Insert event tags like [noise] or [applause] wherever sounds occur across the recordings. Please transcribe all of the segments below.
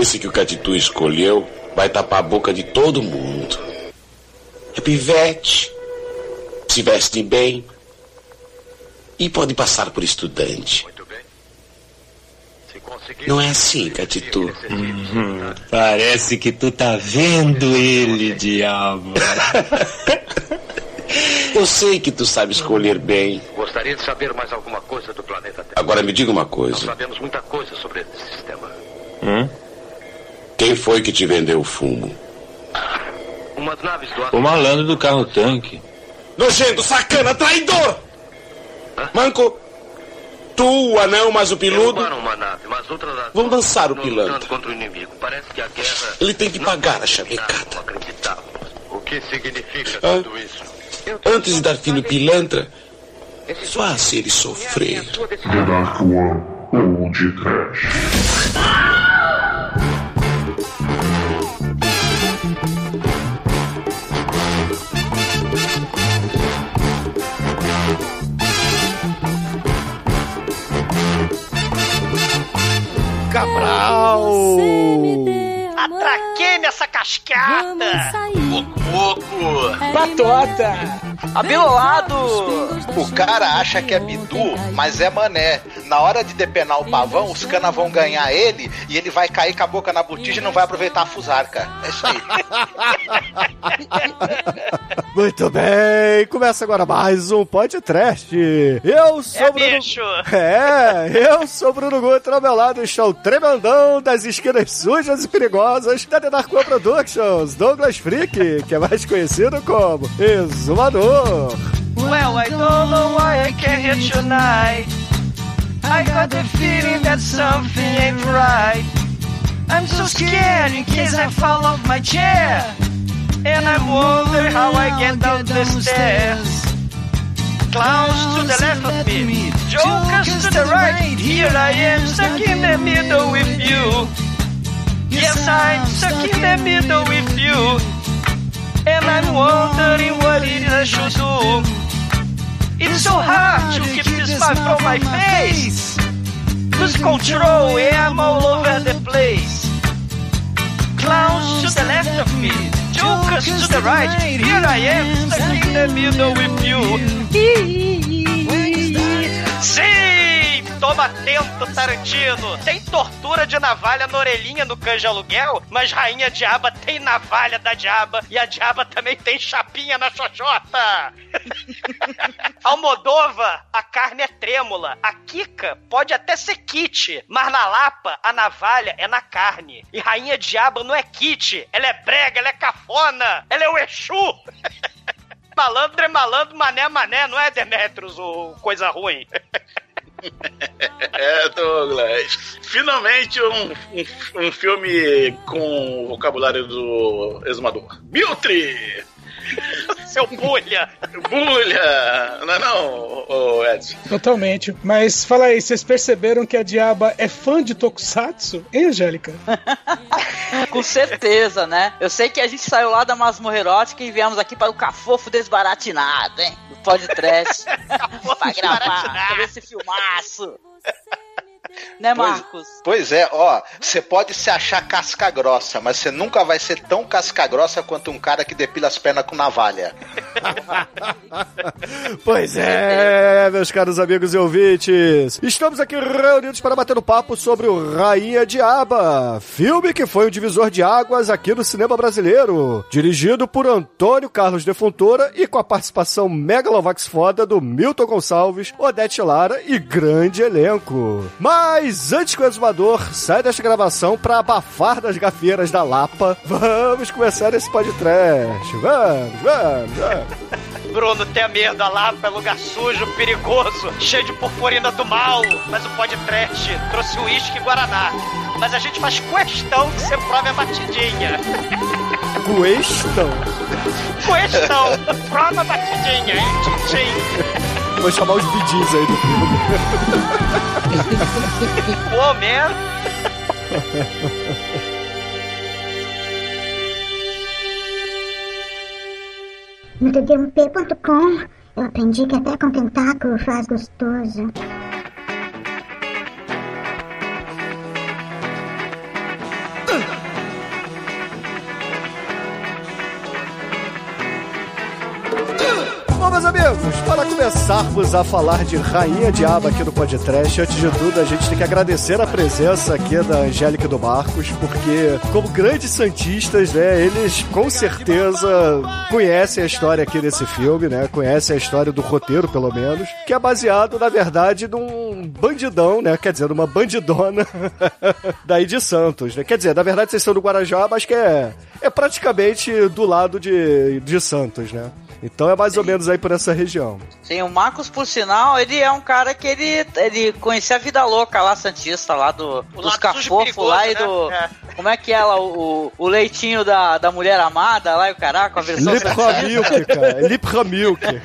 Esse que o Catitu escolheu vai tapar a boca de todo mundo. É pivete, se veste bem e pode passar por estudante. Não é assim, Catitu. Uhum. Parece que tu tá vendo ele, diabo. [laughs] Eu sei que tu sabe escolher bem. Gostaria de saber mais alguma coisa do planeta Terra. Agora me diga uma Nós coisa. sabemos muita coisa sobre esse sistema. Hum? Quem foi que te vendeu o fumo? Umas naves do O malandro do carro tanque. Nojento, sacana, traidor! Manco, tu, o anão, mais o piludo, nave, mas vão dançar o pilantra. o inimigo. Parece que a guerra Ele tem que não pagar a acreditávamos. O que significa Ah. tudo isso? Antes de dar fim no pilantra, faça ele sofrer. The Dark One ou de Trash. Cabral! Atraquei nessa cascata! Coco! Patota! Abilolado! O cara acha que é Bidu, mas é mané. Na hora de depenar o pavão, os canas vão ganhar ele e ele vai cair com a boca na botija e não vai aproveitar a fusarca. É isso aí. [laughs] Muito bem, começa agora mais um podcast. Eu sou É Bruno... bicho! [laughs] É, eu sou Bruno Guter, ao meu lado está o tremendão das esquinas sujas e perigosas da The Dark One Productions, Douglas Freak, que é mais conhecido como Exumador. Well, I don't know why I can't here tonight. I got the feeling that something ain't right. I'm so scared in case I fall off my chair. And I wonder how I get down the stairs. Clowns to the left of me, jokers to the right. Here I am, stuck in the middle with you. Yes, I'm stuck in the middle with you. And I'm wondering what it is I should do. It's so hard to keep this smile from my face. Lose control, and I'm all over the place. Clowns to the left of me, jokers to the right. Here I am, stuck in the middle with you. Sim! Toma atento, Tarantino! Tem tortura de navalha na orelhinha no canja aluguel, mas Rainha Diaba tem navalha da Diaba e a Diaba também tem chapinha na xoxota! [laughs] Almodova, a carne é trêmula. A Kika pode até ser kit, mas na Lapa, a navalha é na carne. E Rainha Diaba não é kit, ela é brega, ela é cafona, ela é o Exu! [laughs] Malandro é malandro, mané é mané, não é Demetrius o coisa ruim. [laughs] [laughs] É, Douglas. Finalmente um, um, um filme com o vocabulário do exumador. Biltre! Seu bulha! Bulha! Não é não, ô Edson? Totalmente. Mas fala aí, vocês perceberam que a Diaba é fã de Tokusatsu? Hein, Angélica? [laughs] Com certeza, né? Eu sei que a gente saiu lá da masmorra erótica e viemos aqui para o cafofo desbaratinado, hein? Do podcast. [laughs] pra gravar, pra ver esse filmaço. Né, Pois- Marcos? Pois é, ó, você pode se achar casca grossa, mas você nunca vai ser tão casca grossa quanto um cara que depila as pernas com navalha. [laughs] Pois é, meus caros amigos e ouvintes, estamos aqui reunidos para bater um papo sobre o Rainha Diaba, filme que foi um divisor de águas aqui no cinema brasileiro, dirigido por Antônio Carlos de Fontoura e com a participação megalovax foda do Milton Gonçalves, Odete Lara e grande elenco. Mas antes que o exumador saia desta gravação para abafar das gafeiras da Lapa, vamos começar esse podcast. Vamos, vamos, vamos. Bruno, tenha medo, a Lapa é lugar sujo, perigoso, cheio de purpurina do mal. Mas o podcast trouxe uísque e guaraná. Mas a gente faz questão que você prove a batidinha. Questão. Questão, prova a batidinha, hein, tchim, Vou chamar os bidis aí do filme. [laughs] Pô, man. No td1p.com eu aprendi que até com tentáculo faz gostoso. Para começarmos a falar de Rainha Diaba aqui no Podcast, antes de tudo, a gente tem que agradecer a presença aqui da Angélica e do Marcos, porque, como grandes santistas, né, eles com certeza conhecem a história aqui desse filme, né? Conhecem a história do roteiro, pelo menos, que é baseado, na verdade, num bandidão, né? Quer dizer, numa bandidona [laughs] daí de Santos, né? Quer dizer, na verdade, vocês estão no Guarajá, mas que é, é praticamente do lado de, de Santos, né? Então é mais ou menos aí por essa região. Sim, o Marcos, por sinal, ele é um cara que ele, ele conhecia a vida louca lá, Santista, lá do, dos cafofos lá e né? do. É. Como é que é lá, o, o leitinho da, da mulher amada lá e o caraca, a versão Lipra Milk, cara. [laughs] Lipra Milk.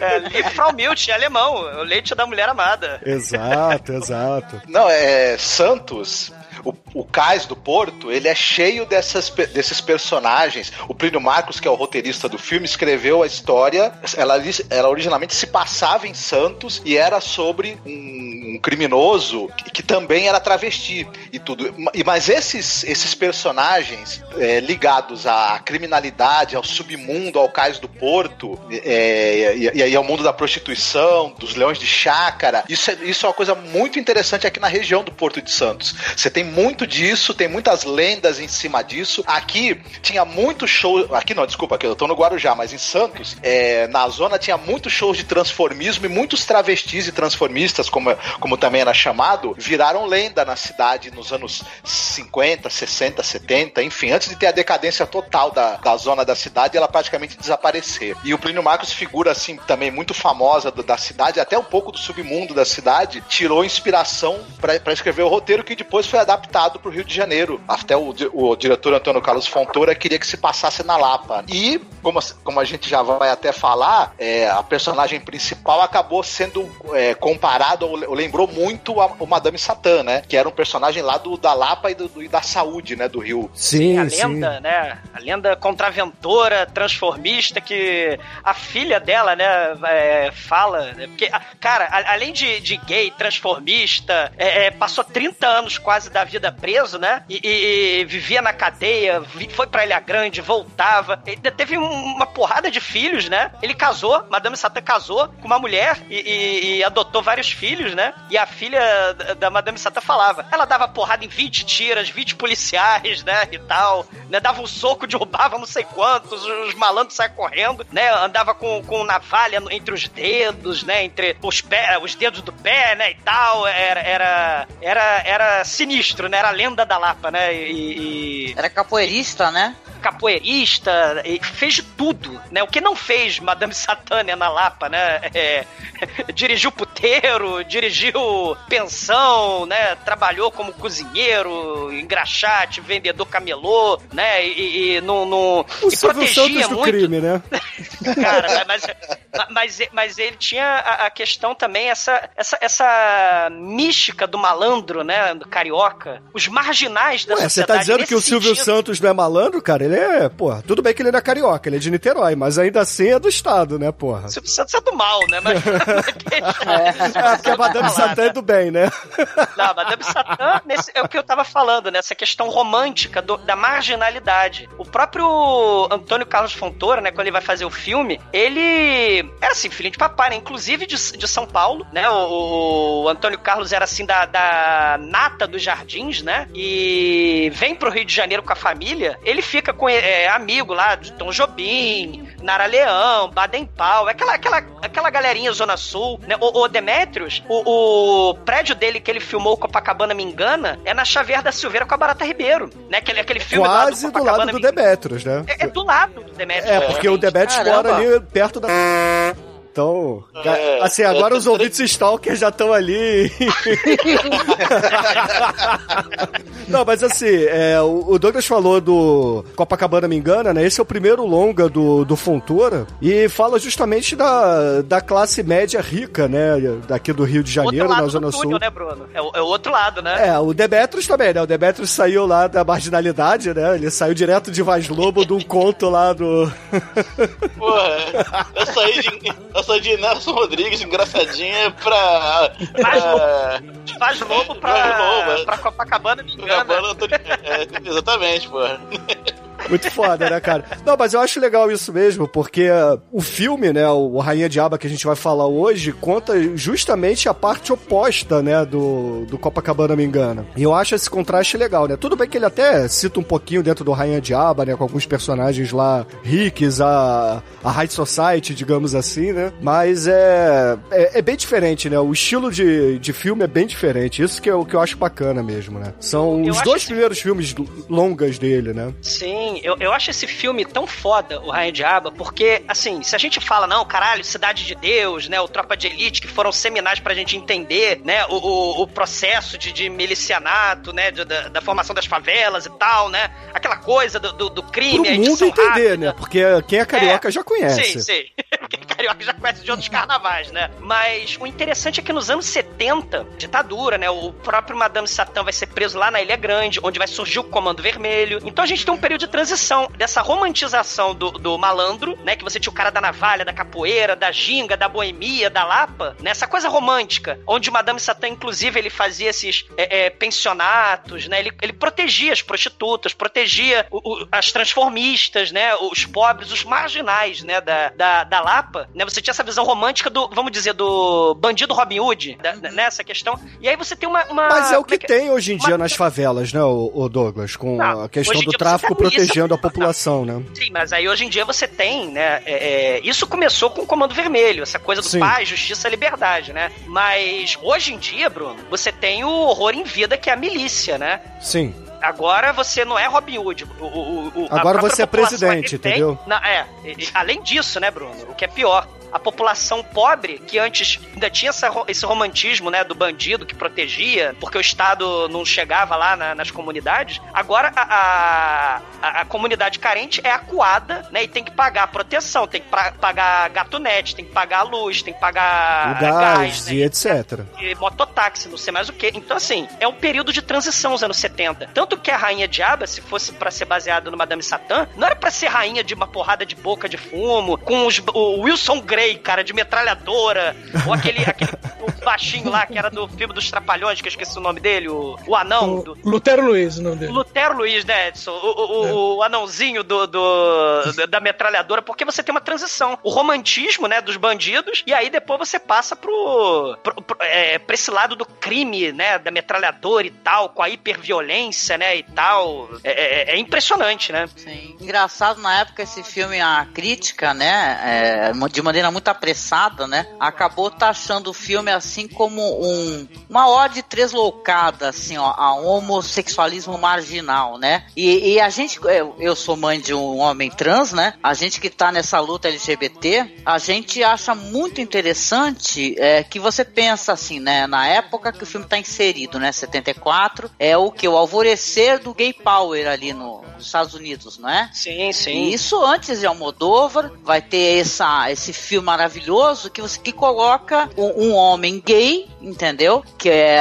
É, Liefraumilch, é alemão, o leite da mulher amada. Exato, exato. Não, é Santos. O, o cais do Porto, ele é cheio dessas, desses personagens. O Plínio Marcos, que é o roteirista do filme, escreveu a história. Ela, ela originalmente se passava em Santos e era sobre um, um criminoso que, que também era travesti e tudo. E- Mas esses, esses personagens é, ligados à criminalidade, ao submundo, ao cais do Porto, é, e, e aí ao mundo da prostituição, dos leões de chácara, isso é, isso é uma coisa muito interessante aqui na região do Porto de Santos. Você tem muito disso, tem muitas lendas em cima disso. Aqui tinha muito show. Aqui não, desculpa, aqui eu tô no Guarujá, mas em Santos, é, na zona tinha muitos shows de transformismo e muitos travestis e transformistas, como, como também era chamado, viraram lenda na cidade nos anos 50, 60, 70, enfim, antes de ter a decadência total da, da zona da cidade, ela praticamente desaparecer. E o Plínio Marcos, figura assim também muito famosa do- da cidade, até um pouco do submundo da cidade, tirou inspiração para escrever o roteiro que depois foi adaptado para o Rio de Janeiro. Até o, o diretor Antônio Carlos Fontoura queria que se passasse na Lapa. E, como, a- como a gente já vai até falar, é, a personagem principal acabou sendo é, comparado, ou, ou lembrou muito a, o Madame Satã, né? Que era um personagem lá do, da Lapa e, do, do- e da saúde, né? Do Rio. Sim, a sim. lenda, né? A lenda contraventora, transformista, que a filha dela, né, é, fala. né, Porque, cara, a- além de, de gay, transformista, é, é, passou 30 anos quase da vida preso, né? E, e- e vivia na cadeia, foi pra Ilha Grande, voltava. Ele teve um- uma porrada de filhos, né? Ele casou, Madame Satã casou com uma mulher e, e- adotou vários filhos, né? E a filha da- da Madame Satã falava. Ela dava porrada em 20 tiras, 20 policiais, né? E tal. Né? Dava um soco, derrubava não sei quantos, os malandros saíam correndo, né? Andava com, com navalha entre os dedos, né? Entre os pés, os dedos do pé, né? E tal. Era, era, era, era sinistro, né? Era a lenda da Lapa, né? E, e- Era capoeirista, né? Capoeirista, e fez de tudo, né? O que não fez Madame Satânia na Lapa, né? É, [laughs] dirigiu puteiro, dirigiu pensão, né? Trabalhou como cozinheiro, engraxate, vendedor camelô, né? E, e no, no O e Silvio protegia Santos do muito crime, né? [laughs] Cara, mas, mas, mas ele tinha a, a questão também, essa, essa, essa mística do malandro, né? Do carioca. Os marginais da Ué, você sociedade. tá dizendo que o Silvio sentido. Santos não é malandro, cara? Ele é, porra, tudo bem que ele não é carioca, ele é de Niterói, mas ainda assim é do estado, né, porra? Silvio Santos é do mal, né? Mas, [laughs] É, porque a Madame Satã é do bem, né? Não, Madame Satã nesse- é o que eu tava falando, né? Essa questão romântica do- da marginalidade. O próprio Antônio Carlos Fontoura, né? Quando ele vai fazer o filme, ele era assim, filho de papai, né? Inclusive de, de São Paulo, né? O, o Antônio Carlos era assim da, da nata dos jardins, né? E vem pro Rio de Janeiro com a família. Ele fica é, amigo lá de Tom Jobim, Nara Leão, Baden Powell, aquela, aquela, aquela galerinha Zona Sul, né? O, o Demetrius, o, o prédio dele que ele filmou Copacabana Me Engana é na Xavier da Silveira com a Barata Ribeiro, né? Aquele, aquele filme lá Quase do Copacabana lado do Me- Demetrius, né? É, é do lado do Demetrius. É, porque o Demetrius mora ali perto da. Então, É, assim, agora os ouvintes stalkers já estão ali. [laughs] Não, mas assim, é, o Douglas falou do Copacabana Me Engana, né? Esse é o primeiro longa do, do Fontoura e fala justamente da, da classe média rica, né? Daqui do Rio de Janeiro, outro lado na Zona do túnel, Sul. né, Bruno? É o, é o outro lado, né? É, o Demetrius também, né? O Demetrius saiu lá da marginalidade, né? Ele saiu direto de Vaz Lobo de um conto lá do. Porra, eu saí de, [laughs] eu saí de Nelson Rodrigues, engraçadinha, pra. Faz pra- Faz lobo Faz pra, lobo, é. pra Copacabana Engana. Copacabana, tô é, exatamente, porra. Muito foda, né, cara? Não, mas eu acho legal isso mesmo, porque uh, o filme, né, o Rainha Diaba que a gente vai falar hoje, conta justamente a parte oposta, né, do, do Copacabana Me Engana. E eu acho esse contraste legal, né? Tudo bem que ele até cita um pouquinho dentro do Rainha Diaba, né, com alguns personagens lá ricos, a, a High Society, digamos assim, né? Mas é, é, é bem diferente, né? O estilo de, de filme é bem diferente. Isso que é o que eu acho bacana mesmo, né? São Eu os dois esse- primeiros filmes longas dele, né? Sim, eu, eu acho esse filme tão foda, o Rainha Diaba, porque, assim, se a gente fala, não, caralho, Cidade de Deus, né, o Tropa de Elite, que foram seminais pra gente entender, né, o, o, o processo de, de milicianato, né, de- da, da formação das favelas e tal, né, aquela coisa do, do, do crime, Pro a mundo entender, rápida. né? Porque quem é carioca já conhece. Sim, sim. [laughs] Quem é carioca já conhece de outros carnavais, né? Mas o interessante é que nos anos 70, ditadura, né? O próprio Madame Satã vai ser preso lá na Ilha Grande, onde vai surgir o Comando Vermelho. Então a gente tem um período de transição dessa romantização do, do malandro, né? Que você tinha o cara da navalha, da capoeira, da ginga, da boemia, da lapa, né? Essa coisa romântica, onde o Madame Satã, inclusive, ele fazia esses é, é, pensionatos, né? Ele, ele protegia as prostitutas, protegia o- o- as transformistas, né? Os pobres, os marginais, né? Da, da, da Lapa, né? Você tinha essa visão romântica do, vamos dizer, do bandido Robin Hood, da- nessa questão. E aí você tem uma... uma Mas é o que como tem hoje em dia uma- nas favelas, né, o, o Douglas? Com Não, a questão do dia tráfico isso. Protegendo a população, né? Sim, mas aí hoje em dia você tem, né? é, é, isso começou com o Comando Vermelho, essa coisa do Sim. paz, justiça, liberdade, né? Mas hoje em dia, Bruno, você tem o horror em vida que é a milícia, né? Sim. Agora você não é Robin Hood. O, o- o- Agora você é população presidente, tem- entendeu? Não, é, além disso, né, Bruno? O que é pior. A população pobre, que antes ainda tinha essa esse romantismo, né, do bandido que protegia, porque o Estado não chegava lá na- nas comunidades, agora a, a, a- comunidade carente é acuada, né, e tem que pagar proteção, tem que pra- pagar gatunete, tem que pagar luz, tem que pagar o gás né, e etc. e mototáxi, não sei mais o que. Então, assim, é um período de transição os anos 70. Tanto que a Rainha Diaba, se fosse pra ser baseado no Madame Satã, não era pra ser rainha de uma porrada de boca de fumo, com os- o Wilson Grey, cara, de metralhadora, ou aquele, aquele [laughs] o baixinho lá que era do filme dos Trapalhões, que eu esqueci o nome dele, o, o anão. do- Lutero Luiz, o nome dele. Lutero Luiz, né, Edson? O, o, o- o anãozinho do, do- da metralhadora, porque você tem uma transição. O romantismo, né, dos bandidos, e aí depois você passa pro, pro, pro- é, pra esse lado do crime, né, da metralhadora e tal, com a hiperviolência, né, e tal. É, é- é impressionante, né? Sim. Engraçado, na época, esse filme, a crítica, né, é, de maneira muito apressada, né, acabou taxando o filme assim como um, uma ode tresloucada, assim, ó, a um homossexualismo marginal, né? E, e a gente, eu, eu sou mãe de um homem trans, né? A gente que tá nessa luta LGBT, a gente acha muito interessante é, que você pensa assim, né, na época que o filme tá inserido, né, 74, é o que? O alvorecer do gay power ali no, nos Estados Unidos, não é? Sim, sim. E isso antes de Almodóvar, vai ter essa, esse filme maravilhoso que você que coloca um, um homem gay, entendeu? Que é,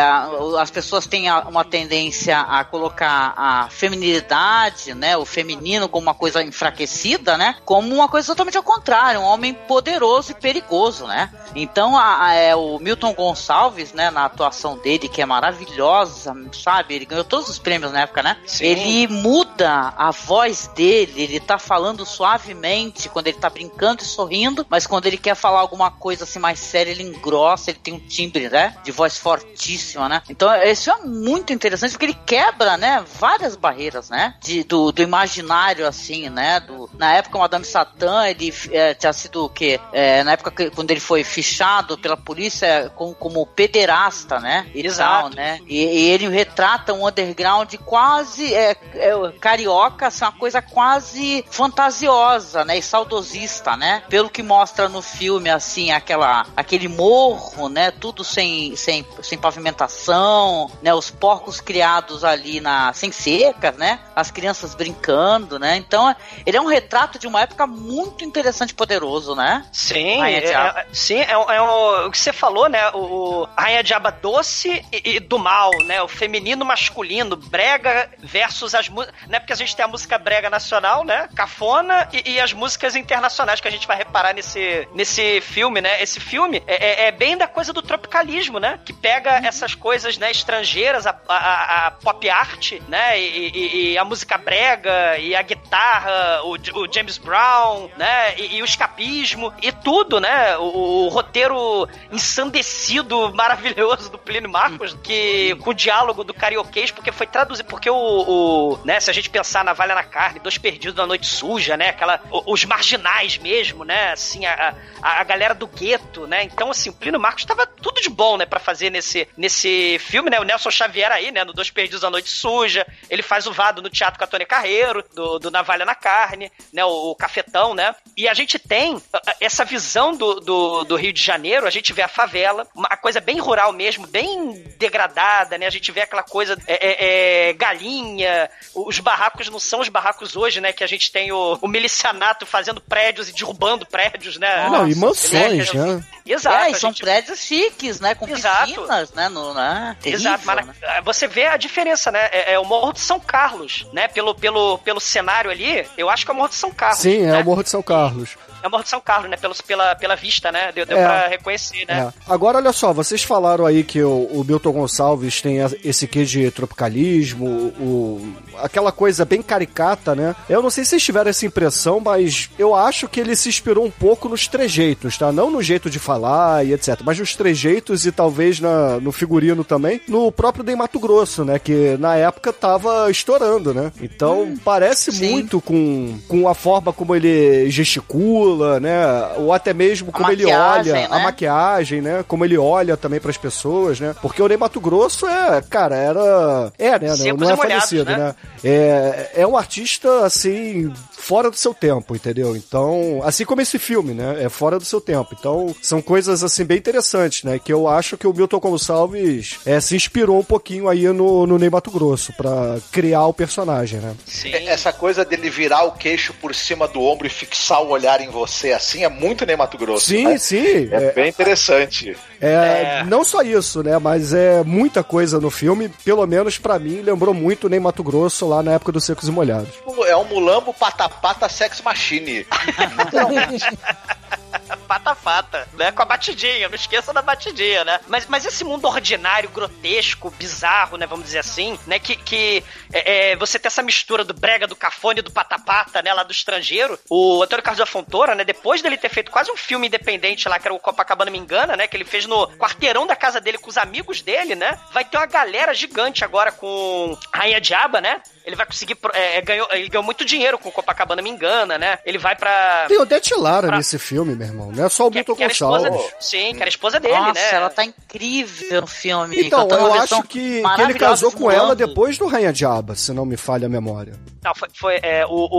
as pessoas têm uma tendência a colocar a feminilidade, né, o feminino como uma coisa enfraquecida, né, como uma coisa totalmente ao contrário, um homem poderoso e perigoso, né? Então, a, a- é, o Milton Gonçalves, né, na atuação dele, que é maravilhosa, sabe? Ele ganhou todos os prêmios na época, né? Sim. Ele muda a voz dele, ele tá falando suavemente quando ele tá brincando e sorrindo, mas quando ele quer falar alguma coisa assim mais séria, ele engrossa, ele tem um timbre, né? De voz fortíssima, né? Então, esse é muito interessante porque ele quebra, né? Várias barreiras, né? De, do, do imaginário, assim, né? Do, na época, o Madame Satã, ele é, tinha sido o quê? É, na época que, quando ele foi fichado pela polícia como, como pederasta, né? E Exato. tal, né? E, e ele retrata um underground quase é, é, carioca, assim, uma coisa quase fantasiosa, né? E saudosista, né? Pelo que mostra no filme, assim, aquela, aquele morro, né? Tudo sem, sem, sem pavimentação, né? Os porcos criados ali na sem secas, né? As crianças brincando, né? Então, ele é um retrato de uma época muito interessante e poderoso, né? Sim, é, é- sim, é, o- é o, o que você falou, né? O, o Rainha Diaba doce e, e do mal, né? O feminino masculino, brega versus as músicas. Né? Porque a gente tem a música brega nacional, né? Cafona e, e as músicas internacionais que a gente vai reparar nesse, nesse filme, né? Esse filme é, é- é bem da coisa do tropicalismo né? Que pega essas coisas, né, estrangeiras, a, a, a pop art, né? E, e- e a música brega, e a guitarra, o, o James Brown, né? E, e o escapismo, e tudo, né? O, o roteiro ensandecido, [laughs] maravilhoso do Plínio Marcos, que com o diálogo do carioquês, porque foi traduzido, porque o, o, né, se a gente pensar na Valha na Carne, Dois Perdidos na Noite Suja, né, aquela, os marginais mesmo, né, assim, a, a, a galera do gueto, né, então, assim, o Plínio Marcos tava tudo de bom, né, pra fazer nesse, nesse filme, né, o Nelson Xavier aí, né, no Dois Perdidos na Noite Suja, ele faz o Vado no Teatro com a Tony Carreiro, do, do Navalha na Carne, né, o, o Cafetão, né, e a gente tem essa visão do, do, do Rio de Janeiro, a gente vê a favela, uma coisa bem rural mesmo, bem degradada, né? A gente vê aquela coisa é, é, é, galinha, os barracos não são os barracos hoje, né? Que a gente tem o, o milicianato fazendo prédios e derrubando prédios, né? Não, e Nossa, mansões, né? né? Exato. É, e são gente- prédios chiques, né? Com Exato. piscinas, né? No, né? Terrível, Exato, mas né? você vê a diferença, né? É, é o Morro de São Carlos, né? Pelo, pelo, pelo cenário ali, eu acho que é o Morro de São Carlos. Sim, é né? o Morro de São Carlos. É Morro de São Carlos, né? Pelo, pela, pela vista, né? Deu, deu É. pra reconhecer, né? É. Agora, olha só, vocês falaram aí que o, o Milton Gonçalves tem esse quê de tropicalismo, o, aquela coisa bem caricata, né? Eu não sei se vocês tiveram essa impressão, mas eu acho que ele se inspirou um pouco nos trejeitos, tá? Não no jeito de falar e etc, mas nos trejeitos e talvez na, no figurino também, no próprio Dem Mato Grosso, né? Que na época tava estourando, né? Então, parece muito com, com a forma como ele gesticula, né? Ou até mesmo A como ele olha, a né? maquiagem, né? Como ele olha também pras pessoas, né? Porque o Ney Mato Grosso é, cara, era. É, né? Não, Secos não é molhados, falecido, né? né? É, é um artista, assim, fora do seu tempo, entendeu? Então, assim como esse filme, né? É fora do seu tempo. Então, são coisas, assim, bem interessantes, né? Que eu acho que o Milton Gonçalves é, se inspirou um pouquinho aí no, no Ney Mato Grosso pra criar o personagem, né? É- Essa coisa dele virar o queixo por cima do ombro e fixar o olhar em você assim é muito nem Mato Grosso. Sim, né? sim. É, bem interessante. É, Não só isso, né? Mas é muita coisa no filme. Pelo menos pra mim, lembrou muito nem Mato Grosso lá na época dos Secos e Molhados. É um mulambo pata-pata sex machine. [laughs] [laughs] Pata Pata, né? Com a batidinha, não esqueça da batidinha, né? Mas, mas esse mundo ordinário, grotesco, bizarro, né? Vamos dizer assim, né? Que, que é, é, você tem essa mistura do brega, do cafone, do patapata, né? Lá do estrangeiro. O Antônio Carlos da Fontoura, né? Depois dele ter feito quase um filme independente lá, que era o Copacabana Me Engana, né? Que ele fez no quarteirão da casa dele com os amigos dele, né? Vai ter uma galera gigante agora com Rainha Diaba, né? Ele vai conseguir. pro- É, ganhou, ele ganhou muito dinheiro com o Copacabana Me Engana, né? Ele vai pra. Tem Odete Lara pra- nesse filme, meu irmão. Não é só o Milton Gonçalves. sim, que era a esposa dele, Nossa, né? ela tá incrível no filme. Então, eu acho que, que ele casou com ela depois do Rainha Diaba, se não me falha a memória. Não, foi, foi, é, o,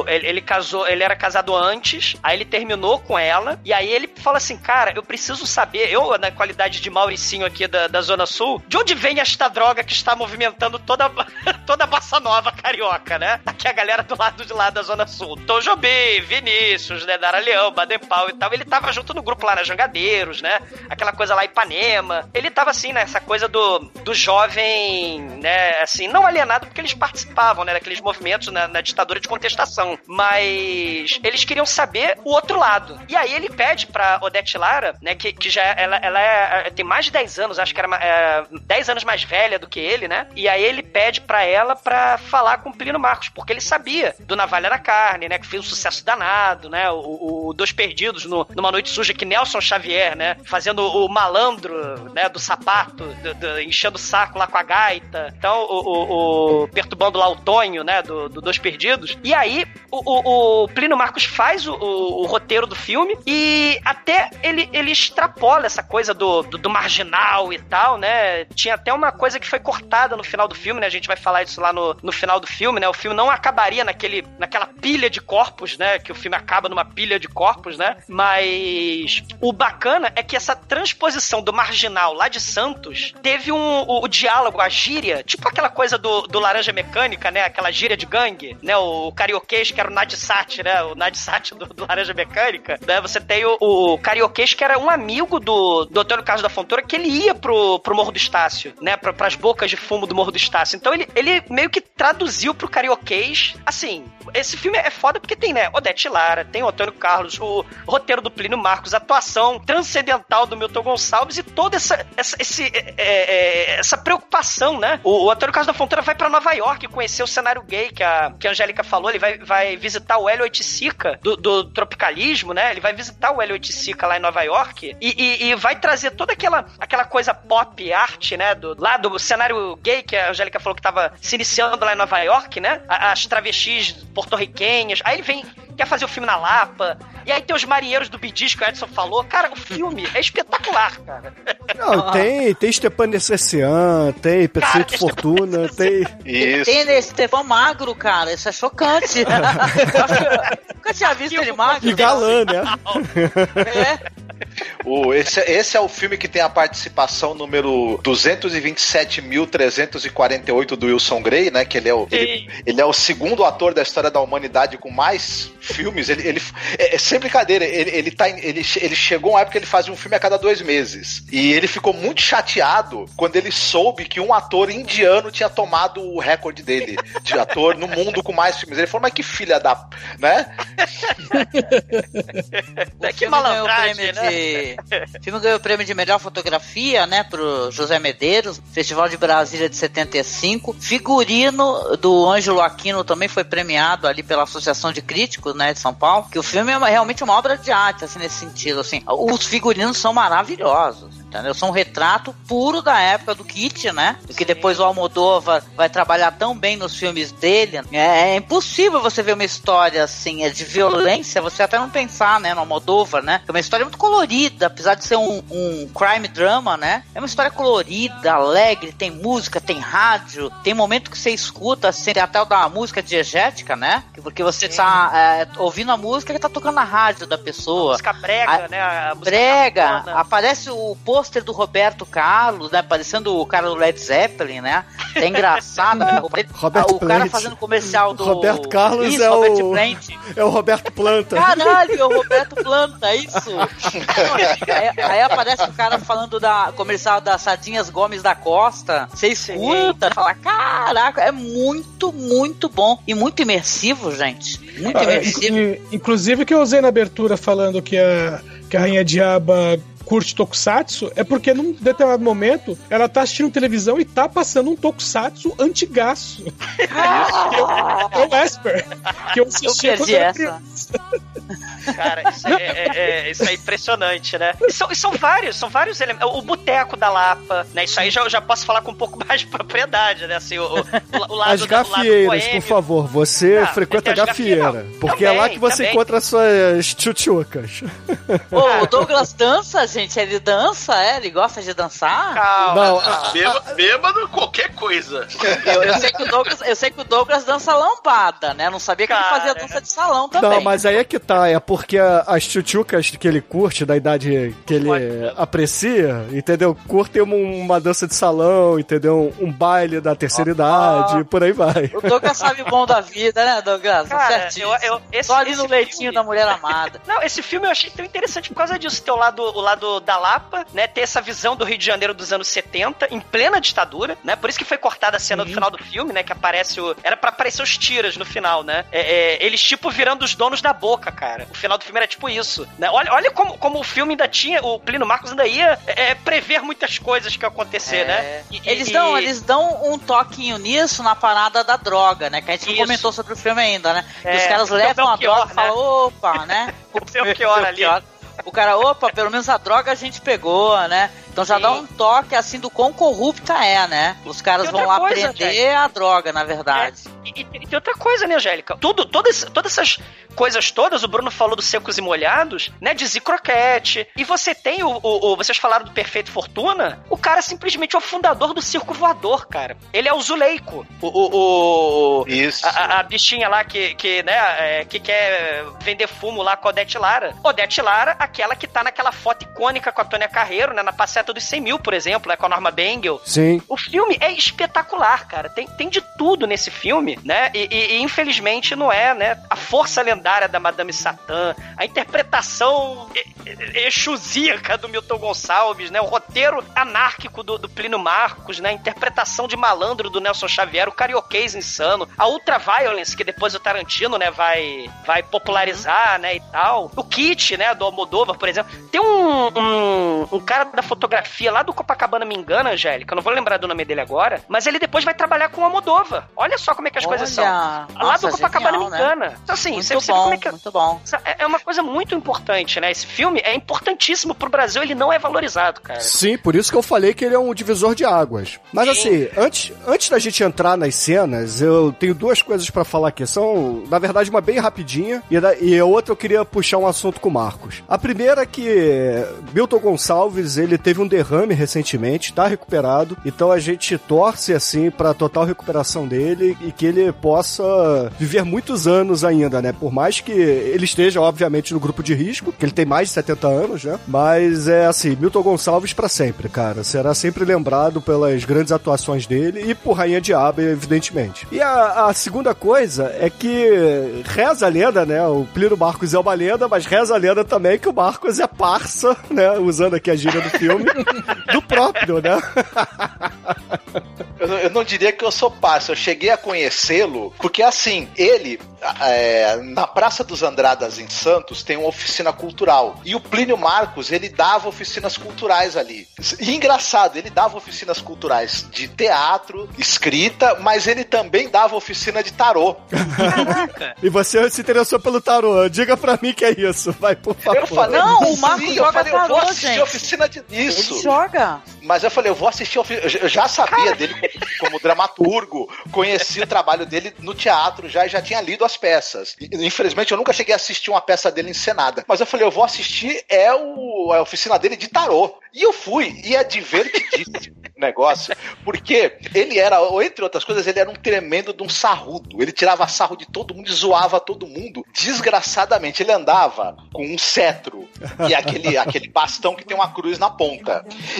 o- ele, ele casou, ele era casado antes, aí ele terminou com ela, e aí ele fala assim, cara, eu preciso saber, eu, na qualidade de Mauricinho aqui da, da Zona Sul, de onde vem esta droga que está movimentando toda, [laughs] toda a bossa nova carioca, né? Aqui a galera do lado de lá da Zona Sul. Tom Jobim, Vinícius, né, Dara Leão, Baden Powell e tal, ele tava junto no grupo lá na Jangadeiros, né? Aquela coisa lá Ipanema. Ele tava assim, né, essa coisa do, do jovem, né, assim, não alienado porque eles participavam, né, daqueles na, na ditadura de contestação, mas eles queriam saber o outro lado. E aí ele pede pra Odete Lara, né, que, que já ela, ela é, tem mais de 10 anos, acho que era é, 10 anos mais velha do que ele, né? E aí ele pede pra ela pra falar com o Plínio Marcos, porque ele sabia do Navalha na Carne, né, que fez um sucesso danado, né? O, o Dois Perdidos no, numa noite suja que Nelson Xavier, né, fazendo o malandro, né, do sapato, do- do- enchendo o saco lá com a gaita. Então, o, o, o perturbando lá o Tonho, né, do, do Dois Perdidos. E aí, o, o, o Plínio Marcos faz o, o- roteiro do filme e até ele, ele extrapola essa coisa do, do, do marginal e tal, né? Tinha até uma coisa que foi cortada no final do filme, né? A gente vai falar isso lá no, no final do filme, né? O filme não acabaria naquele, naquela pilha de corpos, né? Que o filme acaba numa pilha de corpos, né? Mas o bacana é que essa transposição do marginal lá de Santos teve um, o, o diálogo, a gíria, tipo aquela coisa do, do Laranja Mecânica, né? Aquela gíria de gangue, né? O, carioquês que era o Nadsat, né? O Nadsat do, do Laranja Mecânica, né? Você tem o, o carioquês que era um amigo do, do Antônio Carlos da Fontoura que ele ia pro, pro Morro do Estácio, né? Pra, pras bocas de fumo do Morro do Estácio. Então ele, ele meio que traduziu pro carioquês. Assim, esse filme é foda porque tem, né, Odete Lara, tem o Antônio Carlos, o roteiro do Plínio Marcos, a atuação transcendental do Milton Gonçalves e toda essa, essa, esse, é, é, essa preocupação, né? O, o Antônio Carlos da Fonteira vai para Nova York conhecer o cenário gay que a, que a Angélica falou, ele vai, vai visitar o Hélio Oiticica do, do tropicalismo, né? Ele vai visitar o Hélio Oiticica lá em Nova York e, e, e, vai trazer toda aquela, aquela coisa pop art, né? Do, lá do cenário gay que a Angélica falou que tava se iniciando lá em Nova York, né? As travestis porto-riquenhas. Aí ele vem, quer fazer o filme na Lapa. E aí tem os marinheiros do Bidis que o Edson falou. Cara, o filme é espetacular, cara. Não, tem, tem Stepan Necessian, tem Perfeito cara, Fortuna, tem. Isso. Tem Stefan Magro, cara. Isso é chocante. [laughs] nunca tinha visto ele magro. E galã, né? [laughs] É. O, esse, esse é o filme que tem a participação número 227.348 do Wilson Gray, né? Que ele é, o, ele, ele, é o segundo ator da história da humanidade com mais filmes. Ele, ele é, é sem brincadeira, ele, ele, tá, ele, ele chegou uma época que ele fazia um filme a cada dois meses. E ele ficou muito chateado quando ele soube que um ator indiano tinha tomado o recorde dele de ator no mundo com mais filmes. Ele falou, mas que filha da. né? [laughs] que malandragem, né? de. O filme ganhou o prêmio de melhor fotografia, né? Pro José Medeiros, Festival de Brasília de 75. Figurino do Ângelo Aquino também foi premiado ali pela Associação de Críticos, né? De São Paulo. Que o filme é uma, realmente uma obra de arte, assim, nesse sentido. Assim, os figurinos são maravilhosos entendeu? São um retrato puro da época do Kit, né? Do que depois o Almodóvar vai trabalhar tão bem nos filmes dele. É, é, impossível você ver uma história assim, é de violência, você até não pensar, né, no Almodóvar, né? É uma história muito colorida, apesar de ser um, um crime drama, né? É uma história colorida, alegre, tem música, tem rádio, tem momento que você escuta, assim, tem até o da música diegética, né? Porque você Sim. tá é, ouvindo a música que tá tocando na rádio da pessoa. A música brega, a, né? A brega, aparece o posto pôster do Roberto Carlos, né? Parecendo o cara do Led Zeppelin, né? É engraçado. né? Roberto o cara fazendo comercial do. Roberto Carlos isso, é, o... é o Roberto Planta. Caralho, é o Roberto Planta, isso. aí, aí, aparece o cara falando da comercial das Sardinhas Gomes da Costa. Você escuta, fala, caraca, é muito, muito bom e muito imersivo, gente. Muito ah, imersivo. Inclusive que eu usei na abertura falando que a, que a Rainha Diaba curte tokusatsu é porque num determinado momento ela tá assistindo televisão e tá passando um tokusatsu antigaço. [laughs] que é o Esper. Que eu assisti eu quando era criança. Cara, isso é, é, é, isso é impressionante, né? E são, e são vários, são vários elementos. O Boteco da Lapa, né? Isso aí já, já posso falar com um pouco [laughs] mais de propriedade, né? Assim, o, o, o lado As gafieiras, por favor, você ah, frequenta a gafieira. Porque também, é lá que você também. encontra as suas tchutchucas. o Douglas dança, gente, ele dança, é? Ele gosta de dançar? Calma. Não, a... bêbado, bêbado, qualquer coisa. Eu, eu, sei que o Douglas, eu sei que o Douglas dança lambada, né? Não sabia que Cara, ele fazia dança de salão também. Não, mas aí é que tá, é porque as tchutchucas que ele curte, da idade que ele aprecia, entendeu? Curtem uma, uma, dança de salão, entendeu? Um baile da terceira oh, idade, por aí vai. O Douglas sabe bom da vida, né, Douglas? Cara, Certinho. Eu, eu, esse, Só ali no leitinho filme... da mulher amada. [laughs] Não, esse filme eu achei tão interessante por causa disso, ter o lado, o lado da Lapa, né? Ter essa visão do Rio de Janeiro dos anos 70, em plena ditadura, né? Por isso que foi cortada a cena Sim. do final do filme, né? Que aparece o. Era para aparecer os tiras no final, né? É, é, eles, tipo, virando os donos da boca, cara. O final do filme era tipo isso. Né? Olha, olha como, como o filme ainda tinha. O Plínio Marcos ainda ia é, é prever muitas coisas que iam acontecer, né? É. E, eles, e... Dão, eles dão um toquinho nisso na parada da droga, né? Que a gente isso. comentou sobre o filme ainda, né? Que os caras levam a droga e né? falam, opa, né? [laughs] O Belchior [laughs] ali. O cara, opa, pelo menos a droga a gente pegou, né? Então já Sim. dá um toque assim do quão corrupta é, né? Os caras vão lá coisa, prender a droga, na verdade. É, e, e, tem outra coisa, né, Angélica? Tudo, todas, todas essas coisas todas, o Bruno falou dos secos e molhados, né? De Zicroquete. E você tem o, o, o, Vocês falaram do Perfeito Fortuna. O cara simplesmente é o fundador do circo voador, cara. Ele é o Zuleiko. O. o, o Isso. A, a, bichinha lá que, que, né, é, que quer vender fumo lá com a Odete Lara. Odete Lara, aquela que tá naquela foto icônica com a Tônia Carreiro, né? Na passeata Meta dos 100 mil, por exemplo, né, com a Norma Bengel. Sim. O filme é espetacular, cara. Tem, tem de tudo nesse filme. né? E, e- e, infelizmente não é, né? A força lendária da Madame Satã, a interpretação exusíaca do Milton Gonçalves, né? O roteiro anárquico do, do Plínio Marcos, né? A interpretação de malandro do Nelson Xavier, o carioquês insano, a ultraviolence que depois o Tarantino, né, vai, vai popularizar, né, e tal. O Kit, né, do Almodóvar, por exemplo. Tem um, um, um cara da fotografia lá do Copacabana, me engana, Angélica, eu não vou lembrar do nome dele agora, mas ele depois vai trabalhar com o Almodóvar. Olha só como é que as coisas são. Olha, lá nossa, do Copacabana genial, me né? engana. Então, assim, Muito você bom, como é que... muito bom. É é uma coisa muito importante, né? Esse filme é importantíssimo pro Brasil, ele não é valorizado, cara. Sim, por isso que eu falei que ele é um divisor de águas. Mas assim, antes, antes da gente entrar nas cenas, eu tenho duas coisas pra falar aqui. São, na verdade, uma bem rapidinha e, da- e a outra eu queria puxar um assunto com o Marcos. A primeira é que Milton Gonçalves, ele teve um derrame recentemente, tá recuperado. Então a gente torce assim pra total recuperação dele e que ele possa viver muitos anos ainda, né? Por mais que ele esteja, obviamente, no grupo de risco, que ele tem mais de 70 anos, né? Mas é assim, Milton Gonçalves pra sempre, cara. Será sempre lembrado pelas grandes atuações dele e por Rainha Diabo, evidentemente. E a, a segunda coisa é que reza a lenda, né? O Plínio Marcos é uma lenda, mas reza a lenda também que o Marcos é parça, né? Usando aqui a gíria do filme, [laughs] [laughs] do próprio, né? Eu, não- eu não diria que eu sou parça, eu cheguei a conhecê-lo, porque assim, ele, é, na Praça dos Andradas em Santos, tem uma oficina cultural. E o Plínio Marcos, ele dava oficinas culturais ali. E engraçado, ele dava oficinas culturais de teatro, escrita, mas ele também dava oficina de tarô. E você se interessou pelo tarô. Diga pra mim que é isso, vai, por favor. Eu falei, Não, o Marcos sim, joga eu falei, eu vou tarô, assistir gente. oficina de isso. Ele joga. Mas eu falei, eu vou assistir. ofi- Eu já- eu já sabia dele como, como dramaturgo, conheci o trabalho dele no teatro já e já tinha lido as peças. Infelizmente, eu nunca cheguei a assistir uma peça dele encenada. Mas eu falei, eu vou assistir é o, a oficina dele de tarô. E eu fui, e é divertidíssimo o negócio, porque ele era, entre outras coisas, ele era um tremendo de um sarrudo. Ele tirava sarro de todo mundo e zoava todo mundo desgraçadamente. Ele andava com um cetro e aquele, aquele bastão que tem uma cruz na ponta.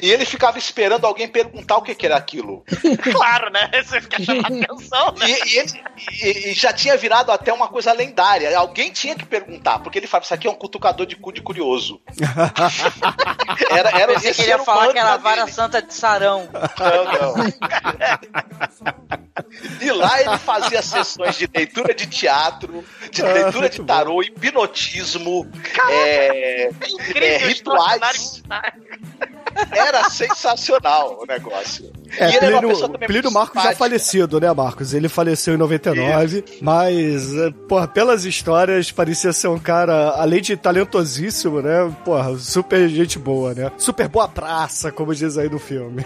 E ele ficava esperando alguém perguntar o que, que era aquilo. [laughs] Claro, né? Você fica chamando atenção, né? E, e ele- e- e já tinha virado até uma coisa lendária. Alguém tinha que perguntar, porque ele falava: Isso aqui é um cutucador de cu de curioso. [laughs] Era, era Pensei esse que ele ia falar que era a vara dele. santa de Sarão. Não, não. E lá ele fazia sessões de leitura de teatro, de Ah, leitura de tarô, hipnotismo, é, Incrível, é, rituais. Era sensacional o negócio. É, e ele uma Plínio, Marcos já simpática. falecido, né, Marcos? Ele faleceu em 99, mas, é, porra, pelas histórias, parecia ser um cara, além de talentosíssimo, né? Porra, super gente boa, né? Super boa praça, como diz aí no filme.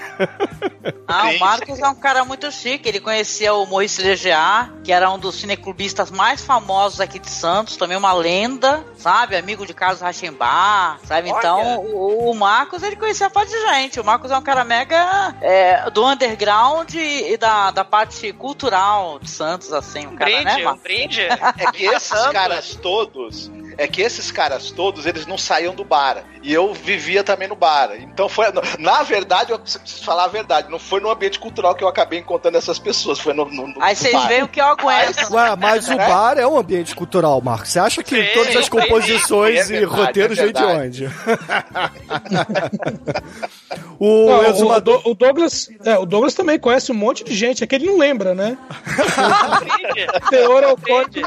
Ah, o Marcos é um cara muito chique. Ele conhecia o Maurice Legear, que era um dos cineclubistas mais famosos aqui de Santos, também uma lenda, sabe? Amigo de Carlos Rachembar, sabe? Olha. Então, o, o Marcos, ele conhecia a parte de gente. O Marcos é um cara mega é, do underground e da, da parte cultural de Santos, assim. Um cara, Brinde, né, um brinde. É que [laughs] esses caras todos, é que esses caras todos, eles não saíam do bar. E eu vivia também no bar. Então foi, na verdade, eu preciso falar a verdade, não foi no ambiente cultural que eu acabei encontrando essas pessoas, foi no, no, no Aí vocês veem o que eu aguento. Ué, mas o bar é um ambiente cultural, Marcos. Você acha que Sim, todas as composições é e verdade, roteiros é vêm de onde? [laughs] o Não, o, exumador... Do- o Douglas, é, o Douglas também conhece um monte de gente, é que ele não lembra, né? [laughs] Teor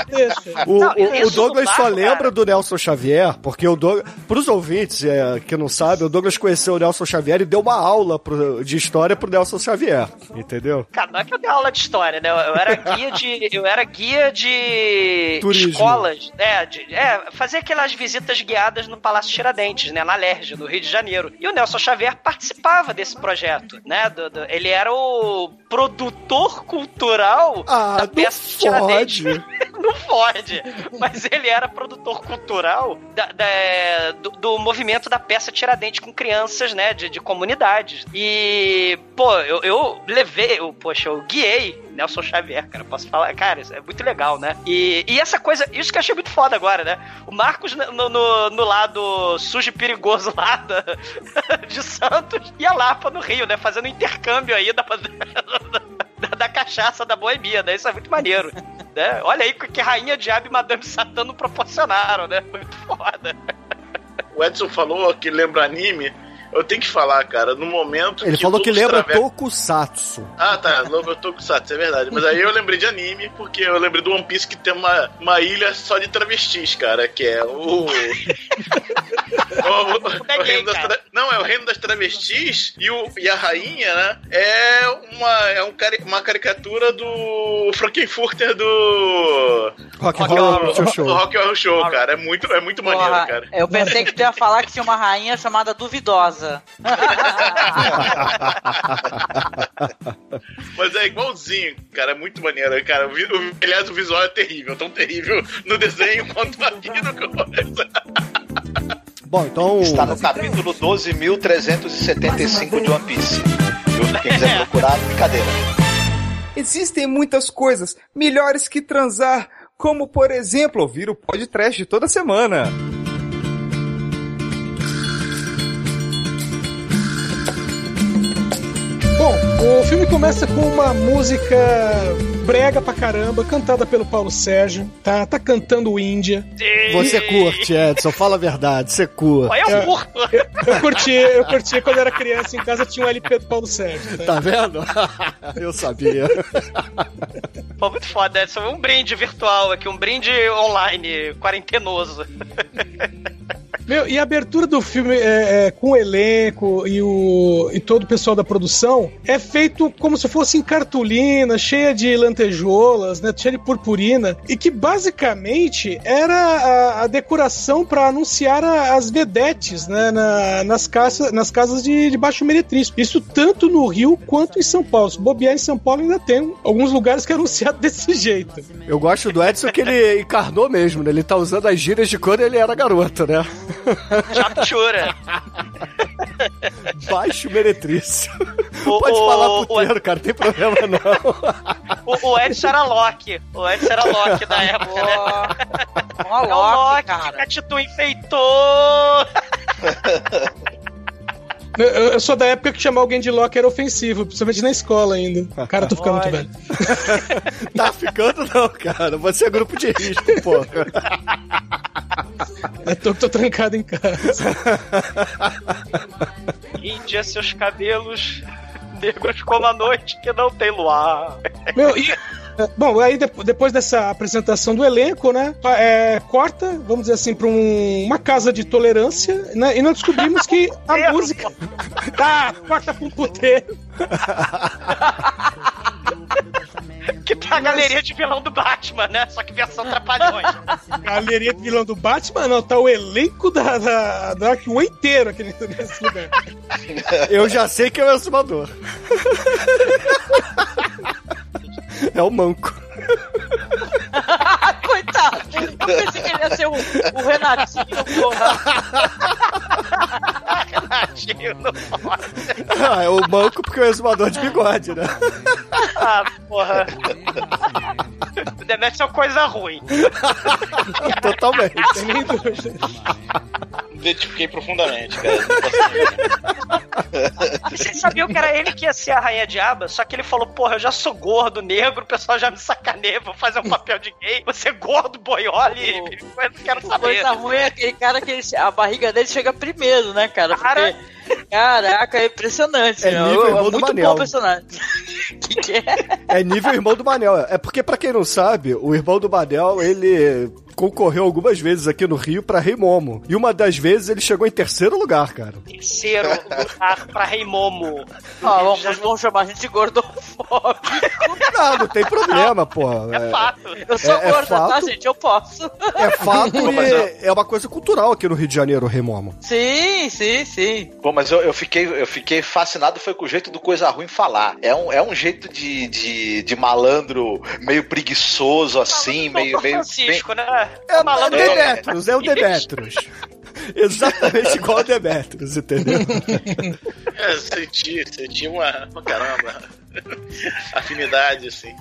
deixa. O, Não, o- isso o Douglas do só lembra cara. Do Nelson Xavier, porque o Douglas. Pros ouvintes é, que não sabem, o Douglas conheceu o Nelson Xavier e deu uma aula pro- de história pro Nelson Xavier. Entendeu? Cara, não é que eu dei aula de história, né? Eu era guia de. Eu era guia de Turismo. escolas. É, de, é, fazer aquelas visitas guiadas no Palácio Tiradentes, né? Na Lerge, no Rio de Janeiro. E o Nelson Xavier participava desse projeto, né? do- do- ele era o produtor cultural Ah, da não peça Tiradentes. fode. [laughs] não pode. Mas ele era produtor cultural da- da- do, do movimento da peça Tiradentes com crianças, né? De, de comunidades. E, pô, eu, eu levei, eu, poxa, eu guiei Nelson Xavier, cara. Posso falar? Cara, isso é muito legal, né? E, e essa coisa, isso que eu achei muito foda agora, né? O Marcos no, no, no lado sujo e perigoso lá da- [laughs] de Santos e a Lapa no Rio, né? Fazendo intercâmbio aí da, [laughs] da, da cachaça da boemia, né? Isso é muito maneiro. Né? Olha aí que Rainha Diabo e Madame Satã não proporcionaram, né? Muito foda. O Edson falou que lembra anime. Eu tenho que falar, cara, no momento Ele falou que lembra travestis- Tokusatsu. Ah, tá, lembra Tokusatsu, é verdade. Mas aí eu lembrei de anime, porque eu lembrei do One Piece que tem uma, uma ilha só de travestis, cara, que é o... [laughs] [laughs] o- o- o reino das tra- Não, é o reino das travestis e, o, e a rainha, né, é uma, é um cari- uma caricatura do Frankenfurter do... Rock Horror Show Show. Do Rock Horror Show, cara. É muito, é muito maneiro, cara. Eu pensei que tu ia falar que tinha uma rainha chamada Duvidosa. [laughs] Mas é igualzinho, cara, é muito maneiro, cara. O, aliás, o visual é terrível, tão terrível no desenho quanto aqui no coisa. Bom, então. Está no capítulo 12.375 de One Piece. Viu? Quem quiser procurar, brincadeira. Existem muitas coisas melhores que transar, como por exemplo ouvir o podcast toda semana. O filme começa com uma música brega pra caramba, cantada pelo Paulo Sérgio, tá? Tá cantando Índia. Você curte, Edson, fala a verdade, você curte. eu. Eu, eu curti, eu curti quando era criança em casa tinha um LP do Paulo Sérgio. Tá vendo? Eu sabia. Pô, muito foda. É um brinde virtual aqui, um brinde online, quarentenoso. Meu, e a abertura do filme é, é, com o elenco e, o, e todo o pessoal da produção é feito como se fosse em cartolina, cheia de lantejoulas, né, cheia de purpurina, e que basicamente era a, a decoração para anunciar a- as vedetes né, na- nas, casas, nas casas de, de baixo meretrício. Isso tanto no Rio quanto em São Paulo. Se bobear em São Paulo ainda tem alguns lugares que é anunciado [laughs] desse jeito. Eu gosto do Edson que ele encarnou mesmo, né? Ele tá usando as gírias de quando ele era garoto, né? [laughs] Chapchura. Baixo meretrício. O- Pode o- falar puteiro, cara, não tem problema não. [laughs] O, o Edson era Loki. O Edson era Loki da época, né? Uma [laughs] é o Loki que a Titu enfeitou. Eu, eu sou da época que chamar alguém de Loki era ofensivo, principalmente na escola ainda. Cara, tô ficando muito velho. [laughs] Tá ficando não, cara. Você é grupo de risco, porra. [laughs] É tô que tô trancado em casa. [laughs] Índia, seus cabelos negros como a noite que não tem luar. Meu, e. Bom, aí de- depois dessa apresentação do elenco, né? é, corta, vamos dizer assim, pra um- uma casa de tolerância, né? E nós descobrimos que [laughs] a música. Tá, corta pra um puteiro. Que tá a galeria de vilão do Batman, né? Só que versão trapalhões. Galeria de vilão do Batman, não, tá o elenco da, da, da inteiro aqui nesse lugar. Eu já sei que é o exumador. [laughs] É o manco. [laughs] Coitado! Eu pensei que ele ia ser o, o Renatinho, porra. Renatinho, não pode. Ah, é o manco porque é o exumador de bigode, né? Ah, porra. Deve ser uma coisa ruim. Totalmente. Tem nem dúvida. Identifiquei profundamente, cara. Vocês sabiam que era ele que ia ser a Rainha Diaba? Só que ele falou, porra, eu já sou gordo, negro, o pessoal já me sacaneia, vou fazer um papel de gay. Você gordo, boiole, [laughs] eu não quero saber. Coisa ruim é aquele cara que ele- a barriga dele chega primeiro, né, cara? Porque, caraca, é impressionante. É né? nível é irmão do muito Manel. bom o personagem. [laughs] que que é? É nível irmão do Manel. É porque, pra quem não sabe, o irmão do Manel, ele concorreu algumas vezes aqui no Rio pra Rei Momo. E uma das vezes ele chegou em terceiro lugar, cara. Terceiro lugar pra Rei Momo. Ó, vamos, vamos chamar a gente de gordofóbico. Não, não tem problema, porra. É fato. Eu sou É- é gorda, tá, fato. gente? Eu posso. É fato Pô, [laughs] e é uma coisa cultural aqui no Rio de Janeiro, o Rei Momo. Sim, sim, sim. Bom, mas eu, eu, fiquei, eu fiquei fascinado foi com o jeito do coisa ruim falar. É um, é um jeito de, de, de malandro meio preguiçoso, assim, meio. Meio Francisco, né? É o malandro Demetrius, é o Demetrius. [laughs] Exatamente igual o Demetrius, entendeu? [laughs] É, senti, senti uma. uma Caramba. [laughs] Afinidade, assim.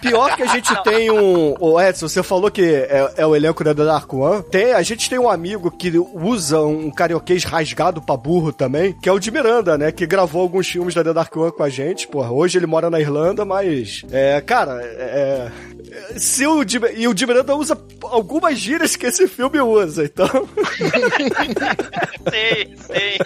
Pior que a gente tem um. O Edson, você falou que é, é o elenco da The Dark One. Tem, a gente tem um amigo que usa um carioquês rasgado pra burro também, que é o de Miranda, né? Que gravou alguns filmes da The Dark One com a gente. Porra, hoje ele mora na Irlanda, mas. É, cara, é. Se o Di, e o Di Miranda usa algumas gírias que esse filme usa, então. [laughs] Sei, sei.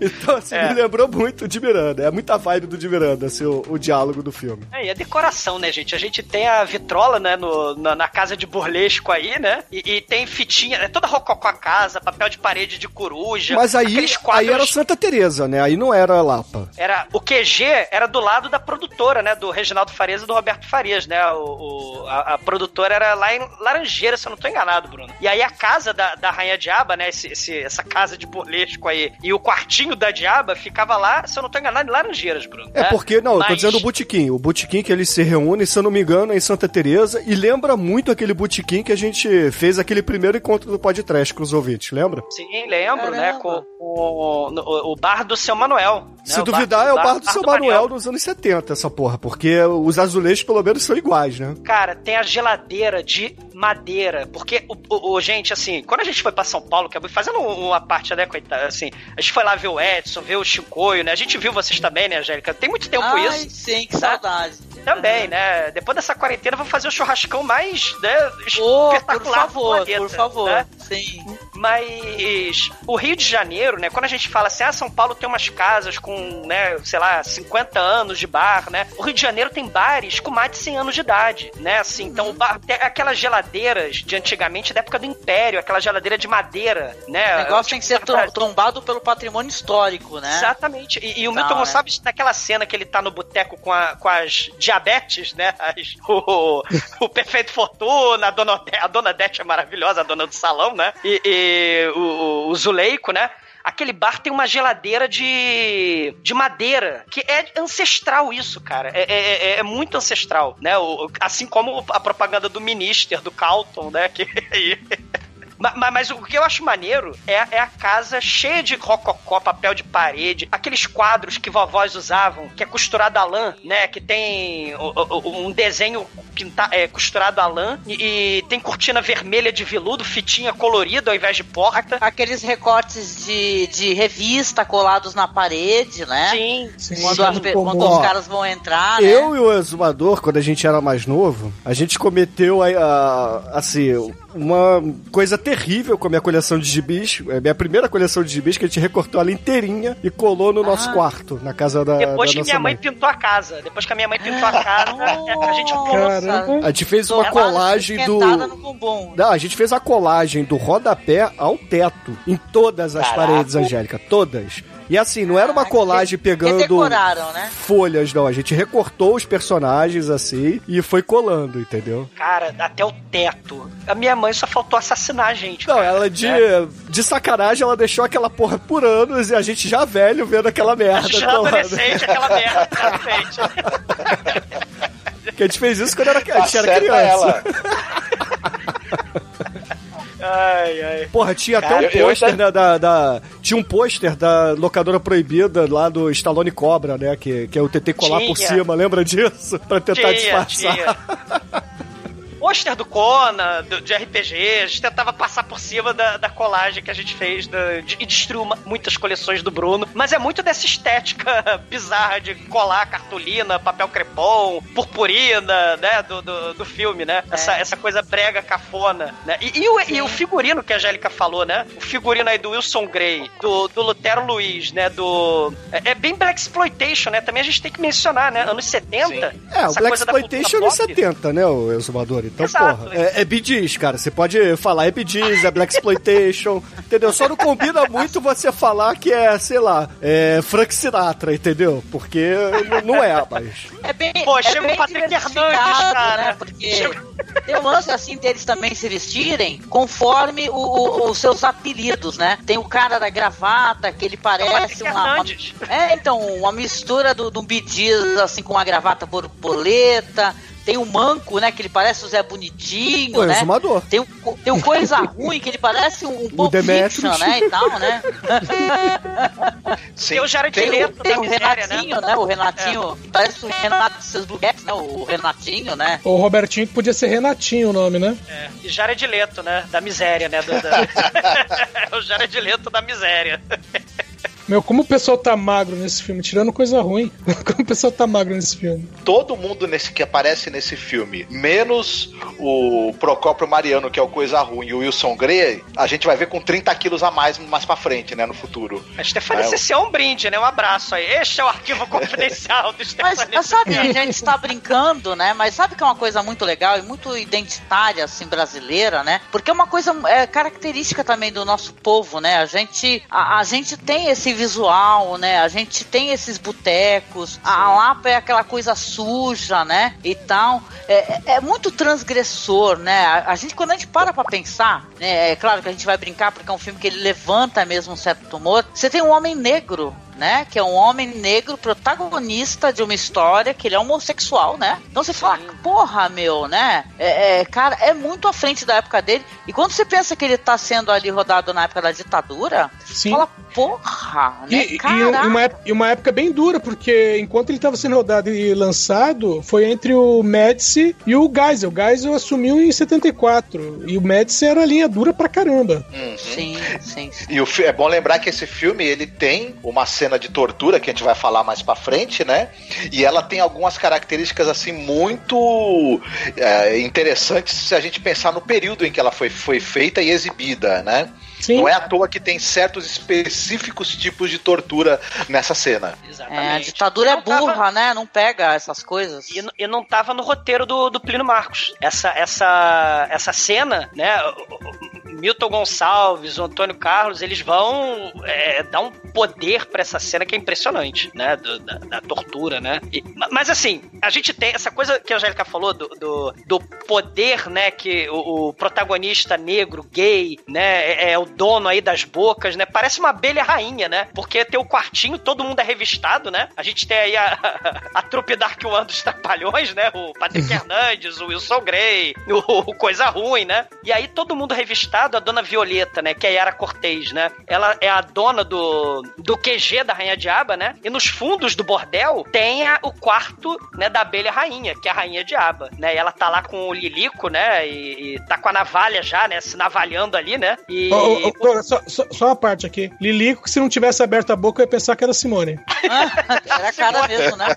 [laughs] Então, assim, É. me lembrou muito de Miranda. É muita vibe do de Miranda, assim, o, o diálogo do filme. É, e a decoração, né, gente? A gente tem a vitrola, né, no, na, na casa de burlesco aí, né? E, e tem fitinha, é toda rococó a casa, papel de parede de coruja. Mas aí, quadros- aí era Santa Teresa, né? Aí não era Lapa. Era, o QG era do lado da produtora, né? Do Reginaldo Farias e do Roberto Farias, né? O, o- a, a produtora era lá em Laranjeira, se eu não tô enganado, Bruno. E aí a casa da, da Rainha Diaba, né? Esse, esse- essa casa de burlesco aí, e o quartinho da Diaba ficava lá, se eu não tô enganado, em Laranjeiras, Bruno. É né? porque, não, eu tô Mas- dizendo o botequim. O botequim que eles se reúnem, se eu não me engano, é em Santa Teresa e lembra muito aquele botequim que a gente fez aquele primeiro encontro do podcast com os ouvintes, lembra? Sim, lembro, né? Com, com- no- o bar do seu Manuel. né? Se O duvidar, bar- é o bar do seu Manuel Manuel. nos anos 70, essa porra, porque os azulejos pelo menos são iguais, né? Cara, tem a geladeira de madeira. Porque, o, o- o- gente, assim, quando a gente foi pra São Paulo, que eu fazendo uma parte, né, coitada, assim, a gente foi lá ver o Edson, ver o Chicoio, né? A gente viu vocês também, né, Angélica? Tem muito tempo Ai, isso. sim, que né? saudade. Também, né? Depois dessa quarentena, eu vou fazer o churrascão mais, né, por espetacular do favor, planeta, por favor. né? Sim. Mas o Rio de Janeiro, né? Quando a gente fala assim, ah, São Paulo tem umas casas com, né, sei lá, 50 anos de bar, né? O Rio de Janeiro tem bares com mais de 100 anos de idade, né? Assim, então o bar, tem aquelas geladeiras de antigamente, da época do Império, aquela geladeira de madeira, né? O negócio tem que ser trom- trombado pelo patrimônio histórico, né? Exatamente. E, e o Não, Milton né? Gonçalves, naquela cena que ele tá no boteco com, a- com as diabetes, né? As- [laughs] o, o Perfeito Fortuna, a dona, a dona Dete é maravilhosa, a dona do salão, né? E, e o, o- né? Aquele bar tem uma geladeira de, de madeira, que é ancestral isso, cara. É, é- é- é muito ancestral, né? O- assim como a propaganda do Minister, do Calton, né? [laughs] Que, Ma- ma- Mas, o que eu acho maneiro é, é a casa cheia de rococó, papel de parede, aqueles quadros que vovós usavam, que é costurado a lã, né? Que tem o- o- um desenho pinta- é, costurado a lã e, e tem cortina vermelha de veludo, fitinha colorida ao invés de porta. Aqueles recortes de, de revista colados na parede, né? Sim. Quando, as quando Ó, os caras vão entrar, né? Eu e o exumador, quando a gente era mais novo, a gente cometeu, a, a- assim, uma coisa terrível com a minha coleção de gibis. É a minha primeira coleção de gibis, que a gente recortou ela inteirinha e colou no nosso Ah. quarto, na casa da, Depois da que nossa minha mãe mãe. pintou a casa. Depois que a minha mãe pintou a casa, [laughs] a gente A gente fez uma colagem do. Não, a gente fez a colagem do rodapé ao teto, em todas as Caraca. paredes, Angélica, todas. E assim, não era uma colagem pegando né? folhas, não. A gente recortou os personagens assim e foi colando, entendeu? Cara, até o teto. A minha mãe só faltou assassinar a gente. Não, cara, ela de, né? de sacanagem, ela deixou aquela porra por anos e a gente já velho vendo aquela merda. Já adolescente, aquela merda, [laughs] exatamente. Que a gente fez isso quando era, a gente era criança. [laughs] Ai, ai. Porra, tinha Cara, até um eu pôster ainda- né, da, da- Tinha um pôster da locadora proibida lá do Stallone Cobra, né? Que, que eu tentei colar por Tinha. cima, lembra disso? Pra tentar disfarçar. tinha. [laughs] Pôster do Conan, do- de RPG, a gente tentava passar por cima da, da colagem que a gente fez da- de- e destruiu uma- muitas coleções do Bruno. Mas é muito dessa estética [laughs] bizarra de colar cartolina, papel crepom, purpurina, né? Do, do, do filme, né? Essa, essa coisa brega cafona, né? E, e o, e o figurino que a Angélica falou, né? O figurino aí do Wilson Gray, do, do Lutero Luiz, né? Do. É, é bem Black Exploitation, né? Também a gente tem que mencionar, né? Anos 70. É, o Black Exploitation é anos pop. 70, né, o exumador? Então, Exato. porra, é, é BDs, cara. Você pode falar é BDs, é Black Exploitation, [laughs] entendeu? Só não combina muito você falar que é, sei lá, é Frank Sinatra, entendeu? Porque não é, mas... É bem, Pô, é chega bem o Patrick Hernandes, cara. Né? Porque tem um lance assim deles também se vestirem conforme o- o- os seus apelidos, né? Tem o cara da gravata, que ele parece Patrick uma, uma-. É, então, uma mistura do, do Bidiz, assim, com uma gravata borboleta. Tem o Manco, né? Que ele parece o Zé Bonitinho, O né? exumador. Tem o, tem o Coisa Ruim, que ele parece um, um Pulp. Fiction, né? E tal, né? [laughs] Sim. Tem o Jared Tem Leto Tem da o miséria, Renatinho, né? né? O Renatinho. Parece o Renato seus Cats, né? O Renatinho, né? O Robertinho que podia ser Renatinho o nome, né? É. E Jared Leto, né? Da miséria, né? Do, da... [laughs] [laughs] o Jared Leto da miséria. Meu, como o pessoal tá magro nesse filme, tirando coisa ruim. [laughs] Como o pessoal tá magro nesse filme. Todo mundo nesse que aparece nesse filme, menos o Procópio Mariano, que é o coisa ruim, e o Wilson Grey, a gente vai ver com 30 quilos a mais mais pra frente, né, no futuro. A Stefania, É, esse é um brinde, né? Um abraço aí. Este é o arquivo [laughs] confidencial do Mas, Stefania. mas sabe, a gente está brincando, né? Mas sabe que é uma coisa muito legal e muito identitária, assim, brasileira, né? Porque é uma coisa é, característica também do nosso povo, né? A gente, a, a gente tem esse visual, né? A gente tem esses botecos. A, Lapa é aquela coisa suja, né? E tal. É, é- é muito transgressor, né? A, a gente, quando a gente para pra pensar, né? É claro que a gente vai brincar porque é um filme que ele levanta mesmo um certo tumor. Você tem um homem negro né? Que é um homem negro protagonista de uma história que ele é homossexual, né? Então você fala, porra, meu, né? É, é, cara, é muito à frente da época dele. E quando você pensa que ele tá sendo ali rodado na época da ditadura, Sim. você fala, porra, né? E, e uma, e uma época bem dura, porque enquanto ele estava sendo rodado e lançado, foi entre o Médici e o Geisel. O Geisel assumiu em 74. E o Médici era linha dura pra caramba. Uhum. Sim, sim, sim. E o é bom lembrar que esse filme ele tem uma cena de tortura que a gente vai falar mais pra frente, né? E ela tem algumas características assim muito é, interessantes se a gente pensar no período em que ela foi, foi feita e exibida, né? Sim. Não é à toa que tem certos específicos tipos de tortura nessa cena. É, a ditadura é Não tava- burra, né? Não pega essas coisas. E, e não tava no roteiro do, do Plínio Marcos. Essa, essa, essa cena, né? Milton Gonçalves, o Antônio Carlos, eles vão é, dar um poder pra essa cena que é impressionante, né? do- da, da tortura, né? E- ma- mas assim, a gente tem essa coisa que a Angélica falou do, do, do poder, né? Que o, o protagonista negro, gay, né? É, é o dono aí das bocas, né? Parece uma abelha rainha, né? Porque tem o quartinho, todo mundo é revistado, né? A gente tem aí a, [laughs] a trupe Dark One dos Trapalhões, né? O Patrick [laughs] Hernandes, o Wilson Grey, o, o Coisa Ruim, né? E aí todo mundo revistado, a dona Violeta, né? Que é a Yara Cortez, né? Ela é a dona do, do QG da Rainha Diaba, né? E nos fundos do bordel tem a- o quarto, né? Da abelha rainha, que é a Rainha Diaba, né? E ela tá lá com o Lilico, né? E, e tá com a navalha já, né? Se navalhando ali, né? E... Ô, ô, ô, Dora, só, só, só uma parte aqui. Lilico, que se não tivesse aberto a boca, eu ia pensar que era Simone. Era a cara mesmo, né? [laughs]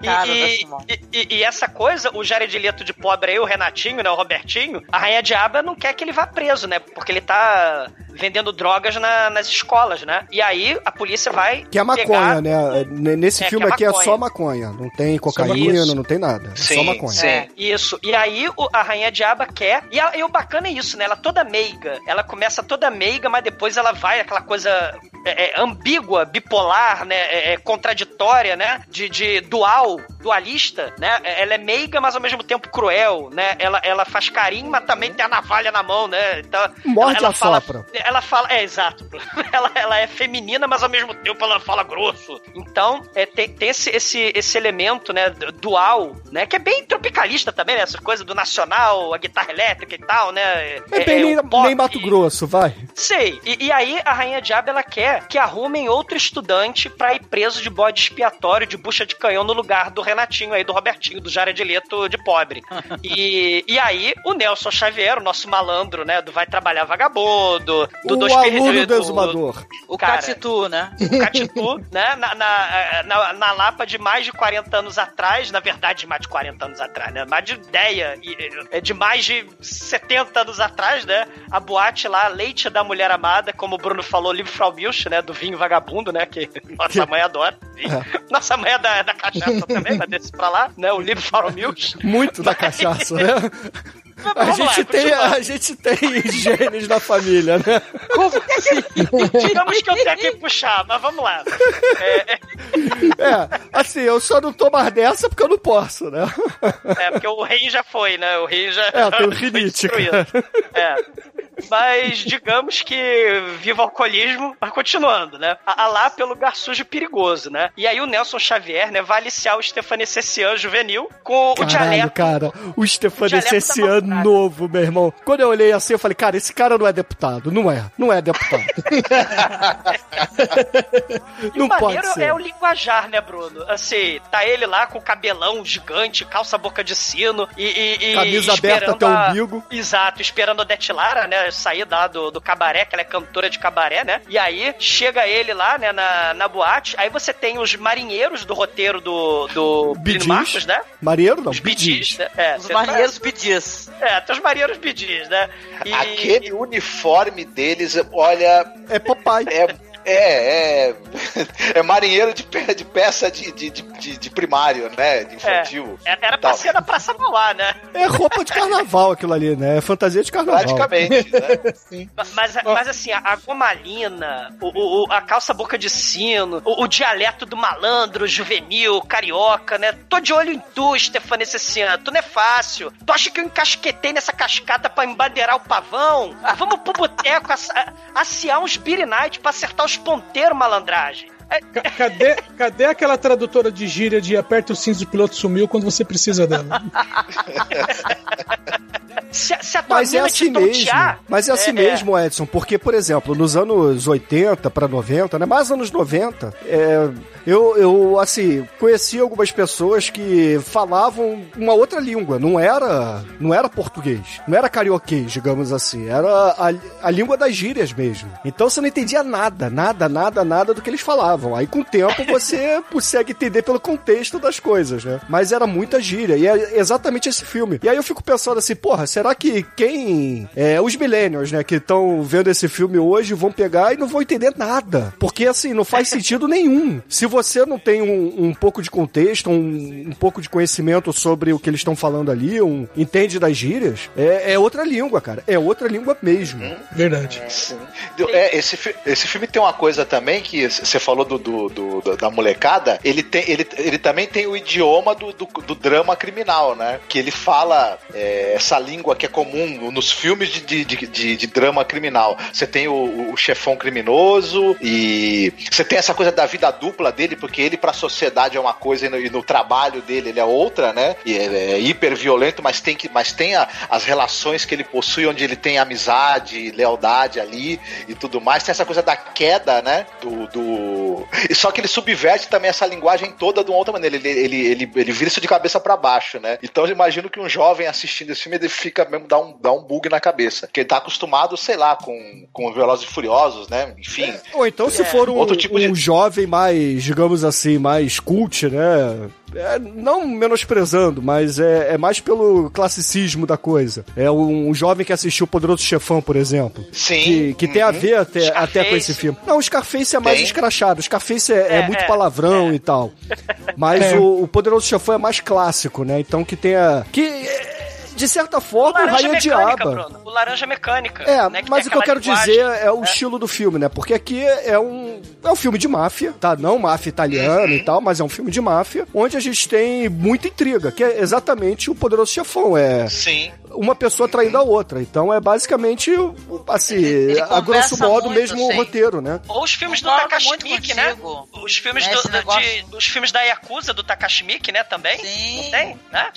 E, Cara e, e- e essa coisa, o Jared Leto de pobre aí, o Renatinho, né, o Robertinho, a Rainha Diaba não quer que ele vá preso, né, porque ele tá vendendo drogas na- nas escolas, né, e aí a polícia vai Que é maconha, pegar... né? Nesse É, que filme é aqui é só maconha. Não tem cocaína, não tem nada. É só Sim, maconha. sim. É, isso. E aí o- a Rainha Diaba quer. E, a- e o bacana é isso, né? Ela toda meiga. Ela começa toda meiga, mas depois ela vai aquela coisa é, é, ambígua, bipolar, né? É, é, contraditória, né? De, de dual, dualista, né? É, Ela é meiga, mas ao mesmo tempo cruel, né? Ela, ela faz carinho, mas também tem a navalha na mão, né? Então, Morde ela, ela fala, assopra. ela fala, é exato. [laughs] Ela, ela é feminina, mas ao mesmo tempo ela fala grosso. Então, é, tem, tem esse, esse, esse elemento, né, du- dual, né, que é bem tropicalista também, né, essa coisa do nacional, a guitarra elétrica e tal, né. É bem nem, o pop. nem Mato Grosso, vai. Sei. E, e aí a Rainha Diabo ela quer que arrumem outro estudante pra ir preso de bode expiatório de bucha de canhão no lugar do Renatinho aí, do Robertinho, do Jared Leto de pobre. [laughs] e, e aí o Nelson Xavier, o nosso malandro, né, do Vai Trabalhar Vagabundo, do o Dois aluno Perdidos, do exumador. O Cara, Catitu, né? o Catitu, [laughs] né? Na, na, na, na Lapa de mais de 40 anos atrás, na verdade, mais de 40 anos atrás, né? Mais de ideia, é de mais de 70 anos atrás, né? A boate lá, Leite da Mulher Amada, como o Bruno falou, livro Frau Milch, né? Do vinho vagabundo, né? Que [laughs] nossa mãe adora. Nossa mãe é da, da cachaça também, mas desse pra lá, né? O livro Frau Milch. Muito da cachaça, né? A Vamos lá, gente, tem, a gente tem genes na família, né? Digamos que eu tenho que puxar, mas vamos lá. É, é, É, assim, eu só não tô mais dessa porque eu não posso, né? É, porque o rei já foi, né? O rei já. É, tem o [laughs] rinite. É. Mas digamos que viva o alcoolismo, mas continuando, né? A, a lá pelo garçujo perigoso, né? E aí o Nelson Xavier, né, vai aliciar o Stefanecessian juvenil com o Caralho, dialeto. cara, o Stefano dialeto esse da ano novo, meu irmão. Quando eu olhei assim, eu falei, cara, esse cara não é deputado. Não é, não é deputado. [laughs] [laughs] E não o pode maneiro ser. é o linguajar, né, Bruno? Assim, tá ele lá com o cabelão gigante, calça boca de sino e. e- e Camisa aberta até o a- umbigo. Exato, esperando a Dete Lara, Sair lá do, do cabaré, que ela é cantora de cabaré, né? E aí chega ele lá, né, na, na boate. Aí você tem os marinheiros do roteiro do, do Bidis. Marcos, né? Marinheiro não, Os bidis. bidis, né? É, Os marinheiros tá- bidis. É, tem os marinheiros bidis, né? E- Aquele uniforme deles, olha. É papai. É. É, é, é marinheiro de, pe- de peça de, de, de, de- primário, né? De infantil. É, era pra ser na Praça Mauá, né? É roupa de carnaval aquilo ali, né? É fantasia de carnaval. Praticamente, né? [laughs] Ma- Mas, mas assim, a, a gomalina, o, o- a calça boca de sino, o, o dialeto do malandro, juvenil, carioca, né? Tô de olho em tu, Stefano Cessiano. Tu não é fácil. Tu acha que eu encasquetei nessa cascata pra embadeirar o pavão? Ah, vamos pro boteco [laughs] ass- a- aciar uns Beer Night pra acertar os ponteiros, malandragem. É, Ca- Cadê, cadê aquela tradutora de gíria de aperta o cinto do piloto sumiu quando você precisa dela? [laughs] se, se a tua Mas é assim mesmo. Mas é assim é- mesmo, Edson. Porque, por exemplo, nos anos 80 para 90, né? Mais anos 90, é, eu, eu, assim, conheci algumas pessoas que falavam uma outra língua. Não era, não era português. Não era carioquês, digamos assim. Era a, a língua das gírias mesmo. Então você não entendia nada, nada, nada, nada do que eles falavam. Aí com o tempo você [laughs] consegue entender pelo contexto das coisas, né? Mas era muita gíria. E é exatamente esse filme. E aí eu fico pensando assim, porra, será que quem. É, os millennials, né, que estão vendo esse filme hoje vão pegar e não vão entender nada. Porque assim, não faz sentido [laughs] nenhum. Se você não tem um, um pouco de contexto, um, um pouco de conhecimento sobre o que eles estão falando ali, um entende das gírias, é, é outra língua, cara. É outra língua mesmo. Verdade. Sim. É, esse, esse filme tem uma coisa também que você falou do, do- da- da molecada. Ele, tem, ele, ele também tem o idioma do, do, do drama criminal, né? Que ele fala é, essa língua que é comum nos filmes de, de, de, de- de drama criminal. Você tem o, o chefão criminoso e você tem essa coisa da vida dupla dele, porque ele pra sociedade é uma coisa e no, e no trabalho dele ele é outra, né? E é, é hiper violento, mas tem, que, mas tem a- as relações que ele possui, onde ele tem amizade, lealdade ali e tudo mais. Tem essa coisa da queda, né? Do. do... E só que ele subverte também essa linguagem toda de uma outra maneira. Ele, ele, ele, ele vira isso de cabeça pra baixo, né? Então eu imagino que um jovem assistindo esse filme ele fica mesmo dá um, dá um bug na cabeça. Porque ele tá acostumado, sei lá, com, com Velozes e Furiosos, né? Enfim. Ou então, se É, for um, outro tipo de- um jovem mais, digamos assim, mais cult, né? É, não menosprezando, mas é, é mais pelo classicismo da coisa. É um, um jovem que assistiu o Poderoso Chefão, por exemplo. Sim. Que, que tem a Uhum. ver até, até com esse filme. Não, o Scarface é mais Tem. escrachado. O Scarface é, é É, muito é, palavrão e tal. [laughs] Mas É. o, o Poderoso Chefão é mais clássico, né? Então que tenha. Que, de certa forma, o Rainha mecânica, Diaba. O laranja mecânica. É, né, que mas o que eu quero dizer é o né? estilo do filme, né? Porque aqui é um, é um filme de máfia, tá? Não máfia italiana e tal, mas é um filme de máfia, onde a gente tem muita intriga, que é exatamente o Poderoso Chefão. É Sim. Uma pessoa traindo a outra. Então é basicamente, o- assim, ele a grosso modo, muito, mesmo o roteiro, né? Ou os filmes do Takashi Miike, né? Os filmes, Né, do, de- negócio- os filmes da Yakuza do Takashi Miike, né, também? Sim. Não tem, né?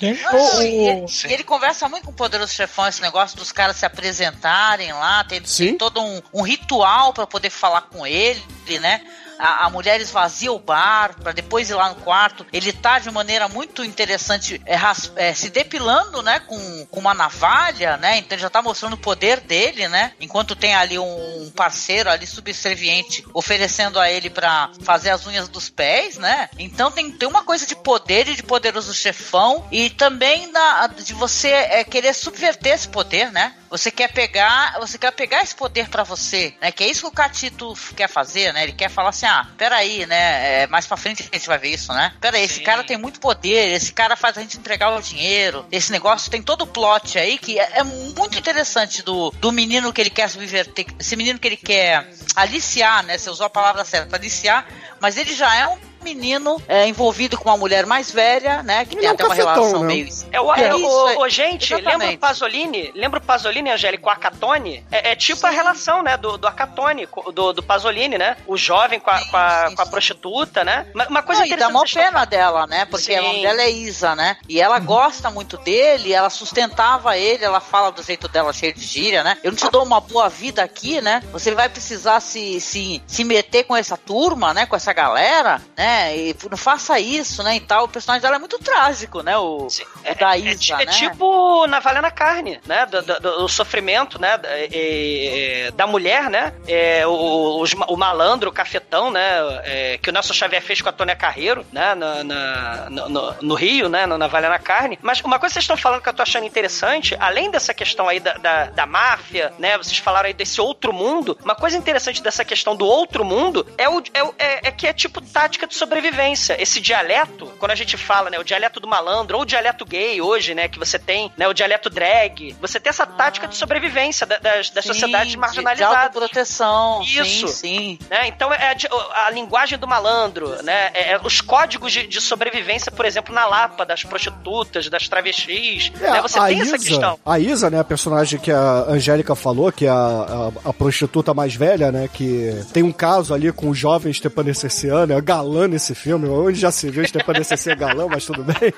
E ele, ele conversa muito com o Poderoso Chefão, esse negócio dos caras se apresentarem lá, tem, tem todo um, um ritual pra poder falar com ele, né? A, a mulher esvazia o bar pra depois ir lá no quarto. Ele tá de maneira muito interessante é, é, se depilando, né? Com, com uma navalha, né? Então ele já tá mostrando o poder dele, né? Enquanto tem ali um parceiro ali subserviente oferecendo a ele pra fazer as unhas dos pés, né? Então tem, tem uma coisa de poder e de poderoso chefão e também da, de você é, querer subverter esse poder, né? Você quer pegar, você quer pegar esse poder pra você, né? Que é isso que o Catito quer fazer, né? Ele quer falar assim, ah, peraí, né? É, mais pra frente a gente vai ver isso, né? Peraí, esse Sim. cara tem muito poder, esse cara faz a gente entregar o dinheiro, esse negócio tem todo o plot aí que é, é muito interessante do, do menino que ele quer subverter, esse menino que ele quer aliciar, né? Você usou a palavra certa, aliciar, mas ele já é um menino é, envolvido com uma mulher mais velha, né? Que Ele tem é um até uma cafetão, relação né? meio. É o, é, Isso, o, é- o- gente, lembra o exatamente. Pasolini? Lembra o Pasolini, Angélica, com a Acatone? É, é tipo a relação, né, do, do Acatone, do, do Pasolini, né? O jovem com a, com a, com a prostituta, né? Uma, uma coisa Não, e dá interessante... mó vocês pena dela, né? Porque Sim. o nome dela é Isa, né? E ela gosta muito dele, ela sustentava ele, ela fala do jeito dela cheio de gíria, né? Eu não te dou uma boa vida aqui, né? Você vai precisar se, se, se meter com essa turma, né? Com essa galera, né? E não faça isso, né? E tal. O personagem dela é muito trágico, né? O, o da Isa, É né? tipo na Carne, né? Do, do- do- sofrimento, né? da- é, é, da mulher, né? É, o, os o malandro, o cafetão, né? é, que o Nelson Xavier fez com a Tônia Carreiro, né? Na, na- no, no- Rio, né? Na Valendo a Carne. Mas uma coisa que vocês estão falando que eu tô achando interessante, além dessa questão aí da, da, da máfia, né? Vocês falaram aí desse outro mundo. Uma coisa interessante dessa questão do outro mundo é, o, é, o- é- é que é tipo tática de sobrevivência. Esse dialeto, quando a gente fala, né? O dialeto do malandro ou o dialeto gay hoje, né? Que você tem, né? O dialeto drag. Você tem essa tática de sobrevivência da- das, das Sim, sociedades de- marginalizadas. De autoproteção. Isso. Sim, sim. né? Então é a, a linguagem do malandro, né? É, é os códigos de, de sobrevivência, por exemplo, na Lapa, das prostitutas, das travestis. É, né? Você tem Isa, essa questão. A Isa, né, a personagem que a Angélica falou, que é a, a, a prostituta mais velha, né, que tem um caso ali com o jovem Stepan Necessiano, é galã nesse filme, onde já se viu Stepan Necessiano galã, mas tudo bem.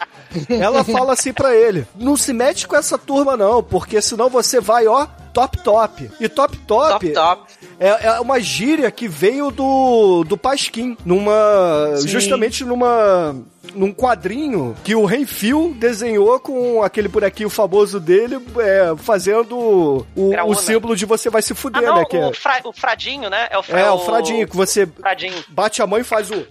Ela fala assim pra ele, não se mete com essa turma não, porque senão você vai, ó, top top. E top top, Top, top. É, é uma gíria que veio do, do Pasquim, numa. Sim. justamente numa. num quadrinho que o Renfil desenhou com aquele bonequinho famoso dele, é, fazendo o, o símbolo de você vai se Ah, fuder, não, né? Que é, o, fra- o fradinho, né? É o, fra- é, o fradinho, que você Fradinho, bate a mão e faz o.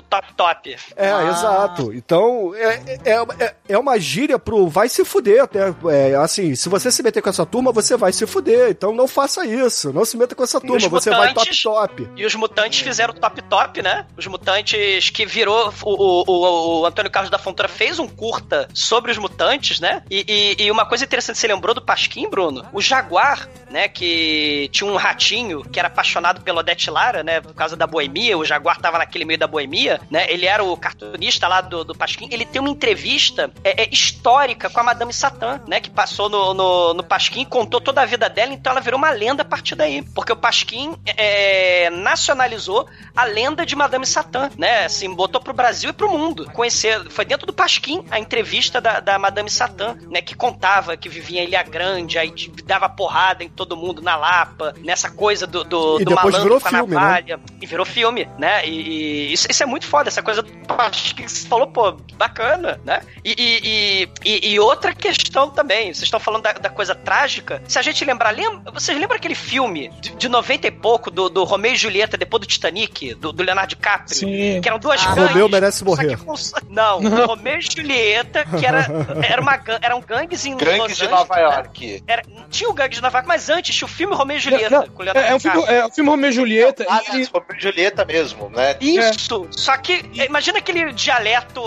o top top. É, Ah. exato. Então, é, é, é, é uma gíria pro vai se fuder até. É, assim, se você se meter com essa turma, você vai se fuder. Então não faça isso. Não se meta com essa turma. Você vai top mutantes- top. E os mutantes fizeram o top top, né? Os mutantes que virou. O, o, o- o Antônio Carlos da Fontoura fez um curta sobre os mutantes, né? E, e- e uma coisa interessante, você lembrou do Pasquim, Bruno? O Jaguar, né? Que tinha um ratinho que era apaixonado pela Odete Lara, né? Por causa da boemia. O Jaguar tava naquele meio da boemia, né? Ele era o cartunista lá do, do Pasquim. Ele tem uma entrevista é, é, histórica com a Madame Satã, né? Que passou no, no, no Pasquim, contou toda a vida dela, então ela virou uma lenda a partir daí. Porque o Pasquim é, nacionalizou a lenda de Madame Satã, né? Assim, botou pro Brasil e pro mundo. Conhecer, foi dentro do Pasquim a entrevista da, da Madame Satã, né? Que contava que vivia em Ilha Grande, aí dava porrada em todo mundo na Lapa, nessa coisa do, do, E do depois malandro virou com a filme, né? navalha. E virou filme, né? E, e isso, isso é muito foda, essa coisa Pasquim que você falou, pô, bacana, né? E, e, e, e- outra questão também, vocês estão falando da, da coisa trágica. Se a gente lembrar, lembra, vocês lembram aquele filme de, de 90 e pouco do, do Romeu e Julieta depois do Titanic, do, do Leonardo DiCaprio? Sim. Que eram duas Ah, gangues. Romeu merece morrer. com- [laughs] Não, Romeu e Julieta, que era, era uma, eram gangues em Los Gangues de Angeles, Nova né? York. Era, tinha o gangue de Nova York, mas antes tinha o filme Romeu e Julieta. Não, com o Leonardo é, é um filme, é um filme Romeu e Julieta. Ah, e- Romeu e Julieta mesmo, né? Isso! Só que, imagina aquele dialeto,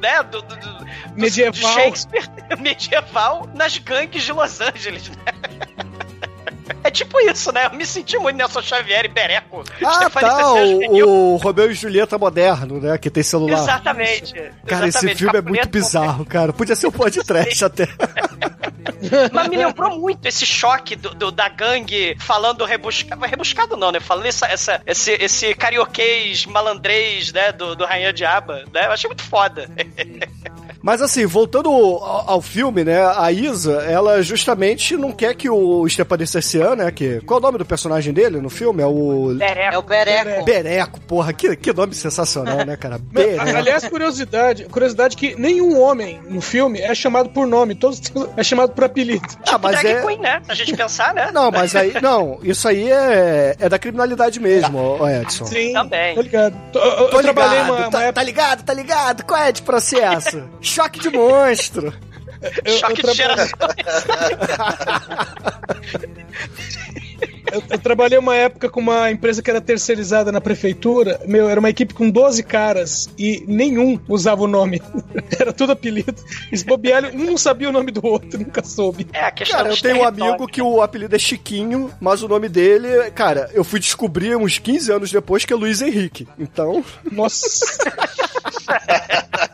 né, do, do- do- Medieval. Shakespeare [laughs] medieval nas gangues de Los Angeles, né? [laughs] É tipo isso, né? Eu me senti muito Nelson Xavier e Bereco. Ah, tá, o, o Romeu e Julieta moderno, né? Que tem celular. Exatamente. Cara, esse exatamente. filme é muito bizarro, cara. Podia ser um [laughs] podcast até. Mas me lembrou muito esse choque do, do- da gangue falando rebuscado. Rebuscado não, né? Falando essa, essa- esse, esse carioquês malandrês, né? Do, do Rainha Diaba, né? Eu achei muito foda. Mas assim, voltando ao, ao filme, né? A Isa, ela justamente não quer que o Stepan Necessian, né? Que, qual é o nome do personagem dele no filme? É o... É o Bereco. Bereco, porra. Que, que nome sensacional, né, cara? [laughs] Bereco. Aliás, curiosidade, curiosidade que nenhum homem no filme é chamado por nome, todos é chamado por apelido. Ah, mas Drag é... Queen, né? Se a gente pensar, né? Não, mas aí... Não, isso aí é, é da criminalidade mesmo, ó, Edson. Sim, Também. tô ligado. Tô- Eu, eu Tô trabalhei ligado, uma, uma tá, época. tá ligado, tá ligado? Qual é de processo? [laughs] Choque de monstro. eu- Choque eu de. [laughs] Eu, eu trabalhei uma época com uma empresa que era terceirizada na prefeitura. Meu, era uma equipe com 12 caras e nenhum usava o nome. [laughs] Era tudo apelido. Esse bobealho, um não sabia o nome do outro, nunca soube. É, a questão Cara, eu tenho um amigo que o apelido é Chiquinho, mas o nome dele, cara, eu fui descobrir uns 15 anos depois que é Luiz Henrique. Então, Nossa. [laughs]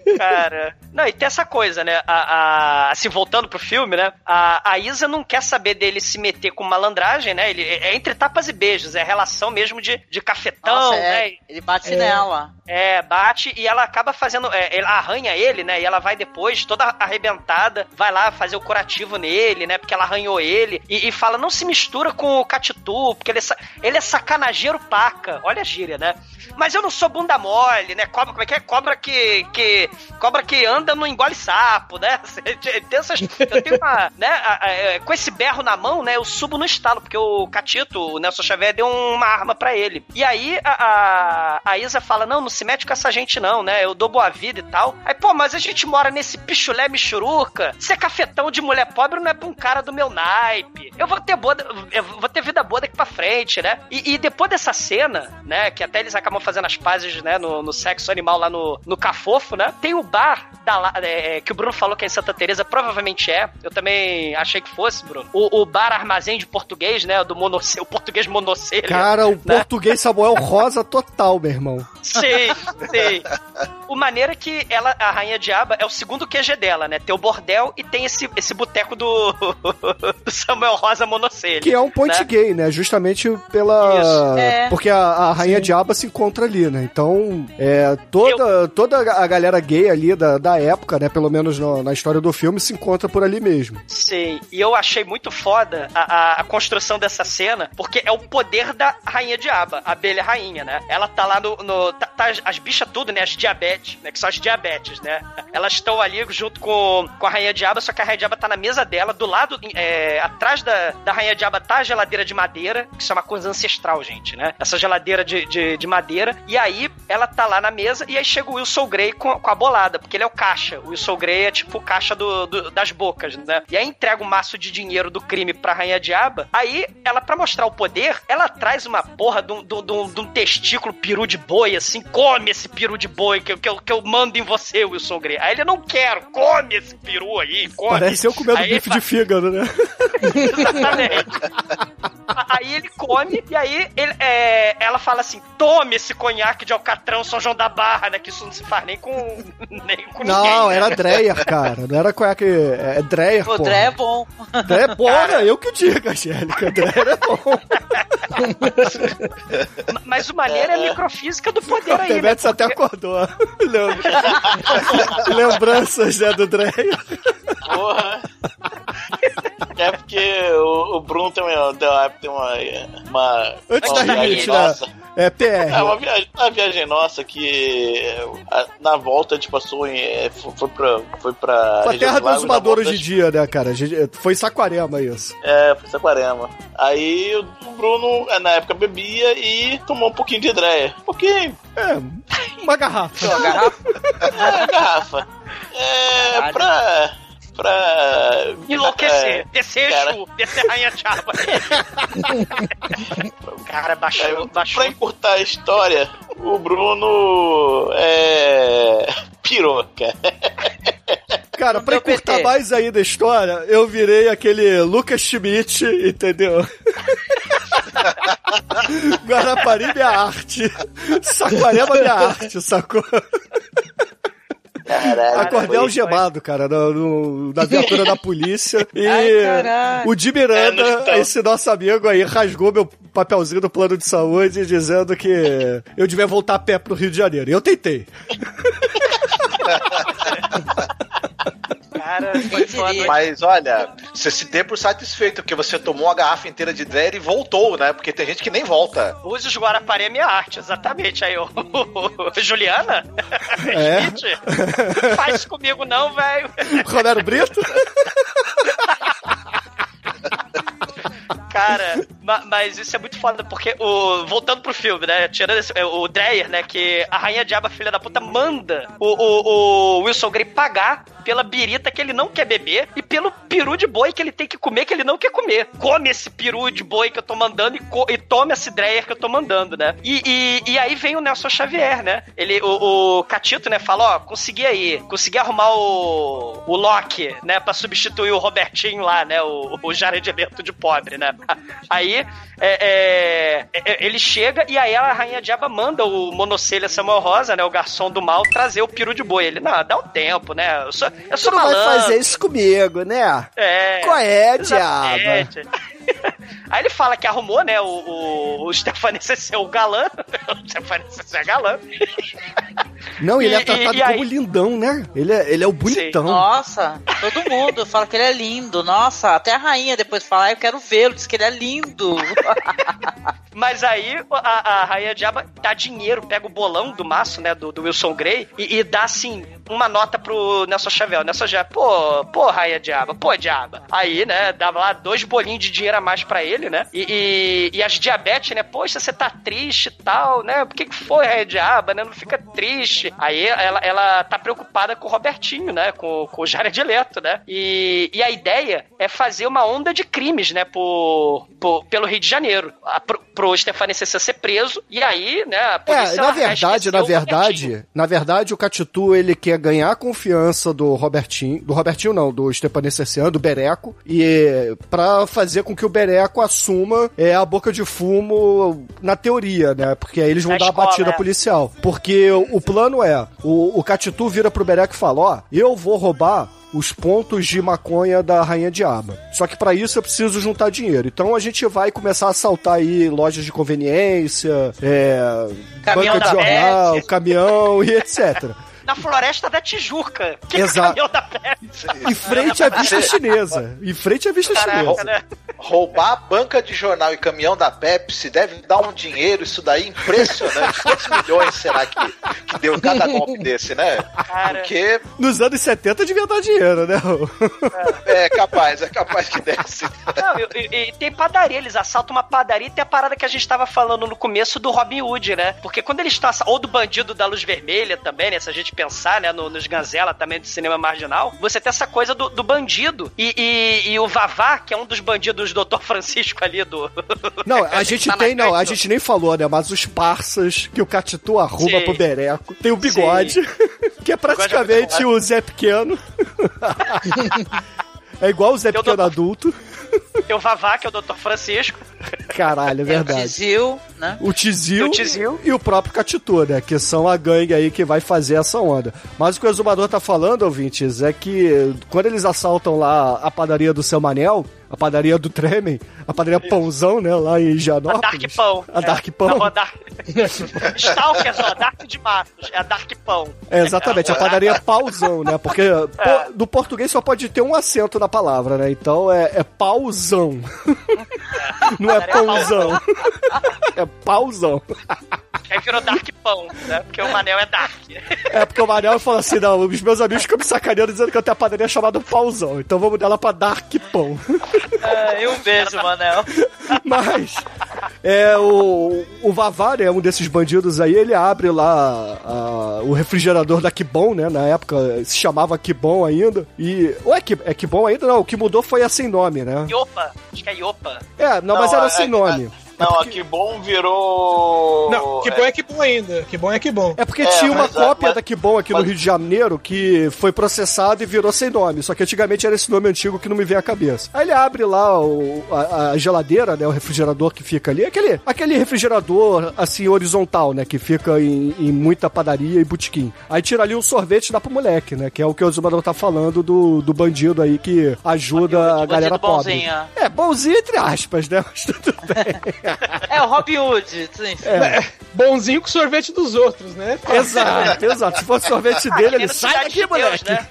Cara. Não, e tem essa coisa, né? A, a- assim, voltando pro filme, né? A, a Isa não quer saber dele se meter com malandragem, né? Ele, é entre tapas e beijos, é relação mesmo de, de cafetão, Nossa, é, né? ele bate É. nela. É, bate e ela acaba fazendo. é, ela arranha ele, né? E ela vai depois, toda arrebentada, vai lá fazer o curativo nele, né? Porque ela arranhou ele. E, e fala: não se mistura com o Catitu, porque ele é, ele é sacanageiro paca. Olha a gíria, né? Mas eu não sou bunda mole, né? Cobra, como é que é? Cobra que. que cobra que anda não engole sapo, né? [laughs] Tem essas, eu tenho uma. Né? a- a- é, com esse berro na mão, né? Eu subo no estalo, porque o Catito, o Nelson Xavier, deu uma arma pra ele. E aí a, a, Isa fala: não, não se mete com essa gente, não, né? Eu dou boa vida e tal. Aí, pô, mas a gente mora nesse pichulé michuruca. Ser cafetão de mulher pobre não é pra um cara do meu naipe. Eu vou ter boa, vou ter vida boa daqui pra frente, né? E, e depois dessa cena, né? Que até eles acabam fazendo as pazes, né? No, no sexo animal lá no, no Cafofo, né? Tem o bar da, La- é, que o Bruno falou que é em Santa Teresa, provavelmente é. Eu também achei que fosse, Bruno. O, o bar armazém de português, né? Do monoce, o português monocelha. cara, o [laughs] né? português Samuel Rosa total, meu irmão. Sim, sim. O maneiro é que ela, a Rainha Diaba, é o segundo QG dela, né? Tem o bordel e tem esse, esse boteco do, [laughs] do Samuel Rosa Monocelha. Que é um point né? gay, né? Justamente pela. É. Porque a, a Rainha Diaba se encontra ali, né? Então, é, toda, toda a galera gay ali da, da época, né? Pelo menos no- na história do filme, se encontra por ali mesmo. Sim, e eu achei muito foda a, a- a construção dessa cena, porque é o poder da Rainha Diaba, a abelha rainha, né? Ela tá lá no. no- tá, tá as, as bichas tudo, né? As diabetes, né? Que são as diabetes, né? Elas estão ali junto com, com a Rainha Diaba, só que a Rainha Diaba tá na mesa dela, do lado, é, atrás da, da Rainha Diaba tá a geladeira de madeira, que isso é uma coisa ancestral, gente, né? Essa geladeira de, de, de madeira, e aí ela tá lá na mesa, e aí chega o Wilson Grey com, com a bolada, porque ele é o caixa. O Wilson Grey é tipo o caixa do, do- das bocas, né? E aí entrega um maço de dinheiro do crime pra Rainha Diaba. Aí, ela, pra mostrar o poder, ela traz uma porra de um, de um- de um- testículo peru de boi, assim, come esse peru de boi que, eu- que, eu, que eu mando em você, Wilson Grey. Aí ele, não quero, come esse peru aí, come. Parece eu comendo Aí bife ele de fígado, né? [laughs] Exatamente. aí ele come e aí ele, é, ela fala assim: tome esse conhaque de Alcatrão São João da Barra, né? Que isso não se faz nem com, [laughs] nem com Não, ninguém. né? era Dreyer, cara. Não era qual é que. É Dreyer, O pô. Dré é bom. Dreyer é porra, eu que digo, Angélica. Dreyer é bom. [laughs] Mas o maneiro é a microfísica do poder O aí, né? Demetrius até acordou. Lembra- Lembranças, né, do Dreyer. Porra. É porque o, o Bruno tem uma. Tem uma, uma Antes uma da limite, né? É PR. É uma viagem, uma viagem nossa que a- na volta a gente passou em. é, Foi, foi pra. Foi pra. Foi a terra do volta hoje em dia, né, cara? Foi em Saquarema isso. É, foi Saquarema. Aí o Bruno, é, na época, bebia e tomou um pouquinho de hidreia. Um pouquinho. É, uma garrafa. Uma garrafa? [laughs] É, garrafa. É, pra. Pra. Enlouquecer, É, descer cara. Exu, descer Rainha Diaba. [laughs] Cara, baixou, baixou. Pra encurtar a história, o Bruno. É. pirou, cara. Cara, pra encurtar PT. mais ainda a história, eu virei aquele Lucas Schmidt, entendeu? [laughs] Guarapari minha arte. Saquarema minha arte, sacou? Caralho. Acordei foi- algemado, cara, no, no- na viatura da polícia. [laughs] E Ai, o Di É, Miranda, hospital. esse nosso amigo aí, rasgou meu papelzinho do plano de saúde dizendo que eu devia voltar a pé pro Rio de Janeiro. E eu tentei. [laughs] Cara, foi foda. Mas olha, você se dê por satisfeito, porque você tomou uma garrafa inteira de Dreyer e voltou, né? Porque tem gente que nem volta. Use os Guarapari é minha arte, exatamente. Aí, ô, Juliana? É. [laughs] Schmidt? Faz isso comigo não, velho. Romero Brito? Cara, ma- mas isso é muito foda, porque o. Voltando pro filme, né? Tirando esse, é, o Dreyer, né? Que a Rainha Diaba, filha da puta, manda o, o, o Wilson Grey pagar pela birita que ele não quer beber e pelo peru de boi que ele tem que comer que ele não quer comer. Come esse peru de boi que eu tô mandando e, e tome esse Dreyer que eu tô mandando, né? E, e, e aí vem o Nelson Xavier, né? Ele, o, o Catito, né, fala, ó, consegui aí, consegui arrumar o, o Loki, né, pra substituir o Robertinho lá, né, o, o Jared Leto de pobre, né? [laughs] Aí, é, é, é, ele chega e aí a Rainha Diaba manda o Monocelha Samuel Rosa, né, o garçom do mal, trazer o peru de boi. Ele, não, dá um tempo, né? Eu sou, eu Tu sou não vai malandro. fazer isso comigo, né? É. Qual é, exatamente. [laughs] Aí ele fala que arrumou, né, o, o, o Stefani [laughs] ser o galã. o Stefani ser galã. Não, ele é tratado e- e aí- como lindão, né? Ele é, ele é o bonitão. Nossa, todo mundo fala que ele é lindo. Nossa, até a rainha depois fala, "Ah, eu quero vê-lo, diz que ele é lindo. [laughs] Mas aí a, a Rainha Diaba dá dinheiro, pega o bolão do maço, né, do, do Wilson Grey, e, e dá, assim, uma nota pro Nelson Xavier. O Nelson Xavier, pô, pô, Rainha Diaba, pô, Diaba. Aí, né, dava lá dois bolinhos de dinheiro a mais pra ele, né, e, e, e as diabetes, né, poxa, você tá triste e tal, né, por que que foi, Rainha Diaba, né, não fica triste. Aí ela, ela tá preocupada com o Robertinho, né, com, com o Jared Leto, né, e, e a ideia é fazer uma onda de crimes, né, por, por- pelo Rio de Janeiro, a, pro, pro Stefani ser preso, e aí, né, a É, polícia na largar, verdade, na verdade, na verdade, o Catitu, ele quer ganhar a confiança do Robertinho, do Robertinho não, do Stepan Cerciano, do Bereco, e pra fazer com que o Bereco assuma é, a boca de fumo na teoria, né? Porque aí eles vão Na dar escola, a batida é. policial. Porque o, o é, o, o Catitu vira pro Bereco e fala, ó, eu vou roubar os pontos de maconha da Rainha Diaba. Só que pra isso eu preciso juntar dinheiro. Então a gente vai começar a assaltar aí lojas de conveniência, é, banca de jornal, caminhão e etc. Na floresta da Tijuca. Que Exato. caminhão da Pepsi. Em frente à vista chinesa. Em frente à vista Caraca, chinesa. né? Roubar a banca de jornal e caminhão da Pepsi deve dar um dinheiro, isso daí impressionante. Quantos milhões será que, que deu cada golpe desse, né? Porque Nos anos 70 devia dar dinheiro, né? é capaz, é capaz que desse. Não, e, e- tem padaria, eles assaltam uma padaria e tem a parada que a gente tava falando no começo do Robin Hood, né? Porque quando eles estão ou do bandido da luz vermelha também, né? Se a gente pensar, né, no- nos Ganzela também do cinema marginal, você tem essa coisa do, do bandido. E, e- e o Vavá, que é um dos bandidos do Dr. Francisco ali do. [laughs] Não, a gente Tá tem, não, a gente nem falou, né? Mas os parças que o Catitu arruma Sim. pro Bereco. Tem o bigode, [laughs] que é praticamente o Zé Pequeno. [laughs] é igual o Zé Pequeno adulto. [laughs] Tem o Vavá, que é o Dr. Francisco. Caralho, é verdade. Tizil, né? O Tizil, O Tizil. e o próprio Catitu, né? Que são a gangue aí que vai fazer essa onda. Mas o que o Exumador tá falando, ouvintes, é que quando eles assaltam lá a padaria do seu Manel, a padaria do Tremen, a padaria Pãozão, né? Lá em A Janópolis. Dark Pão. A Dark É, Pão. Não, a Dark... [laughs] Stalkers, ó, Dark de Matos. É a Dark Pão. É, exatamente, a padaria pauzão, né? Porque pô, no português só pode ter um acento na palavra, né? Então é, é pauzão. Não é pãozão. É pauzão. Aí virou Dark Pão, né? Porque o Manel é Dark. É porque o Manel falou assim: não, os meus amigos ficam me sacaneando dizendo que eu tenho a padaria chamada Pauzão. Então vamos dar ela pra Dark Pão. É, e um beijo, Manel. [laughs] Mas é o, o Vavar é um desses bandidos aí, ele abre lá a- o refrigerador da Kibon, né? Na época se chamava Kibon ainda. E. Ou é, é Kibon ainda? Não, o que mudou foi a sem nome, né? Iopa. Acho que é Iopa. É, não, mas Não, era é- sem é- nome. Não, a que bom virou. Não, que bom é que bom ainda. Que bom é que bom. É porque É, tinha uma mas- cópia mas- da Kibon aqui no mas- Rio de Janeiro que foi processada e virou sem nome. Só que antigamente era esse nome antigo que não me vem à cabeça. Aí ele abre lá o- a, a geladeira, né? O refrigerador que fica ali. Aquele, aquele refrigerador, assim, horizontal, né? Que fica em, em muita padaria e botequim. Aí tira ali um sorvete e dá pro moleque, né? Que é o que o Zumador tá falando do, do bandido aí que ajuda a galera pobre. bonzinho. É, bonzinho entre aspas, né? [laughs] Mas tudo bem. É o Robin Hood. sim. É. Bonzinho com sorvete dos outros, né? Exato, exato. Se fosse sorvete Ah, dele, que ele sai daqui, de Deus, moleque. né?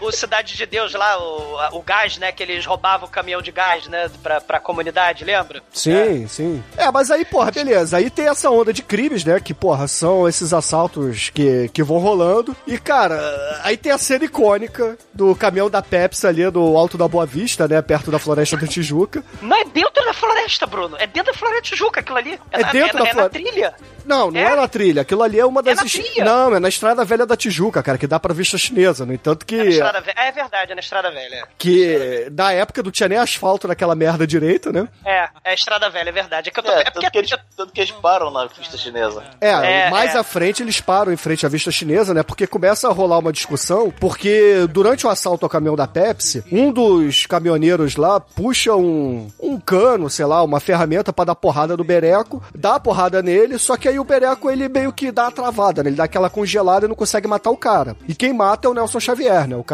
O Cidade de Deus lá, o, o gás, né? Que eles roubavam o caminhão de gás, né? Pra, pra comunidade, lembra? Sim, sim. É, mas aí, porra, beleza. Aí tem essa onda de crimes, né? Que, porra, são esses assaltos que, que vão rolando. E, cara, aí tem a cena icônica do caminhão da Pepsi ali do Alto da Boa Vista, né? Perto da Floresta da Tijuca. Não é dentro da floresta, Bruno. É dentro da floresta Tijuca, aquilo ali. É na, dentro é, da é flore- na trilha. Não, não é? É? na trilha. Aquilo ali é uma das. na est- trilha? Não, é na Estrada Velha da Tijuca, cara, que dá pra vista chinesa. No entanto que. É na Estrada Velha. É verdade, é na Estrada Velha. Que na época não tinha nem asfalto naquela merda direita, né? É, é a Estrada Velha, é verdade. É que eu tô... É, é tanto, porque que eles, tanto que eles param na pista chinesa. É, É, mais é. à frente eles param em frente à vista chinesa, né? Porque começa a rolar uma discussão, porque durante o assalto ao caminhão da Pepsi, um dos caminhoneiros lá puxa um, um cano, sei lá, uma ferramenta pra dar porrada no Bereco, dá a porrada nele, só que aí o Bereco ele meio que dá a travada, né? Ele dá aquela congelada e não consegue matar o cara. E quem mata é o Nelson Xavier, né? O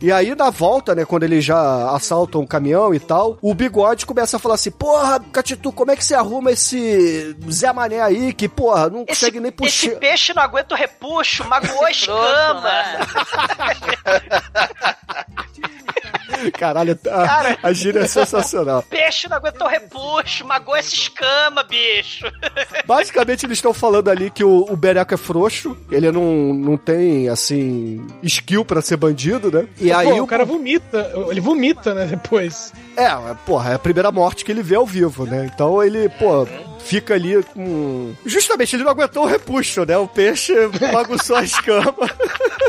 E aí na volta, né, quando eles já assaltam o caminhão e tal, o Bigode começa a falar assim: Porra, Catitu, como é que você arruma esse Zé Mané aí que, porra, não consegue nem puxar. Esse peixe não aguenta o repuxo, magoou a [laughs] escama. [laughs] Caralho, a, a gíria é sensacional. Peixe não aguentou o repuxo, magoou essa escama, bicho. Basicamente, eles estão falando ali que o, o Bereco é frouxo, ele não, não tem, assim, skill pra ser bandido, né? E Pô, aí o cara vomita, ele vomita, né, depois. É, porra, é a primeira morte que ele vê ao vivo, né? Então ele, pô, fica ali com. Justamente, ele não aguentou o repuxo, né? O peixe bagunçou a escama.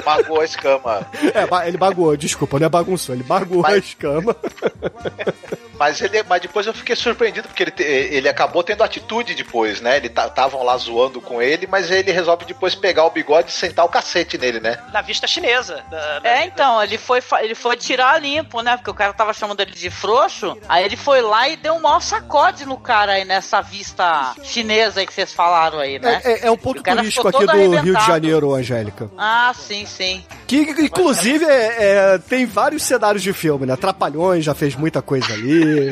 Magoou a escama. É, ba- ele baguou, desculpa, não é bagunçou, ele baguou a escama. Mas, ele, mas depois eu fiquei surpreendido, porque ele, te- ele acabou tendo atitude depois, né? Ele estavam lá zoando com ele, mas ele resolve depois pegar o bigode e sentar o cacete nele, né? Na vista chinesa. da- da- É, então, ele foi, ele foi tirar limpo, né? Porque o cara tava chamando ele de frouxo. Aí ele foi lá e deu um maior sacode no cara aí nessa vista chinesa aí que vocês falaram aí, né? É, é- é um ponto turístico aqui do Rio de. Janeiro, Angélica. Ah, sim, sim. Que, inclusive, é- é, tem vários cenários de filme, né? Trapalhões já fez muita coisa ali.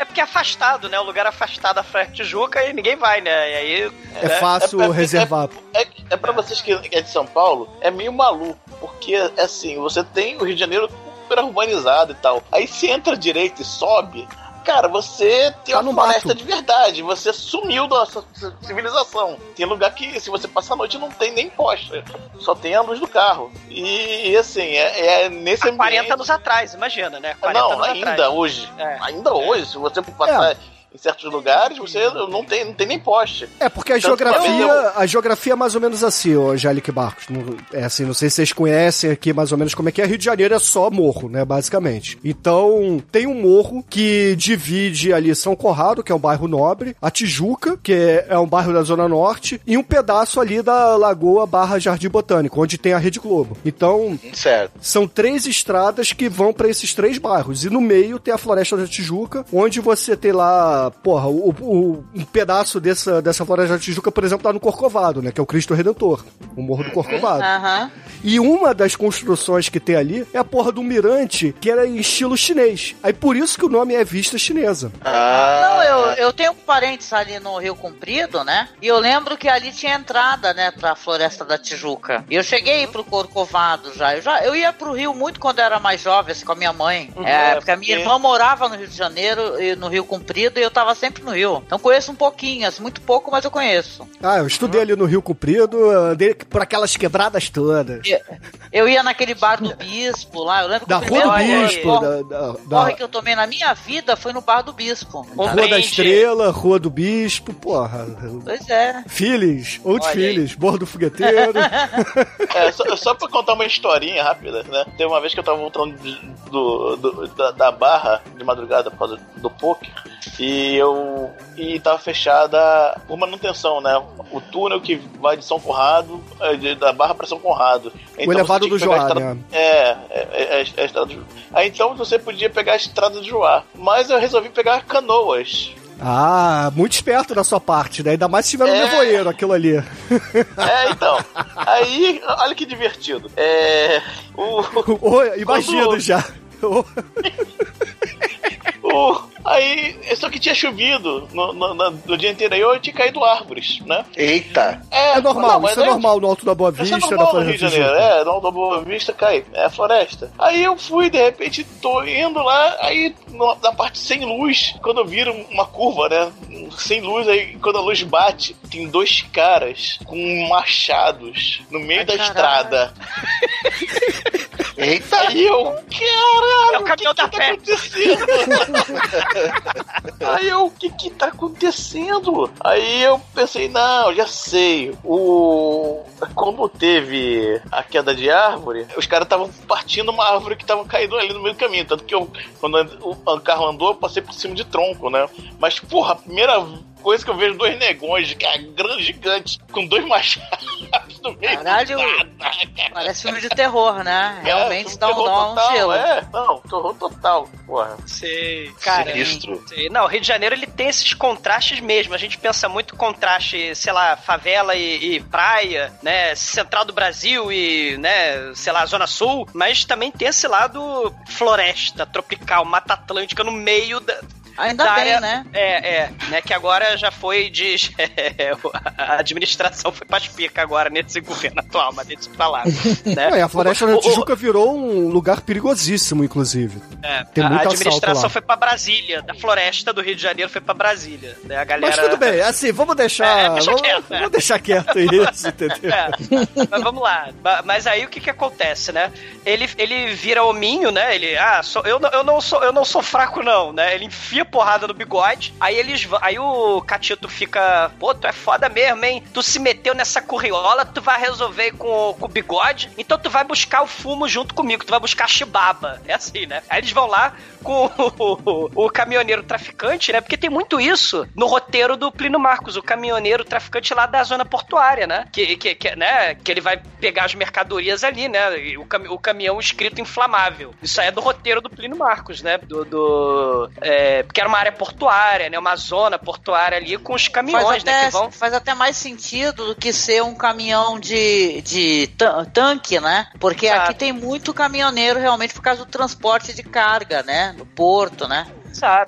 É porque é afastado, né? O lugar afastado da Praia de Tijuca e ninguém vai, né? E aí. É fácil é- é- reservar. É, é pra vocês que é de São Paulo, é meio maluco. Porque, assim, você tem o Rio de Janeiro super urbanizado e tal. Aí você entra direito e sobe. Cara, você tem Tá uma floresta mato. de verdade. Você sumiu da sua civilização. Tem lugar que, se você passa a noite, não tem nem poste. Só tem a luz do carro. E, assim, é, é nesse Há ambiente... 40 anos atrás, imagina, né? 40 Não, anos ainda atrás. hoje. É. Ainda hoje, se você passar em certos lugares, você não tem, não tem nem poste. É, porque a Tanto geografia, a geografia é mais ou menos assim, ô Angélica Barcos. É assim, não sei se vocês conhecem aqui mais ou menos como é que é. Rio de Janeiro é só morro, né, basicamente. Então, tem um morro que divide ali São Conrado, que é um bairro nobre, a Tijuca, que é, é um bairro da Zona Norte, e um pedaço ali da Lagoa barra Jardim Botânico, onde tem a Rede Globo. Então, Certo. são três estradas que vão pra esses três bairros. E no meio tem a Floresta da Tijuca, onde você tem lá, porra, o, o- um pedaço dessa, dessa Floresta da Tijuca, por exemplo, tá no Corcovado, né? Que é o Cristo Redentor, o Morro do Corcovado. Aham. E uma das construções que tem ali é a porra do mirante, que era em estilo chinês. Aí por isso que o nome é Vista Chinesa. Não, eu, eu tenho parentes ali no Rio Comprido, né? E eu lembro que ali tinha entrada, né, pra Floresta da Tijuca. E eu cheguei aí pro Corcovado já. Eu, já. eu ia pro Rio muito quando eu era mais jovem, assim, com a minha mãe. Uhum, é, é, porque a minha porque- irmã morava no Rio de Janeiro, e no Rio Comprido, e eu tava sempre no Rio. Então conheço um pouquinho, assim, muito pouco, mas eu conheço. Ah, eu estudei ali no Rio Comprido, andei por aquelas quebradas todas. Eu ia naquele bar do Bispo lá, eu lembro que Da o Rua primeiro do corre- Bispo, corre- da, da, corre da que eu tomei na minha vida foi no bar do Bispo. Rua da. Estrela, Rua do Bispo, porra. Pois é. Filhos, aí. filhos, Bordo Fogueteiro. [laughs] É, só, só pra contar uma historinha rápida, né? Teve uma vez que eu tava voltando do, do- da, da barra de madrugada por causa do poker e eu. E tava fechada por manutenção, né? O túnel que vai de São Conrado, é, da barra pra São Conrado. Então elevado você tinha do Joá, estrada- né? É, é, é, é a estrada do Aí então você podia pegar a estrada do Joá. Mas eu resolvi pegar canoas. ah, muito esperto da sua parte, né? Ainda mais se tiver no É. nevoeiro aquilo ali. É, então. Aí, olha que divertido. É. O, [laughs] imagino Quando- já. [laughs] o, aí, só que tinha chovido no, no, no- no dia anterior e tinha caído árvores, né? Eita. É normal, não, mas isso é normal no Alto da Boa Isso é Vista, da normal no Floresta Rio de da Janeiro, é, no Alto da Boa Vista cai, é a floresta. Aí eu fui, de repente, tô indo lá, aí no- na parte sem luz, quando eu viro uma curva, né, sem luz, aí quando a luz bate, tem dois caras com machados no meio da caralho. estrada. Eita. Aí eu, caralho, É o caminhão da tá fé. [laughs] Aí eu, o que que tá acontecendo? Aí eu pensei, não, já sei. O. Como teve a queda de árvore, os caras estavam partindo uma árvore que estavam caindo ali no meio do caminho. Tanto que eu, quando o carro andou, eu passei por cima de tronco, né? Mas, porra, a primeira coisa que eu vejo dois negões, que é grande, gigante, com dois machados no meio Caralho, do nada. Parece filme de terror, né? Realmente É, dá um, dá um gelo. É, não, terror total, porra. Sei, cara. Sinistro. sei. Não, o Rio de Janeiro ele tem esses contrastes mesmo. A gente pensa muito contraste, sei lá, favela e, e praia, né? Central do Brasil e, né, sei lá, Zona Sul. Mas também tem esse lado floresta, tropical, Mata Atlântica no meio da. Ainda da bem, área- né? É, é, né? Que agora já foi de. [laughs] a administração foi pra pica agora nesse [laughs] governo atual, mas deixa pra lá. Né? E a Floresta O- da o- Tijuca virou um lugar perigosíssimo, inclusive. É, Tem a muito assalto administração lá. foi pra Brasília, da floresta do Rio de Janeiro foi pra Brasília. Né? A galera... Mas tudo bem, assim, vamos deixar. É, deixa vamos, quieto, é. vamos deixar quieto [laughs] isso, entendeu? É, mas vamos lá. Mas aí o que que acontece, né? Ele, ele vira hominho, né? Ele, ah, sou- eu, não- eu, não sou, eu não sou fraco, não, né? Ele enfia porrada no bigode. Aí eles Aí o Catito fica, pô, tu é foda mesmo, hein? Tu se meteu nessa curriola, tu vai resolver com, o- com o bigode, então tu vai buscar o fumo junto comigo, tu vai buscar chibaba. É assim, né? Aí eles vão lá com [laughs] o, o caminhoneiro traficante, né? Porque tem muito isso no roteiro do Plínio Marcos, o caminhoneiro traficante lá da zona portuária, né? Que, que, que, né? que ele vai pegar as mercadorias ali, né? O, cami- o caminhão escrito inflamável. Isso aí é do roteiro do Plínio Marcos, né? Do. do é, porque era uma área portuária, né? Uma zona portuária ali com os caminhões, faz, né? até, Que vão. faz até mais sentido do que ser um caminhão de, de tan- tanque, né? Porque Exato. aqui tem muito caminhoneiro realmente por causa do transporte de carga, né? No porto, né?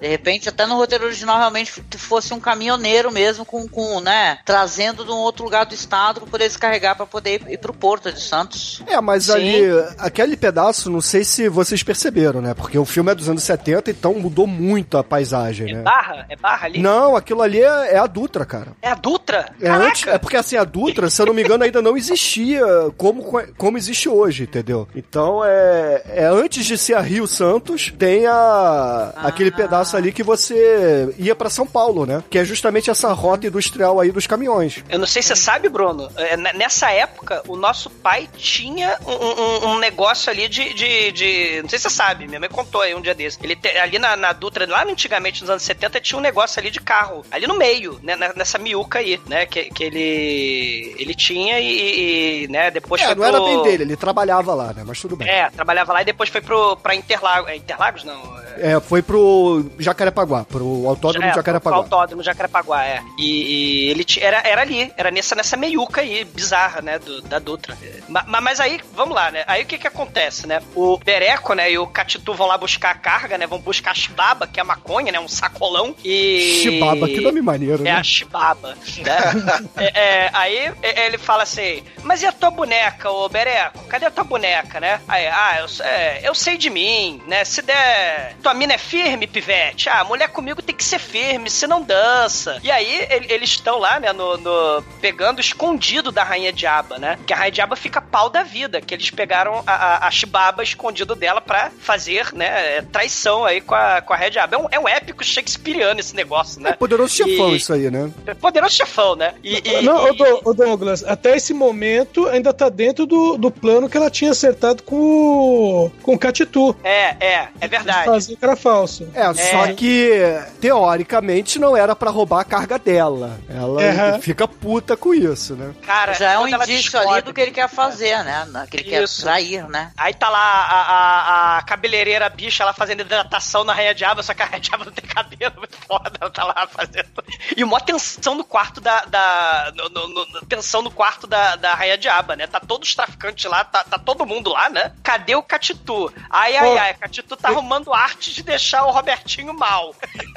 De repente, até no roteiro original, realmente fosse um caminhoneiro mesmo, com, com né? Trazendo de um outro lugar do estado para poder descarregar para poder ir, pro porto de Santos. É, mas Sim. ali, aquele pedaço, não sei se vocês perceberam, né? Porque o filme é dos anos 70, então mudou muito a paisagem, né? Barra? É barra ali? Não, aquilo ali é, é a Dutra, cara. É a Dutra? É, antes, é porque assim, a Dutra, se eu não me engano, ainda não existia como, como existe hoje, entendeu? Então é, é antes de ser a Rio Santos, tem a, aquele pedaço ali que você ia pra São Paulo, né? Que é justamente essa rota industrial aí dos caminhões. Eu não sei se você sabe, Bruno. é, Nessa época, o nosso pai tinha um, um- um negócio ali de, de, de- Não sei se você sabe, minha mãe contou aí um dia desse. Ele te- ali na, na Dutra, lá antigamente, nos anos 70, tinha um negócio ali de carro. Ali no meio, né, nessa miúca aí, né? Que, que ele. Ele tinha e, e, né, depois É, foi não era pro- bem dele, ele trabalhava lá, né? Mas tudo bem. É, trabalhava lá e depois foi pro, pra Interlagos. É, Interlagos, não. é- É, foi pro Jacarepaguá, pro autódromo é, de Jacarepaguá. pro Autódromo de Jacarepaguá, é. E, e ele era, era ali, era nessa, nessa meiuca aí, bizarra, né, do- da Dutra. Ma- ma- Mas, aí, vamos lá, né, aí o que que acontece, né, o Bereco, né, e o Catitu vão lá buscar a carga, né, vão buscar a chibaba, que é a maconha, né, um sacolão, e... Chibaba, que nome maneiro, É né? a chibaba, né? [laughs] É, é, aí é, ele fala assim, mas e a tua boneca, ô Bereco? Cadê a tua boneca, né? Aí, ah, eu, é, eu sei de mim, né? Se der... Tua mina é firme, pivete? Ah, mulher comigo tem que ser firme, se não dança. E aí ele- eles estão lá, né, no, no- pegando escondido da Rainha Diaba, né? Que a Rainha Diaba fica pau da vida, que eles pegaram a, a, a chibaba escondido dela pra fazer, né, é, traição aí com a, com a Rainha Diaba. É um, é um épico shakespeariano esse negócio, né? É poderoso chefão E- isso aí, né? Poderoso chefão, né? E, e- Não, e- ô Douglas, até esse momento ainda tá dentro do, do plano que ela tinha acertado com o, com o Catitu. É, é, é verdade. Fazer que era falso. É, só que, teoricamente, não era pra roubar a carga dela. Ela fica puta com isso, né? Cara, Já é um ela indício descobre- ali do que ele quer fazer, né? Que ele quer trair, né? Aí tá lá a, a, a cabeleireira bicha lá fazendo hidratação na Rainha Diaba, só que a Rainha Diaba não tem cabelo, muito [laughs] foda, ela tá lá fazendo. E uma tensão no quarto da. da no, no- no- tensão no quarto da, da Rainha Diaba, né? Tá todos os traficantes lá, tá, tá todo mundo lá, né? Cadê o Catitu? Ai, ai, ai, Catitu tá arrumando arte de deixar o Robertinho mal.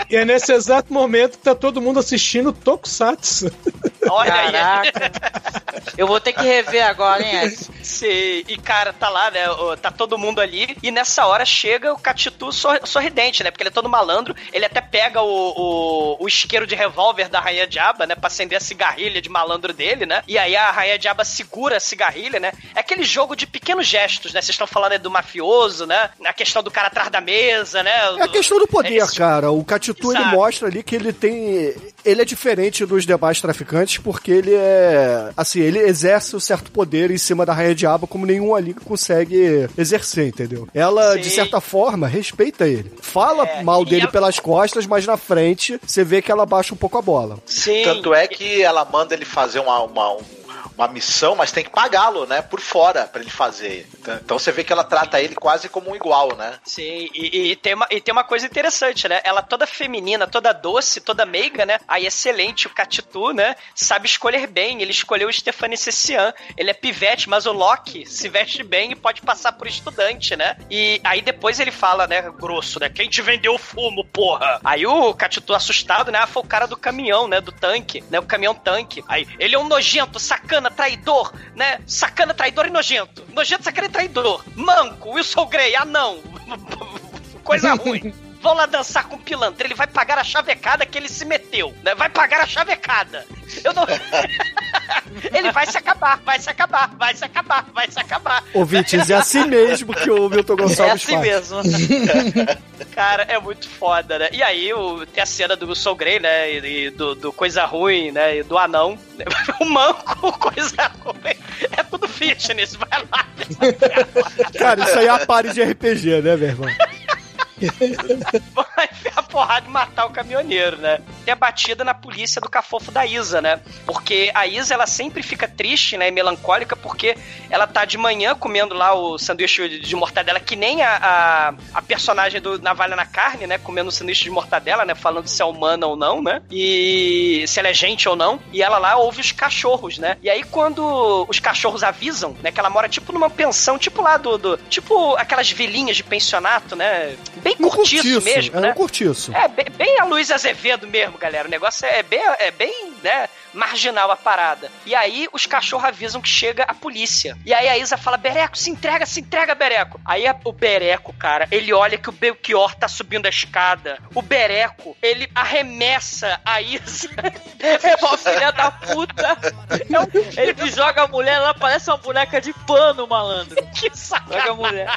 E é nesse exato momento que tá todo mundo assistindo Tokusatsu. Olha aí. Caraca. Eu vou ter que rever agora, hein, Edson? Sim, e cara, tá lá, né? Tá todo mundo ali. E nessa hora chega o Catitu sor- sorridente, né? Porque ele é todo malandro. Ele até pega o, o, o isqueiro de revólver da Rainha Diaba, né? Pra acender a cigarrilha de malandro dele, né? E aí a Rainha Diaba segura a cigarrilha, né? É aquele jogo de pequenos gestos, né? Vocês estão falando aí do mafioso, né? A questão do cara atrás da mesa, né? É a questão do poder, É cara. O Catitu ele mostra ali que ele tem. Ele é diferente dos demais traficantes porque ele é. Assim, ele exerce um certo poder em cima da Rainha Diabo como nenhum ali consegue exercer, entendeu? Ela, de Sim. certa forma, respeita ele. Fala É, mal dele ela- pelas costas, mas na frente você vê que ela baixa um pouco a bola. Sim. Tanto é que ela manda ele fazer uma, uma, um- uma missão, mas tem que pagá-lo, né? Por fora, pra ele fazer. Então- Então você vê que ela trata ele quase como um igual, né? Sim, e, e tem uma, e tem uma coisa interessante, né? Ela toda feminina, toda doce, toda meiga, né? Aí excelente, o Catitu, né? Sabe escolher bem. Ele escolheu o Stephanie Cessian. Ele é pivete, mas o Loki se veste bem e pode passar por estudante, né? E aí depois ele fala, né, grosso, né? Quem te vendeu o fumo, porra? Aí o Catitu assustado, né? Ah, foi o cara do caminhão, né? Do tanque, né? O caminhão tanque. Aí, ele é um nojento, sacana, traidor, né? Sacana, traidor e nojento. Nojento, sacana traidor. Manco, Wilson Grey, anão. [laughs] Coisa ruim. [laughs] Vão lá dançar com o pilantra. Ele vai pagar a chavecada que ele se meteu, né? Vai pagar a chavecada. Eu não. [laughs] ele vai se acabar, vai se acabar, vai se acabar, vai se acabar. Ouvintes, é assim mesmo que o Milton É Gonçalves assim faz. mesmo. [laughs] Cara, é muito foda, né? E aí o, tem a cena do Wilson Grey, né? E, e do, do Coisa Ruim, né? E do Anão. [laughs] O Manco, Coisa Ruim. É tudo fitness, vai lá. Cara, isso aí é a pare de RPG, né, meu irmão? Vai enfiar a porrada e matar o caminhoneiro, né? Tem a batida na polícia do cafofo da Isa, né? Porque a Isa, ela sempre fica triste, né? E melancólica, porque ela tá de manhã comendo lá o sanduíche de de mortadela, que nem a, a, a personagem do Navalha na Carne, né? Comendo o sanduíche de mortadela, né? Falando se é humana ou não, né? E se ela é gente ou não. E ela lá ouve os cachorros, né? E aí, quando os cachorros avisam, né? Que ela mora tipo numa pensão, tipo lá do. do tipo aquelas vilinhas de pensionato, né? Bem Um curtiço, curtiço, mesmo, é né? um curtiço. É, bem, bem a Luiz Azevedo mesmo, galera. O negócio é bem, é bem, né, marginal a parada. E aí os cachorros avisam que chega a polícia. E aí a Isa fala, Bereco, se entrega, se entrega, Bereco. Aí a- o Bereco, cara, ele olha que o Belchior tá subindo a escada. O Bereco, ele arremessa a Isa. [laughs] É uma filha da puta. Ele joga a mulher, ela parece uma boneca de pano, malandro. [laughs] que Joga a mulher.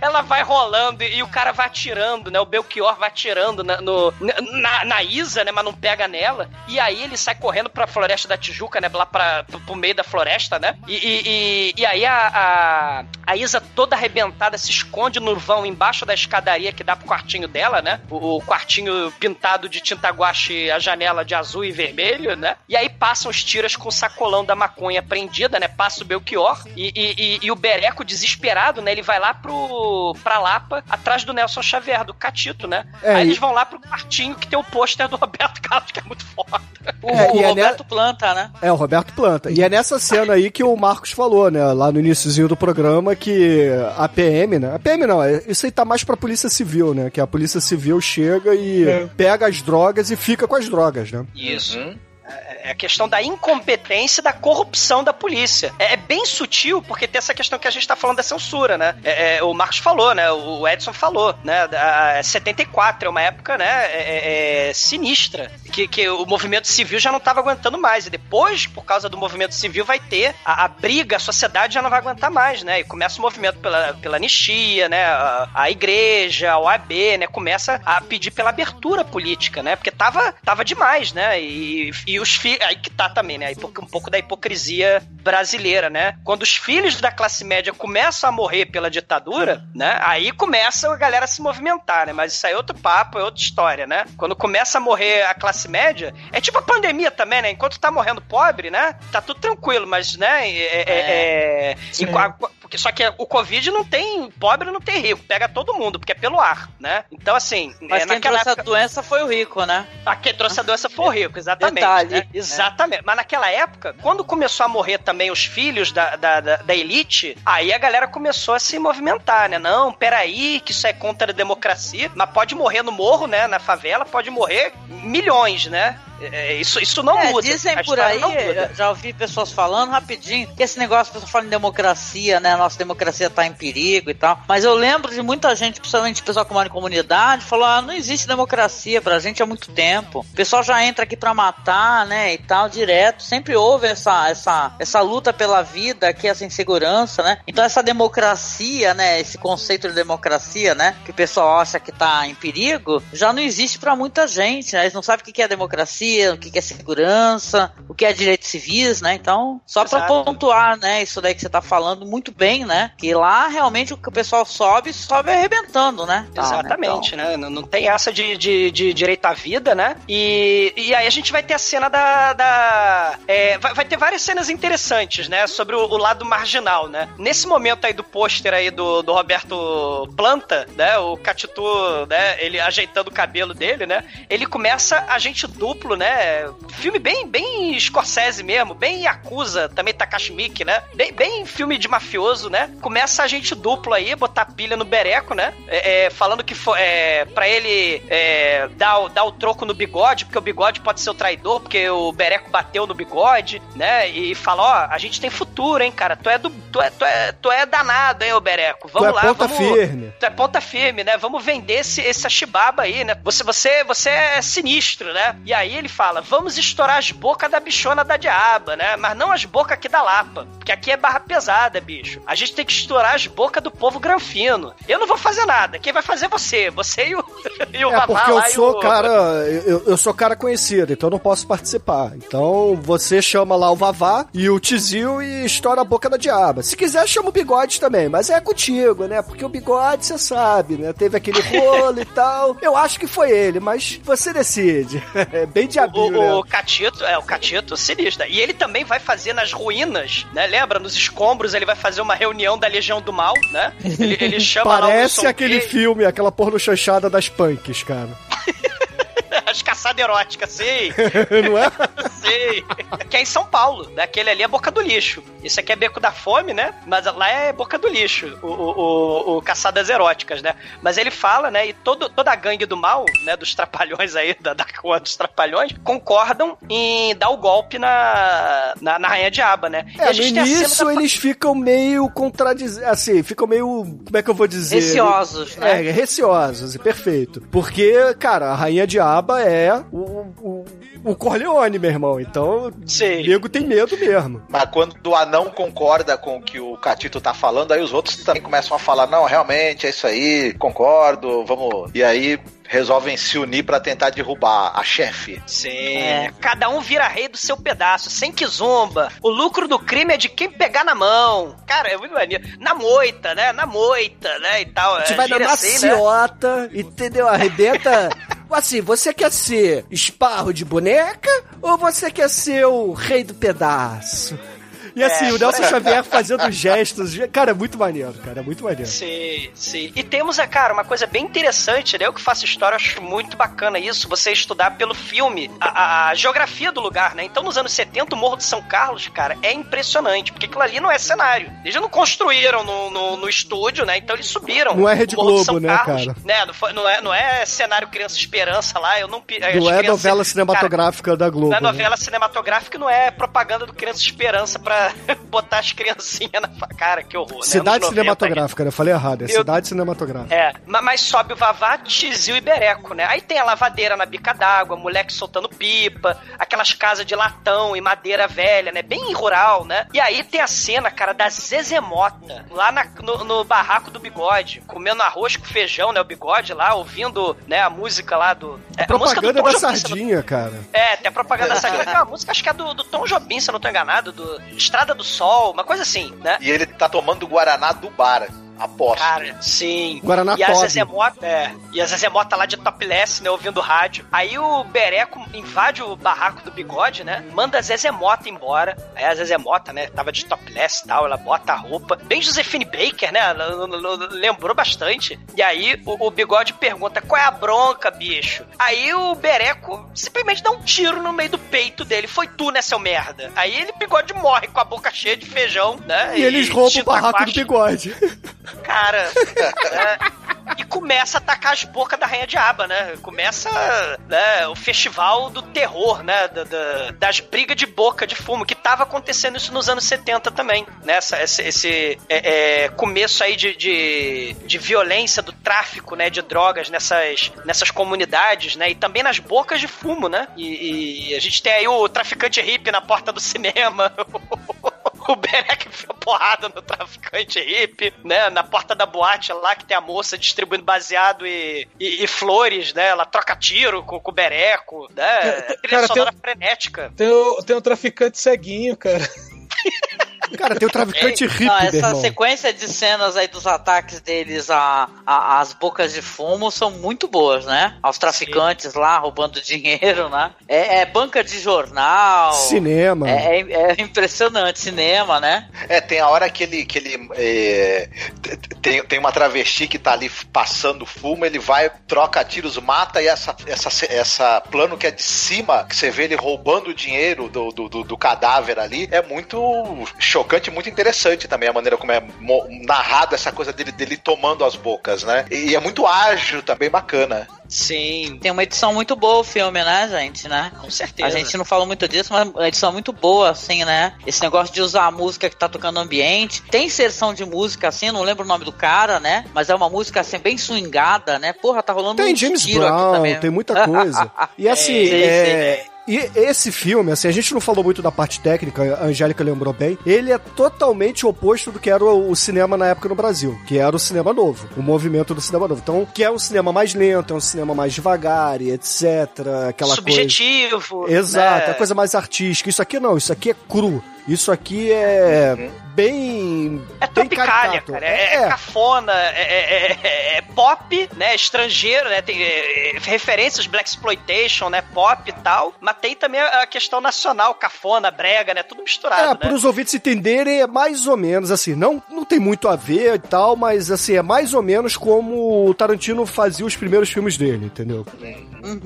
Ela vai rolando e o cara vai atirando, né? O Belchior vai atirando na, no, na, na Isa, né? Mas não pega nela. E aí ele sai correndo pra Floresta da Tijuca, né? Lá pra, pro, pro meio da floresta, né? E, e, e, e aí a, a, a Isa toda arrebentada se esconde no vão embaixo da escadaria que dá pro quartinho dela, né? O, o quartinho pintado de tinta guache, a janela de azul e vermelho, né? E aí passam os tiras com o sacolão da maconha prendida, né? Passa o Belchior e, e, e, o Bereco desesperado, né? Ele vai lá pro pra Lapa, atrás do Nelson Xavier, do Catito, né? É, aí eles vão lá pro quartinho que tem o pôster do Roberto Carlos, que é muito foda. É, o é Roberto Planta, né? É, o Roberto Planta. E é nessa cena aí que o Marcos falou, né? Lá no iníciozinho do programa, que a PM, né? A PM não, é- isso aí tá mais pra Polícia Civil, né? Que a Polícia Civil chega e É. pega as drogas e fica com as drogas, né? Isso. É a questão da incompetência e da corrupção da polícia. É, é bem sutil, porque tem essa questão que a gente tá falando da censura, né? É, é, o Marcos falou, né? O Edson falou, né? Da, 74 é uma época, né? é- é- é sinistra. Que, que o movimento civil já não tava aguentando mais. E depois, por causa do movimento civil, vai ter a, a briga, a sociedade já não vai aguentar mais, né? E começa o movimento pela, pela anistia, né? A, a igreja, a OAB, né? Começa a pedir pela abertura política, né? Porque tava, tava demais, né? E, e os filhos. Aí que tá também, né? Um pouco da hipocrisia brasileira, né? Quando os filhos da classe média começam a morrer pela ditadura, né? Aí começa a galera a se movimentar, né? Mas isso aí é outro papo, é outra história, né? Quando começa a morrer a classe média, é tipo a pandemia também, né? Enquanto tá morrendo pobre, né? Tá tudo tranquilo, mas, né? É. é- é- Só que o Covid não tem. Pobre não tem rico, pega todo mundo, porque é pelo ar, né? Então, assim. Mas é, quem naquela trouxe época... a doença foi o rico, né? A quem trouxe a doença foi o rico, exatamente. Detalhe, né? é. Exatamente. Mas naquela época, quando começou a morrer também os filhos da, da, da, da elite, aí a galera começou a se movimentar, né? Não, peraí, que isso é contra a democracia, mas pode morrer no morro, né? Na favela, pode morrer milhões, né? É, isso, isso não É, muda. Dizem por aí, já ouvi pessoas falando rapidinho, que esse negócio, pessoas falam em democracia, né? Nossa democracia tá em perigo e tal. Mas eu lembro de muita gente, principalmente pessoal que mora em comunidade, falou: ah, não existe democracia pra gente há muito tempo. O pessoal já entra aqui pra matar, né? E tal, direto. Sempre houve essa, essa, essa luta pela vida aqui, essa insegurança, né? Então essa democracia, né? Esse conceito de democracia, né? Que o pessoal acha que tá em perigo, já não existe pra muita gente, né? Eles não sabem o que é democracia, o que que é segurança, o que é direitos civis, né? Então, só pra Exato. pontuar, né? Isso daí que você tá falando muito bem, né? Que lá realmente o que o pessoal sobe, sobe arrebentando, né? Tal, né? Exatamente, né? Não, não tem essa de, de, de direito à vida, né? E, e aí a gente vai ter a cena da. da é, vai, vai ter várias cenas interessantes, né? Sobre o, o lado marginal, né? Nesse momento aí do pôster aí do, do Roberto Planta, né? O Catitu, né? Ele ajeitando o cabelo dele, né? Ele começa agente duplo, né? Filme bem, bem Scorsese mesmo, bem Yakuza, também Takashi Miike, né? Bem, bem filme de mafioso, né? Começa agente duplo aí, botar pilha no bereco, né? É, é, falando que foi, é, pra ele é, dar, o- dar o troco no bigode, porque o bigode pode ser o traidor, porque o bereco bateu no bigode, né? E fala, ó, a gente tem futuro, hein, cara? Tu é do. Tu é, tu é, tu é danado, hein, ô bereco? Vamos é lá, ponta vamos. firme. Tu é ponta firme, né? Vamos vender esse, Ashibaba aí, né? Você, você, você é sinistro, né? E aí ele fala: vamos estourar as bocas da bichona da diaba, né? Mas não as bocas aqui da Lapa. Porque aqui é barra pesada, bicho. A gente tem que estourar as bocas do povo granfino. Eu não vou fazer nada. Quem vai fazer é você. Você e o, [laughs] e o É porque eu sou o- cara, eu, eu sou cara conhecido, então eu não posso participar. Então você chama lá o Vavá e o Tizil e estoura a boca da diaba. Se quiser, chama o Bigode também, mas é contigo, né? Porque o Bigode, você sabe, né? Teve aquele rolo e tal. Eu acho que foi ele, mas você decide. [laughs] É bem diabinho, O, o né? Catito, é, o Catito, sinistro. E ele também vai fazer nas ruínas, né? Lembra? Nos escombros, ele vai fazer uma reunião da Legião do Mal, né? [laughs] Ele, ele chama lá o Parece aquele filme, aquela porno chanchada das punks, cara. [laughs] As caçadas eróticas, sei. [laughs] não é? Sei. Que é em São Paulo. né? Aquele ali é boca do lixo. Esse aqui é beco da fome, né? Mas lá é boca do lixo. O, o, o- o caçadas eróticas, né? Mas ele fala, né? E todo, toda a gangue do mal, né? Dos trapalhões aí, da, da rua dos trapalhões, concordam em dar o golpe na, na, na Rainha Diaba, né? E É, no início da- eles ficam meio contradizendo, assim, ficam meio, como é que eu vou dizer? Receosos, né? É, receosos, e perfeito. Porque, cara, a Rainha Diaba é o, o, o Corleone, meu irmão, então Sim. o nego tem medo mesmo. Mas quando o anão concorda com o que o Catito tá falando, aí os outros também começam a falar: não, realmente, é isso aí, concordo, vamos. E aí resolvem se unir pra tentar derrubar a chefe. Sim. É. Cada um vira rei do seu pedaço, sem que zomba. O lucro do crime é de quem pegar na mão. Cara, é muito maneiro. Na moita, né? Na moita, né? E tal. A gente vai na gira assim, né? maciota, entendeu? Arrebenta. Assim, você quer ser esparro de boneca ou você quer ser o rei do pedaço? E assim, É, o Nelson. Xavier fazendo gestos. Cara, é muito maneiro, cara, é muito maneiro. Sim, sim. E temos, é, cara, uma coisa bem interessante, né? Eu que faço história, eu acho muito bacana isso, você estudar pelo filme a, a- geografia do lugar, né? Então, nos anos 70, o Morro de São Carlos, cara, é impressionante, porque aquilo ali não é cenário. Eles não construíram no, no, no estúdio, né? Então, eles subiram. Não é Rede Globo, né, Carlos, cara? Né? Não, foi- não é, não é cenário Criança Esperança lá, eu não... pi- as Não é crianças- novela Cara, cinematográfica da Globo. não é né? novela cinematográfica, não é propaganda do Criança Esperança pra [laughs] botar as criancinhas na cara, que horror. né? Cidade 90 cinematográfica, né? Eu falei errado, é Eu- cidade cinematográfica. é, ma- mas sobe o Vavá, Tizil e Bereco, né? Aí tem a lavadeira na bica d'água, moleque soltando pipa, aquelas casas de latão e madeira velha, né? Bem rural, né? E aí tem a cena, cara, da Zezemota, lá na- no, no barraco do bigode, comendo arroz com feijão, né? O bigode lá, ouvindo, né, a música lá do... É, a Propaganda Tom da Jobim, não- sardinha, cara. É, tem a propaganda da sardinha, que é uma música, acho que é do, do Tom Jobim, se eu não tô enganado, do Estrada do Sol, uma coisa assim, né? E ele tá tomando Guaraná do bar. Aposto. Cara, sim. Guaraná e a Todd. Zezemota, é, e a Zezemota lá de topless, né, ouvindo rádio. Aí o Bereco invade o barraco do bigode, né, manda a Zezemota embora. Aí a Zezemota, né, tava de topless e tal, ela bota a roupa. Bem Josefine Baker, né, lembrou bastante. E aí o, o bigode pergunta, qual é a bronca, bicho? Aí o Bereco simplesmente dá um tiro no meio do peito dele. Foi tu, né, seu merda? Aí ele, bigode, morre com a boca cheia de feijão, né? E eles roubam o barraco do bigode. [laughs] Cara, é, e começa a atacar as bocas da Rainha Diaba, né? Começa né, o festival do terror, né? Da- da- das brigas de boca de fumo, que tava acontecendo isso nos anos 70 também, né? Essa- esse esse, é, é, começo aí de, de, de violência, do tráfico, né? De drogas nessas, nessas comunidades, né? E também nas bocas de fumo, né? E, e a gente tem aí o traficante hippie na porta do cinema. [laughs] [laughs] O Berek enfia porrada no traficante hippie, né? Na porta da boate lá que tem a moça distribuindo baseado e, e, e flores, né? Ela troca tiro com, com o Bereco, né? Trilha Cara, tem frenética. Tem o, tem o traficante ceguinho, cara. [laughs] Cara, tem o traficante hippie, Não, essa irmão. sequência de cenas aí dos ataques deles a, a- às bocas de fumo são muito boas, né? Aos traficantes lá roubando [laughs] dinheiro, né? É, é banca de jornal. Cinema. É, é- é impressionante, cinema, né? É, tem a hora que ele. Que ele é, tem, tem uma travesti que tá ali passando fumo, ele vai, troca tiros, mata e essa, essa, essa plano que é de cima, que você vê ele roubando o dinheiro do, do, do- do cadáver ali, é muito chocante, muito interessante também a maneira como é narrado essa coisa dele, dele tomando as bocas, né? E é muito ágil também, bacana. Sim. Tem uma edição muito boa o filme, né, gente, né? Com certeza. A gente não falou muito disso, mas uma edição muito boa, assim, né? Esse negócio de usar a música que tá tocando no ambiente. Tem inserção de música, assim, não lembro o nome do cara, né? Mas é uma música, assim, bem swingada, né? Porra, tá rolando Tem um James tiro aqui Brown, também. tem muita coisa. [laughs] E assim, Sim, é, E esse filme, assim, a gente não falou muito da parte técnica, a Angélica lembrou bem, ele é totalmente oposto do que era o, cinema na época no Brasil, que era o cinema novo, o movimento do cinema novo. Então, que é um cinema mais lento, é um cinema mais devagar e etc, aquela Subjetivo. coisa... Exato, né? a coisa mais artística. Isso aqui não, isso aqui é cru. Isso aqui é bem. É bem tropicália, caricato. cara. É, é cafona, é, é- é- é pop, né? Estrangeiro, né? Tem é, é, referências Black Exploitation, né? Pop e tal. Mas tem também a questão nacional, cafona, brega, né? Tudo misturado, É, né? para os ouvintes entenderem, é mais ou menos assim, não, não tem muito a ver e tal, mas assim, é mais ou menos como o Tarantino fazia os primeiros filmes dele, entendeu?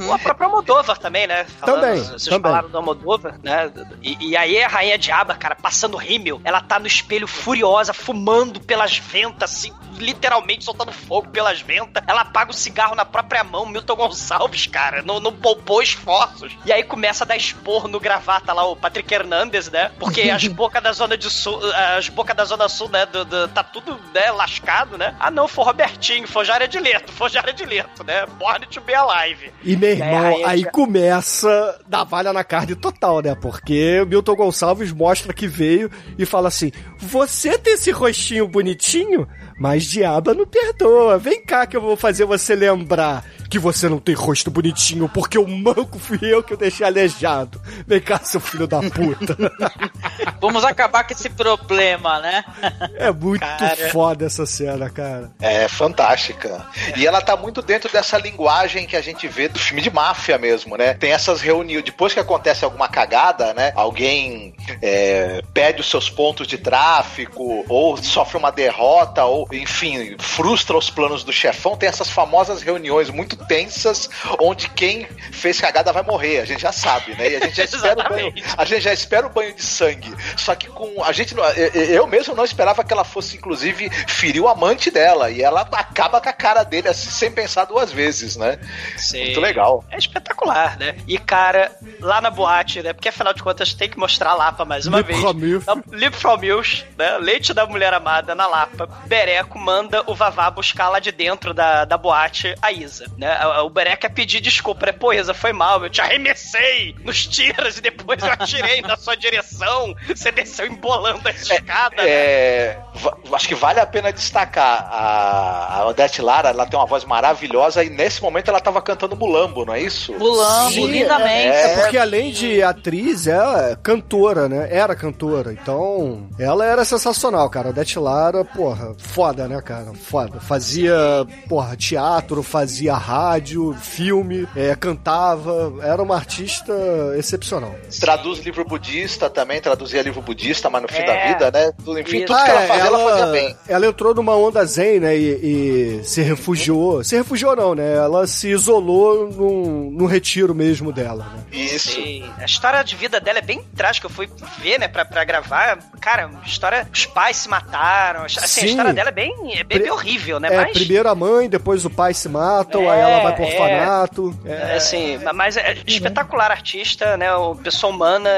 O A própria Almodóvar também, né? Também, Vocês também. falaram do Almodóvar, né? E, e aí a Rainha Cara, passando rímel, ela tá no espelho furiosa, fumando pelas ventas, assim, literalmente soltando fogo pelas ventas. Ela apaga o cigarro na própria mão, Milton Gonçalves, cara, não, não poupou esforços. E aí começa a dar esporro no gravata lá, o Patrick Hernandes, né? Porque as [laughs] bocas da Zona de Sul, as bocas da Zona Sul, né, do, do- tá tudo, né, lascado, né? Ah, não, foi Robertinho, foi Jária de Leto, foi Jária de Leto, né? Born to be alive. E meu aí irmão, Rainha aí Diaba- começa da valha na carne total, né? Porque o Milton Gonçalves mostra que veio e fala assim: Você tem esse rostinho bonitinho, mas diaba não perdoa. Vem cá que eu vou fazer você lembrar que você não tem rosto bonitinho, porque o manco fui eu que eu deixei aleijado. Vem cá, seu filho da puta. [laughs] Vamos acabar com esse problema, né? É muito Cara. foda essa cena, cara. É fantástica. E ela tá muito dentro dessa linguagem que a gente vê do filme de máfia mesmo, né? Tem essas reuniões. Depois que acontece alguma cagada, né? Alguém é, perde os seus pontos de tráfico, ou sofre uma derrota, ou, enfim, frustra os planos do chefão. Tem essas famosas reuniões muito tensas, onde quem fez cagada vai morrer. A gente já sabe, né? E a gente já [laughs] espera o banho, a gente já espera o banho de sangue. Só que com a gente, não- eu- mesmo não esperava que ela fosse, inclusive, ferir o amante dela. E ela acaba com a cara dele assim, sem pensar duas vezes, né? Sim. Muito legal. É espetacular, né? E, cara, lá na boate, né? Porque afinal de contas tem que mostrar a Lapa mais uma Lip vez. Lip from Mills, né? Leite da mulher amada na Lapa. Bereco manda o Vavá buscar lá de dentro da, da boate a Isa, né? A- O Bereco quer pedir desculpa, né? Pô, Isa, foi mal, eu te arremessei nos tiros e depois eu atirei na sua direção. Você desceu embolando a escada, né? É, acho que vale a pena destacar a, a Odete Lara, ela tem uma voz maravilhosa e nesse momento ela tava cantando Mulambo, não é isso? Mulambo, Sim, lindamente. É, é porque além de atriz, é cantora, né? Era cantora. Então, ela era sensacional, cara. A Odete Lara, porra, foda, né, cara? Foda. Fazia, porra, teatro, fazia rádio, filme, é, cantava. Era uma artista excepcional. Traduz livro budista também, traduzia livro budista, mas no fim É. da vida, né? Tudo- Enfim, Isso. tudo Ah, que ela é, fazia ela fazia bem. Ela entrou numa onda zen, né? E, e se refugiou. Se refugiou, não, né? Ela se isolou num, num retiro mesmo dela, né? Isso. Sim. A história de vida dela é bem trágica. Eu fui ver, né, pra, pra gravar. Cara, a história. Os pais se mataram. Assim, a Sim. história dela é bem, é bem, bem horrível, né? É, Mas. primeiro a mãe, depois o pai se matam, É, aí ela vai pro é. orfanato. É, assim, mas é espetacular artista, né? Uma pessoa humana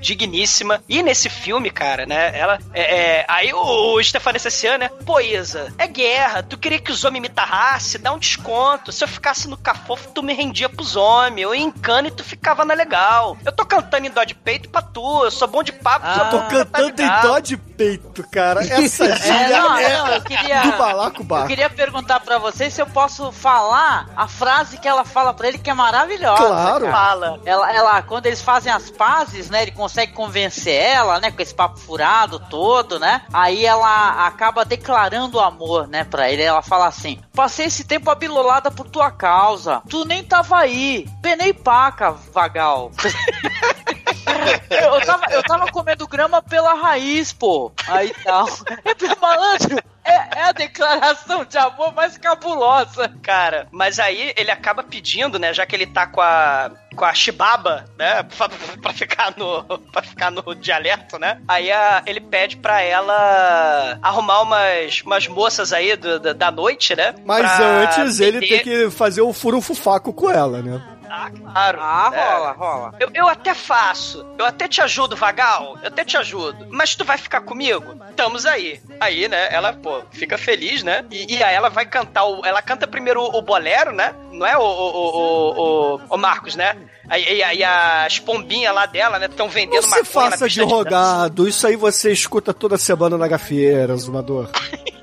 digníssima. E nesse filme, cara, né? Ela. É, é, aí o, o Stefano Sessian, né? Pô, Isa, é guerra. Tu queria que os homens me tarrassem? Dá um desconto. Se eu ficasse no cafofo, tu me rendia pros homens. Eu ia em cana e tu ficava na legal. Eu tô cantando em dó de peito pra tu. Eu sou bom de papo. Eu só tô cantando tá em dó de peito, cara. [laughs] Essa É, gíria não, é, não, eu queria. do balaco Eu queria perguntar pra vocês se eu posso falar a frase que ela fala pra ele que é maravilhosa. Claro. cara. Fala. Ela, ela, quando eles fazem as pazes, né? Ele consegue convencer ela, né? Com esse papo furado todo, né? Aí ela acaba declarando amor, né? Pra ele. Ela fala assim: Passei esse tempo abilolada por tua causa. Tu nem tava aí. Penei paca, vagal. [laughs] eu, tava, eu tava comendo grama pela raiz, pô. Aí tal. [laughs] É malandro. É, é a declaração de amor mais cabulosa. Cara, mas aí ele acaba pedindo, né? Já que ele tá com a. Com a Shibaba, né? Pra, pra ficar no. para ficar no dialeto, né? Aí a- ele pede pra ela arrumar umas, umas moças aí do- da- da noite, né? Mas antes ele vender- tem que fazer o furufufaco com ela, né? Ah, claro. Ah, É. rola, rola. Eu, eu até faço. Eu até te ajudo, Vagal. Eu até te ajudo. Mas tu vai ficar comigo? Estamos aí. Aí, né, ela, pô, fica feliz, né? E, e aí ela vai cantar o. Ela canta primeiro o, o bolero, né? Não é o, o, o, o, o- o Marcos, né? Aí, aí, aí as pombinhas lá dela, né? Estão vendendo Não se faça de rogado. Isso aí você escuta toda semana na gafieira, Zumador. [laughs]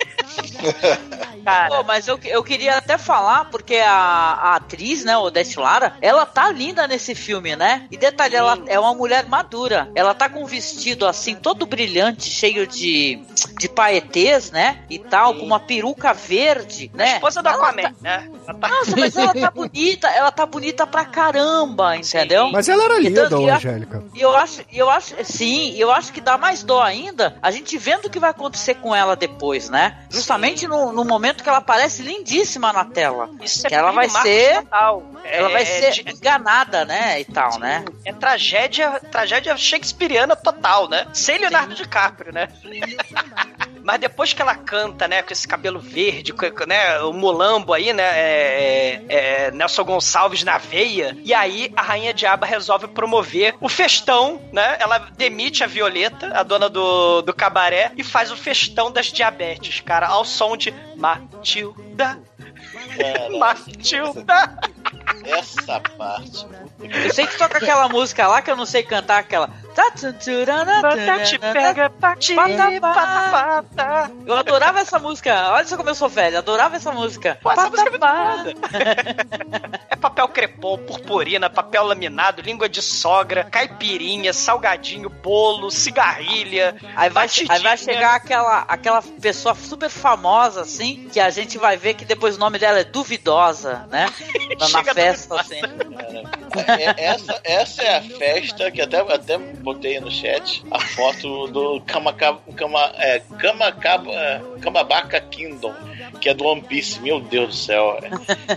Pô, mas eu, eu queria até falar, porque a, a atriz, né, Odete Lara, ela tá linda nesse filme, né? E detalhe, ela é uma mulher madura. Ela tá com um vestido assim, todo brilhante, cheio de, de paetês, né? E tal, com uma peruca verde, né? Esposa do Ela Aquaman, tá- né? Ela tá- Nossa, mas ela tá bonita, ela tá bonita pra caramba, entendeu? Mas ela era linda, a- Angélica. E eu acho, eu acho, sim, e eu acho que dá mais dó ainda a gente vendo o que vai acontecer com ela depois, né? Justamente no, no momento que ela aparece lindíssima na tela. Isso é que ela vai ser, total. ela É- vai é ser de- enganada, né? E tal, né? É tragédia, tragédia shakespeariana total, né? Sem Leonardo DiCaprio, né? Mas depois que ela canta, né, com esse cabelo verde, com, né, o mulambo aí, né, é, é, Nelson Gonçalves na veia, e aí a Rainha Diaba resolve promover o festão, né, ela demite a Violeta, a dona do, do cabaré, e faz o festão das diabetes, cara, ao som de Matilda, Matilda. Essa parte. Eu sei que toca aquela música lá que eu não sei cantar aquela. Te pega, pati, patapata. Eu adorava essa música. Olha só como eu sou velho. Adorava essa música. Pô, essa música é muito. É papel crepom, purpurina, papel laminado, língua de sogra, caipirinha, salgadinho, bolo, cigarrilha. Aí vai, aí vai chegar aquela, aquela pessoa super famosa, assim, que a gente vai ver que depois o nome dela é duvidosa, né? Na, na festa, assim. É, essa, essa é a festa que até, até botei no chat a foto do Kamakaba, Kama, é, Kamakaba, Kamabaka Kingdom, que é do One Piece. Meu Deus do céu.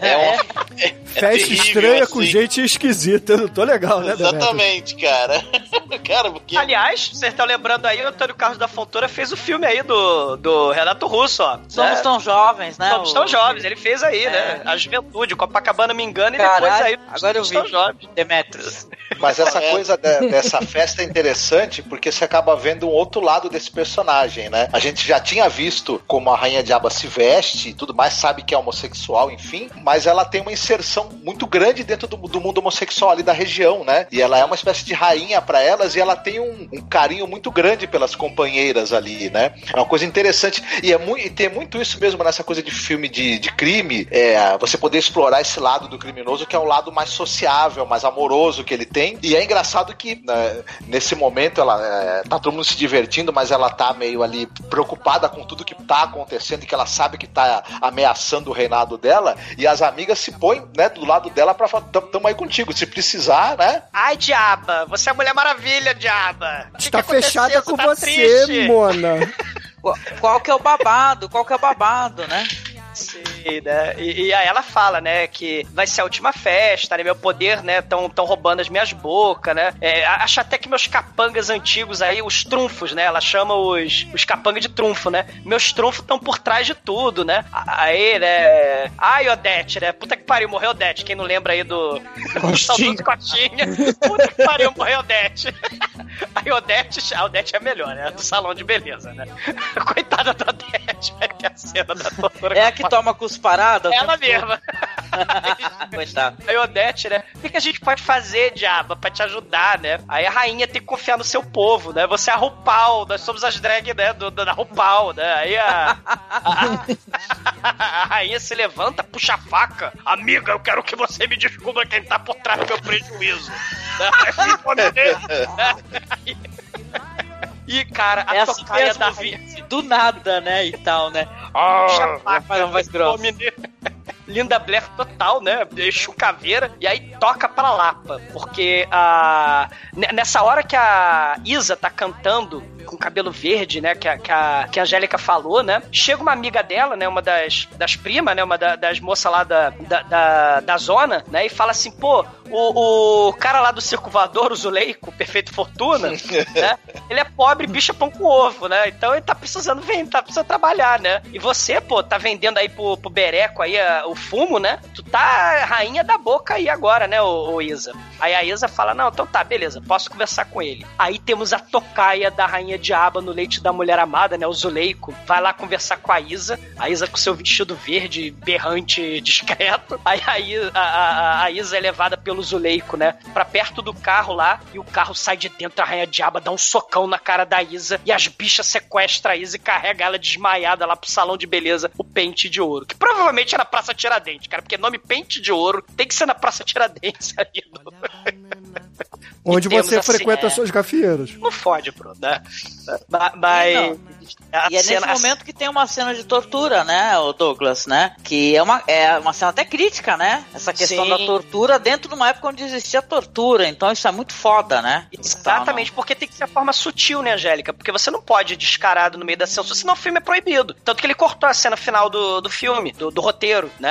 É, uma, [laughs] é, é Festa terrível, estranha com assim. gente esquisita. Eu tô legal, né? Exatamente, cara. [laughs] cara, porque. Aliás, vocês estão lembrando aí, o Antônio Carlos da Fontoura fez o filme aí do, do Renato Russo, ó. Somos né? tão jovens, né? Somos O- tão jovens, ele fez aí, É. né? A juventude, Copacabana me engana e depois Caralho, aí. agora eu vi. tão jovens. Demetrius. Mas essa É. coisa de- dessa festa é interessante porque você acaba vendo um outro lado desse personagem, né? A gente já tinha visto como a Rainha Diaba se veste e tudo mais, sabe que é homossexual, enfim, mas ela tem uma inserção muito grande dentro do, do mundo homossexual ali da região, né? E ela é uma espécie de rainha para elas e ela tem um, um carinho muito grande pelas companheiras ali, né? É uma coisa interessante. E, é muito, e tem muito isso mesmo nessa coisa de filme de, de crime, é, você poder explorar esse lado do criminoso, que é o lado mais sociável, mais amoroso que ele tem. E é engraçado que né, nesse momento ela é, tá todo mundo se divertindo, mas ela tá meio ali preocupada com tudo que tá acontecendo e que ela sabe que tá ameaçando o reinado dela. E as amigas se põem né, do lado dela pra falar: "Tam- tamo aí contigo. Se precisar, né? Ai, diaba, você é a Mulher Maravilha, diaba. Está fechada com tá você, triste? Mona. [laughs] Qual que é o babado? Qual que é o babado, né? Sim, né? E, e aí ela fala, né, que vai ser a última festa, né? Meu poder, né? Tão, tão roubando as minhas bocas, né? É, acho até que meus capangas antigos aí, os trunfos, né? Ela chama os, os capangas de trunfo, né? Meus trunfos estão por trás de tudo, né? Aí, né? Ai, Odete, né? Puta que pariu, morreu Odete. Quem não lembra aí do. Costinha. do Cotinha. Puta que pariu, morreu Odete. [laughs] Aí Odete, a Odete é melhor, né? Do salão de beleza, né? [laughs] Coitada da Odete, que é a cena da doutora. É a que toma cusparada? Ela mesma. [laughs] Coitado. Aí Odete, né? O que, que a gente pode fazer, diaba, pra te ajudar, né? Aí a rainha tem que confiar no seu povo, né? Você é a RuPaul, nós somos as drag, né? Do, da RuPaul, né? Aí a, a, a rainha se levanta, puxa a faca. Amiga, eu quero que você me descubra quem tá por trás do meu prejuízo. Né? Aí? [laughs] E, cara, a É assim tocaia da Vince, do nada, né? E tal, né? Ah, faca, faz uma voz grossa. Linda Blair total, né? Exu caveira. E aí toca pra Lapa. Porque a. ne- Nessa hora que a Isa tá cantando com cabelo verde, né? Que a, que a, que a Angélica falou, né? Chega uma amiga dela, né? Uma das, das primas, né? Uma da- das moças lá da, da, da, da zona, né? E fala assim, pô, o, o cara lá do circo voador, o Zuleico, Perfeito Fortuna, [laughs] né? Ele é pobre, bicha pão com ovo, né? Então ele tá precisando vender, tá precisando trabalhar, né? E você, pô, tá vendendo aí pro, pro Bereco aí a- o fumo, né? Tu tá rainha da boca aí agora, né, ô, ô Isa? Aí a Isa fala, não, então tá, beleza, posso conversar com ele. Aí temos a tocaia da rainha diaba no leite da mulher amada, né, o Zuleiko. Vai lá conversar com a Isa, a Isa com seu vestido verde, berrante, [laughs] discreto. Aí a, a, a- Isa é levada pelo Zuleiko, né, pra perto do carro lá, e o carro sai de dentro, a rainha diaba dá um socão na cara da Isa, e as bichas sequestram a Isa e carrega ela desmaiada lá pro salão de beleza, o Pente de Ouro. Que provavelmente era Praça Tiradentes, cara, porque nome Pente de Ouro tem que ser na Praça Tiradentes [laughs] ali. do- Onde você assim, frequenta é. suas gafieiras. Não fode, Bruno, né? Ma- Mas. Não. A E é cena- nesse momento que tem uma cena de tortura, né, o Douglas, né? Que é uma, é uma cena até crítica, né? Essa questão Sim. da tortura dentro de uma época onde existia tortura. Então isso é muito foda, né? Exatamente, porque tem que ser a forma sutil, né, Angélica? Porque você não pode ir descarado no meio da censura, senão o filme é proibido. Tanto que ele cortou a cena final do, do filme, do, do roteiro, né?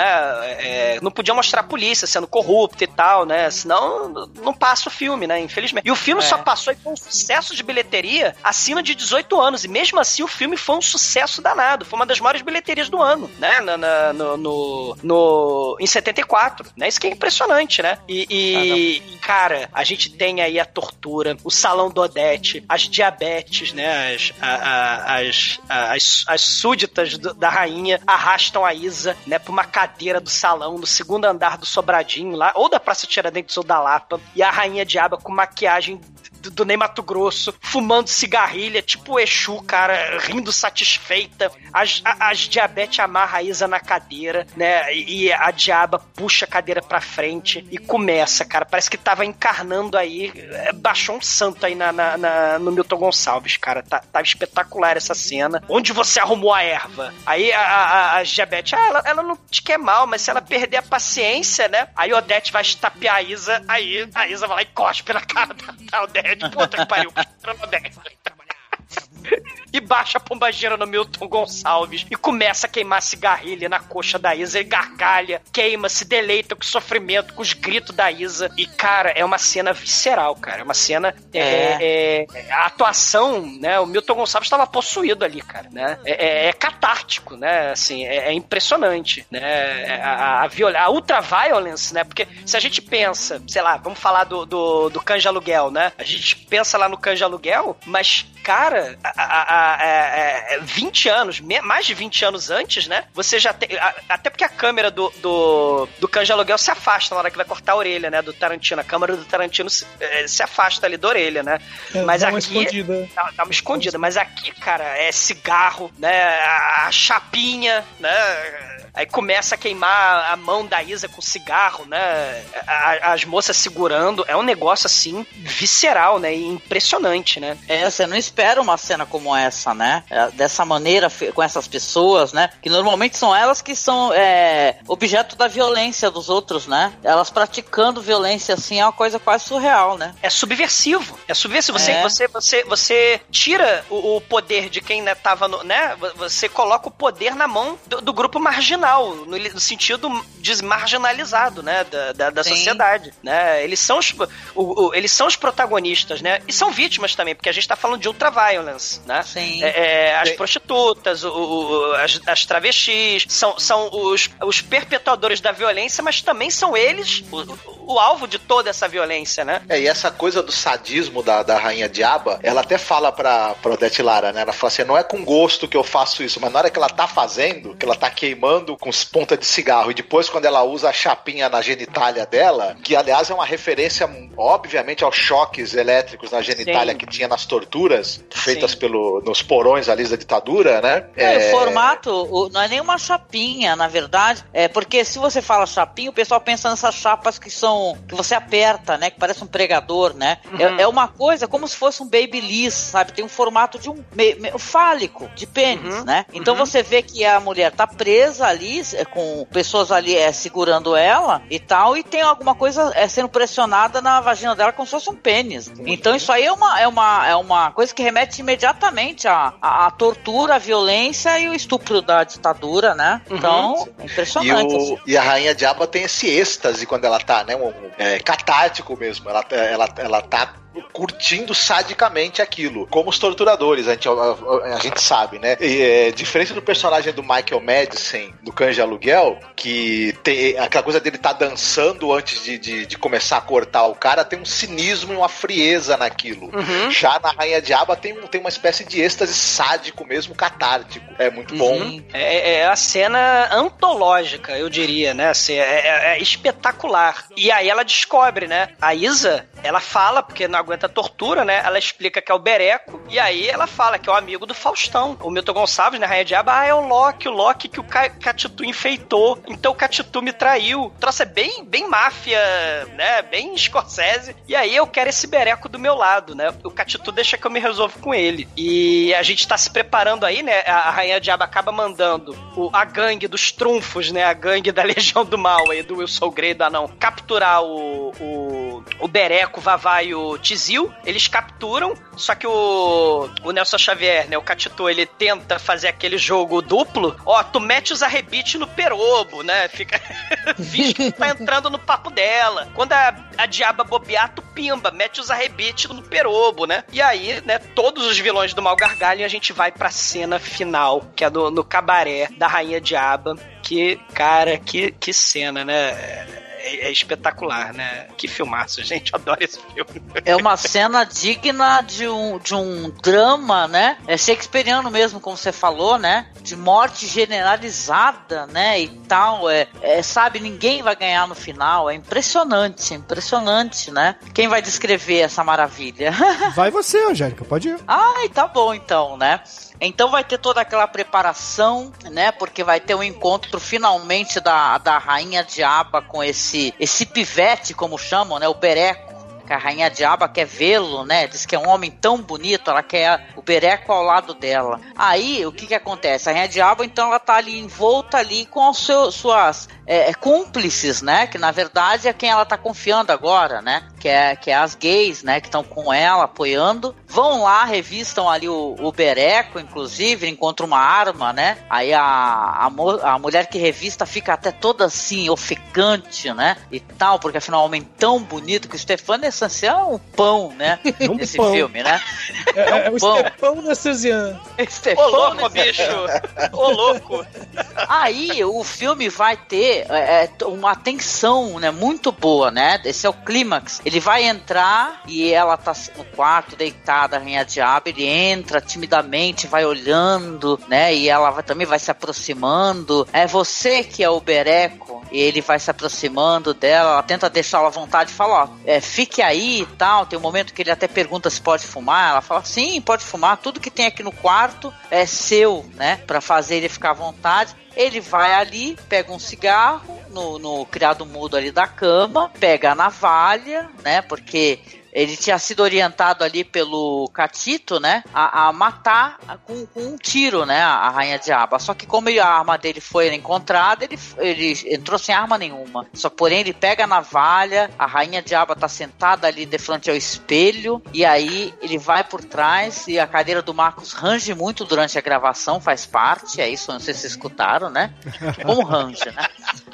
É, não podia mostrar a polícia sendo corrupta e tal, né? Senão não passa o filme, né? Infelizmente. E o filme É. só passou e foi um sucesso de bilheteria acima de 18 anos. E mesmo assim o filme foi um sucesso danado. Foi uma das maiores bilheterias do ano, né? Na, na- no, no, no- em 74. Né? Isso que é impressionante, né? E, e, e, cara, a gente tem aí a tortura, o salão do Odete, as diabetes, né? As, a- a- as, as, as súditas do- da rainha arrastam a Isa, né? Pra uma cadeira do salão, no segundo andar do Sobradinho lá, ou da Praça Tiradentes ou da Lapa. E a rainha diaba com maquiagem do, Ney Mato Grosso, fumando cigarrilha, tipo Exu, cara, rindo satisfeita. As, as diabetes amarra a Isa na cadeira, né? E, a diaba puxa a cadeira pra frente e começa, cara. Parece que tava encarnando aí, é, baixou um santo aí na, na- na- no Milton Gonçalves, cara. Tá, tava espetacular essa cena. Onde você arrumou a erva? Aí a, a, a diabetes, ah, ela, ela não te quer mal, mas se ela perder a paciência, né? Aí Odete vai estapear a Isa, aí a Isa vai lá e cospe na cara da, da Odete. Puta que pariu, cara, Odete. E baixa a pombageira no Milton Gonçalves e começa a queimar cigarrilha na coxa da Isa e gargalha, queima, se deleita com o sofrimento, com os gritos da Isa. E, cara, é uma cena visceral, cara. É uma cena. É, é- a atuação, né? O Milton Gonçalves estava possuído ali, cara, né? É, é- é catártico, né? Assim, é, é impressionante, né? É A, a, viola- a ultra-violence, né? Porque se a gente pensa, sei lá, vamos falar do, do, do canja aluguel, né? A gente pensa lá no canja aluguel, mas, cara, a, a, é- é 20 anos, me- mais de 20 anos antes, né? Você já tem. a- Até porque a câmera do, do, do canja aluguel se afasta na hora que vai cortar a orelha, né? Do Tarantino. A câmera do Tarantino se, eh, se afasta ali da orelha, né? É, Mas dá uma aqui. escondida. Dá, dá uma escondida, mas aqui, cara, é cigarro, né? A, a chapinha, né? Aí começa a queimar a mão da Isa com cigarro, né? As moças segurando. É um negócio assim visceral, né? E impressionante, né? É, você não espera uma cena como essa, né? É, Dessa maneira, com essas pessoas, né? Que normalmente são elas que são é, objeto da violência dos outros, né? Elas praticando violência assim é uma coisa quase surreal, né? É subversivo. É subversivo. Você, É. você, você, você tira o, o poder de quem né, tava no. né? Você coloca o poder na mão do, do grupo marginal, no, li- no sentido desmarginalizado, né? Da, da, da sociedade. Né? Eles, são os, o- o- eles são os protagonistas, né? E são vítimas também, porque a gente tá falando de ultraviolence, né? Sim. É, é, as Sim. prostitutas, o- o- as, as travestis, são, são os, os perpetuadores da violência, mas também são eles o, o alvo de toda essa violência, né? É, e essa coisa do sadismo da, da Rainha Diaba, ela até fala pra, pra Odete Lara, né? Ela fala assim: não é com gosto que eu faço isso, mas na hora que ela tá fazendo, que ela tá queimando com as pontas de cigarro, e depois quando ela usa a chapinha na genitália dela, que aliás é uma referência, obviamente, aos choques elétricos na genitália Sim. que tinha nas torturas feitas pelo, nos porões ali da ditadura, né? É, O formato o- não é nem uma chapinha, na verdade. É porque se você fala chapinha, o pessoal pensa nessas chapas que são. que você aperta, né? Que parece um pregador, né? Uhum. É, é uma coisa como se fosse um babyliss, sabe? Tem um formato de um me- me- fálico, de pênis, Uhum. né? Então você vê que a mulher tá presa ali, é, com pessoas ali é, segurando ela e tal, e tem alguma coisa é, sendo pressionada na vagina dela como se fosse um pênis. Então isso aí é uma, é uma, é uma coisa que remete imediatamente à, à, à tortura, à violência e o estupro da ditadura, né? Então, é E, impressionante. o- assim. e a Rainha Diaba tem esse êxtase quando ela tá, né? Um, um, é, catártico mesmo. Ela, ela, ela tá curtindo sadicamente aquilo. Como os torturadores, a gente, a, a- a gente sabe, né? E, é, diferente do personagem do Michael Madison, do Cães de Aluguel, que tem aquela coisa dele tá dançando antes de, de, de começar a cortar o cara, tem um cinismo e uma frieza naquilo. Uhum. Já na Rainha Diaba tem, tem uma espécie de êxtase sádico mesmo, catártico. É muito bom. É, é a cena antológica, eu diria, né? Assim, é, é- é espetacular. E aí ela descobre, né? A Isa, ela fala, porque não aguenta tortura, né? Ela explica que é o Bereco, e aí ela fala que é o amigo do Faustão. O Milton Gonçalves, né? Rainha Diaba, ah, é o Loki, o Loki que o Ca- Catitu enfeitou. Então o Catitu me traiu. O troço é bem, bem máfia, né? Bem Scorsese. E aí eu quero esse Bereco do meu lado, né? O Catitu deixa que eu me resolvo com ele. E a gente tá se preparando aí, né? A, Rainha Diaba acaba mandando o- a gangue dos trunfos, né? A gangue da [laughs] Legião do Mal aí, do Wilson Grey do Anão, capturar o, o, o Bereco, Vavá e o Tizil. Eles capturam, só que o, o Nelson Xavier, né? O Catitu, ele tenta fazer aquele jogo duplo. Ó, tu mete os arrebites no perobo, né? Fica. [laughs] Finge que tá entrando no papo dela. Quando a, a diaba bobear, tu pimba, mete os arrebites no perobo, né? E aí, né, todos os vilões do mal gargalho e a gente vai pra cena final, que é do, no cabaré da Rainha Diaba. Que, cara, que, que cena, né? É, é espetacular, né? Que filmaço, gente. Eu adoro esse filme. É uma cena digna de um, de um drama, né? É shakespeariano mesmo, como você falou, né? De morte generalizada, né? E tal. É, é, sabe, ninguém vai ganhar no final. É impressionante, impressionante, né? Quem vai descrever essa maravilha? [laughs] Vai você, Angélica, pode ir. Ai, tá bom então, né? Então vai ter toda aquela preparação, né? Porque vai ter um encontro finalmente da, da Rainha Diaba com esse, esse pivete, como chamam, né? O Bereco. Que a Rainha Diaba quer vê-lo, né? Diz que é um homem tão bonito, ela quer o Bereco ao lado dela. Aí, o que que acontece? A Rainha Diaba, então, ela tá ali envolta ali com seus, suas é, cúmplices, né? Que na verdade é quem ela tá confiando agora, né? Que é, que é as gays, né? Que estão com ela, apoiando. Vão lá, revistam ali o, o Bereco, inclusive, encontram uma arma, né? Aí a, a, a mulher que revista fica até toda assim, ofegante, né? E tal, porque afinal, um homem tão bonito que o Stefano Essencial é um pão, né? [laughs] um Nesse pão. filme, né? É, é o pão. Stefão Narcisian. Stefano Ô, louco, bicho! Ô, louco! Aí o filme vai ter é, é, uma tensão, né, muito boa, né? Esse é o clímax. Ele vai entrar e ela tá no quarto deitada, a rainha diabo, ele entra timidamente, vai olhando, né? E ela vai- também vai se aproximando. É você que é o Bereco, E ele vai se aproximando dela, ela tenta deixá-la à vontade, fala, ó, é, fique aí e tal. Tem um momento que ele até pergunta se pode fumar. Ela fala, sim, pode fumar. Tudo que tem aqui no quarto é seu, né? Pra fazer ele ficar à vontade. Ele vai ali, pega um cigarro no, no criado mudo ali da cama, pega a navalha, né? Porque ele tinha sido orientado ali pelo Catito, né? A, a matar com, com, um tiro, né? A Rainha Diaba. Só que como a arma dele foi encontrada, ele, ele entrou sem arma nenhuma. Só porém ele pega a navalha, a Rainha Diaba tá sentada ali de frente ao espelho, e aí ele vai por trás e a cadeira do Marcos range muito durante a gravação, faz parte, é isso, não sei se vocês escutaram, né? Como range, né?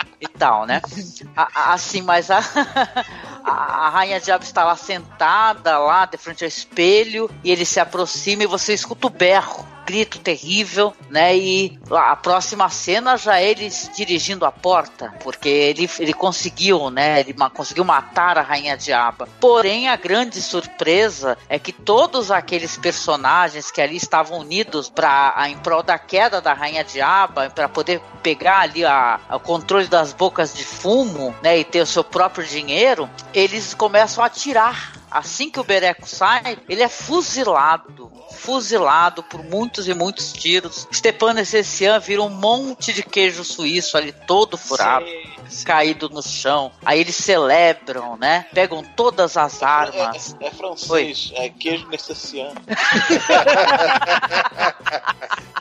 [laughs] E tal, né? [laughs] A, a, assim, mas a, [laughs] a, Rainha Diabo está lá sentada, lá de frente ao espelho, e ele se aproxima e você escuta o berro grito terrível, né? E a próxima cena já eles dirigindo a porta, porque ele, ele conseguiu, né? Ele conseguiu matar a Rainha Diaba. Porém, a grande surpresa é que todos aqueles personagens que ali estavam unidos para em prol da queda da Rainha Diaba, para poder pegar ali a, o controle das bocas de fumo, né? E ter o seu próprio dinheiro, eles começam a atirar assim que o Bereco sai, ele é fuzilado. Fuzilado por muitos e muitos tiros. Stepan Essessian vira um monte de queijo suíço ali, todo furado, sim, sim. caído no chão. Aí eles celebram, né? Pegam todas as é, armas. É, é, é francês, Oi. é queijo Essessian. [laughs]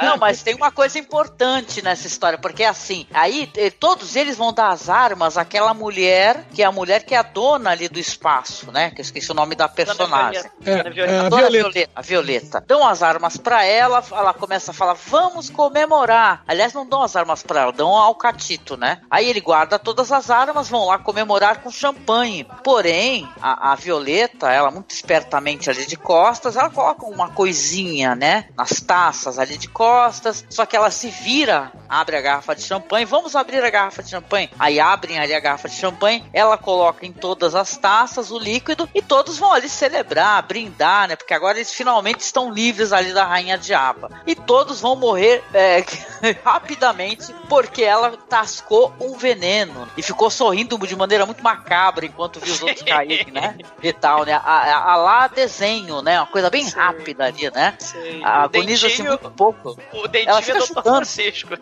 Não, mas tem uma coisa importante nessa história, porque assim, aí eh, todos eles vão dar as armas àquela mulher, que é a mulher que é a dona ali do espaço, né? Que eu esqueci o nome da personagem. É, a, é, a, dona Violeta. Violeta. A Violeta. Dão as armas para ela, ela começa a falar, vamos comemorar. Aliás, não dão as armas para ela, dão ao Catito, né? Aí ele guarda todas as armas, vão lá comemorar com champanhe. Porém, a, a Violeta, ela muito espertamente ali de costas, ela coloca uma coisinha, né? Nas taças ali de costas, só que ela se vira, abre a garrafa de champanhe, vamos abrir a garrafa de champanhe. Aí abrem ali a garrafa de champanhe, ela coloca em todas as taças o líquido e todos vão ali celebrar, brindar, né? Porque agora eles finalmente estão livres ali da rainha diaba. E todos vão morrer é, [laughs] rapidamente porque ela tascou um veneno e ficou sorrindo de maneira muito macabra enquanto viu os outros caírem, [laughs] né? E tal, né? A, a, a lá desenho, né? Uma coisa bem Sim. rápida ali, né? Sim. Agoniza-se muito pouco. O dentinho ela fica é chutando. Francisco.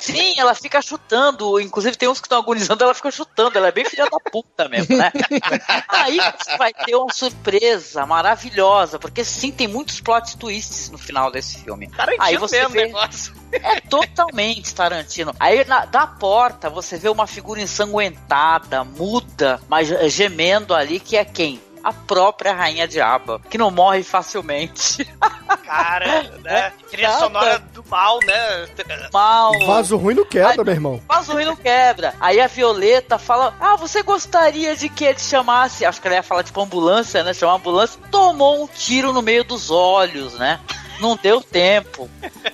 Sim, ela fica chutando. Inclusive tem uns que estão agonizando, ela fica chutando. Ela é bem filha da puta mesmo, né? Aí você vai ter uma surpresa maravilhosa, porque sim, tem muitos plot twists no final desse filme. Tarantino Aí você mesmo vê... negócio. [laughs] É totalmente Tarantino. Aí na, da porta você vê uma figura ensanguentada, muda, mas gemendo ali, que é quem? a própria Rainha Diaba, que não morre facilmente. [laughs] Cara, né? Trilha Nada. sonora do mal, né? Mal. Vaso ruim não quebra, meu irmão. Vaso ruim não quebra. Aí a Violeta fala: Ah, você gostaria de que ele chamasse? Acho que ela ia falar tipo ambulância, né? Chamar ambulância. Tomou um tiro no meio dos olhos, né? Não deu tempo.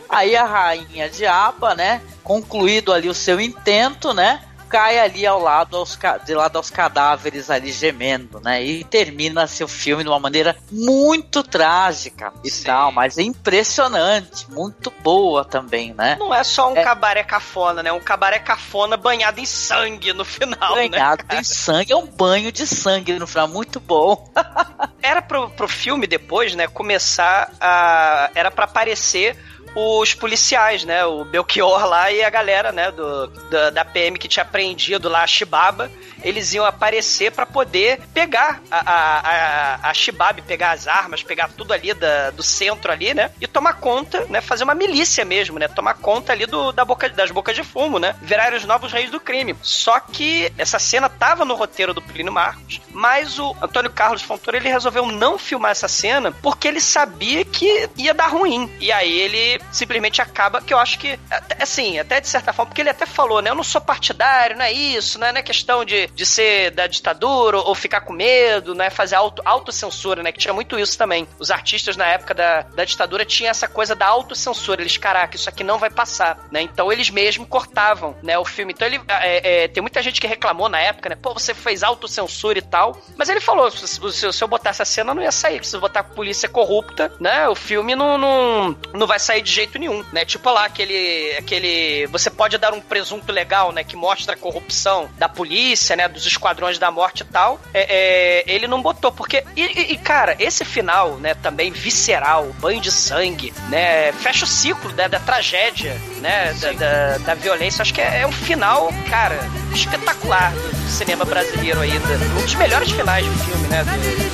Aí a rainha Diaba, né? Concluído ali o seu intento, né? Cai ali ao lado aos, de lado aos cadáveres ali gemendo, né? E termina seu filme de uma maneira muito trágica e Sim. tal, mas é impressionante, muito boa também, né? Não é só um é... cabaré cafona, né? Um cabaré cafona banhado em sangue no final, banhado né? Banhado em sangue, é um banho de sangue no final, muito bom. [laughs] Era pro, pro filme depois, né, começar a... Era para aparecer os policiais, né? O Belchior lá e a galera, né? Do, da, da PM que tinha prendido lá a Shibaba eles iam aparecer para poder pegar a, a, a, a Shibab, pegar as armas, pegar tudo ali da, do centro ali, né? E tomar conta, né? Fazer uma milícia mesmo, né? Tomar conta ali do, da boca, das bocas de fumo, né? Virar os novos reis do crime. Só que essa cena tava no roteiro do Plínio Marcos, mas o Antônio Carlos Fontoura, ele resolveu não filmar essa cena porque ele sabia que ia dar ruim. E aí ele simplesmente acaba, que eu acho que, assim, até de certa forma, porque ele até falou, né? Eu não sou partidário, não é isso, né? Não é questão de de ser da ditadura ou ficar com medo, né? Fazer auto, autocensura, né? Que tinha muito isso também. Os artistas na época da, da ditadura tinham essa coisa da autocensura. Eles, caraca, isso aqui não vai passar, né? Então eles mesmo cortavam, né? O filme. Então ele. É, é, tem muita gente que reclamou na época, né? Pô, você fez autocensura e tal. Mas ele falou: se, se, se eu botar essa cena, não ia sair. Se eu botar polícia corrupta, né? O filme não, não, não vai sair de jeito nenhum, né? Tipo lá aquele aquele você pode dar um presunto legal, né, que mostra a corrupção da polícia, né, dos esquadrões da morte e tal. É, é, ele não botou porque e, e, cara, esse final, né, também visceral, banho de sangue, né, fecha o ciclo né, da tragédia, né, da, da, da, violência. Acho que é, é, um final, cara, espetacular do cinema brasileiro aí, um dos melhores finais do filme, né?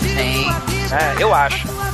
Sim. É, eu acho.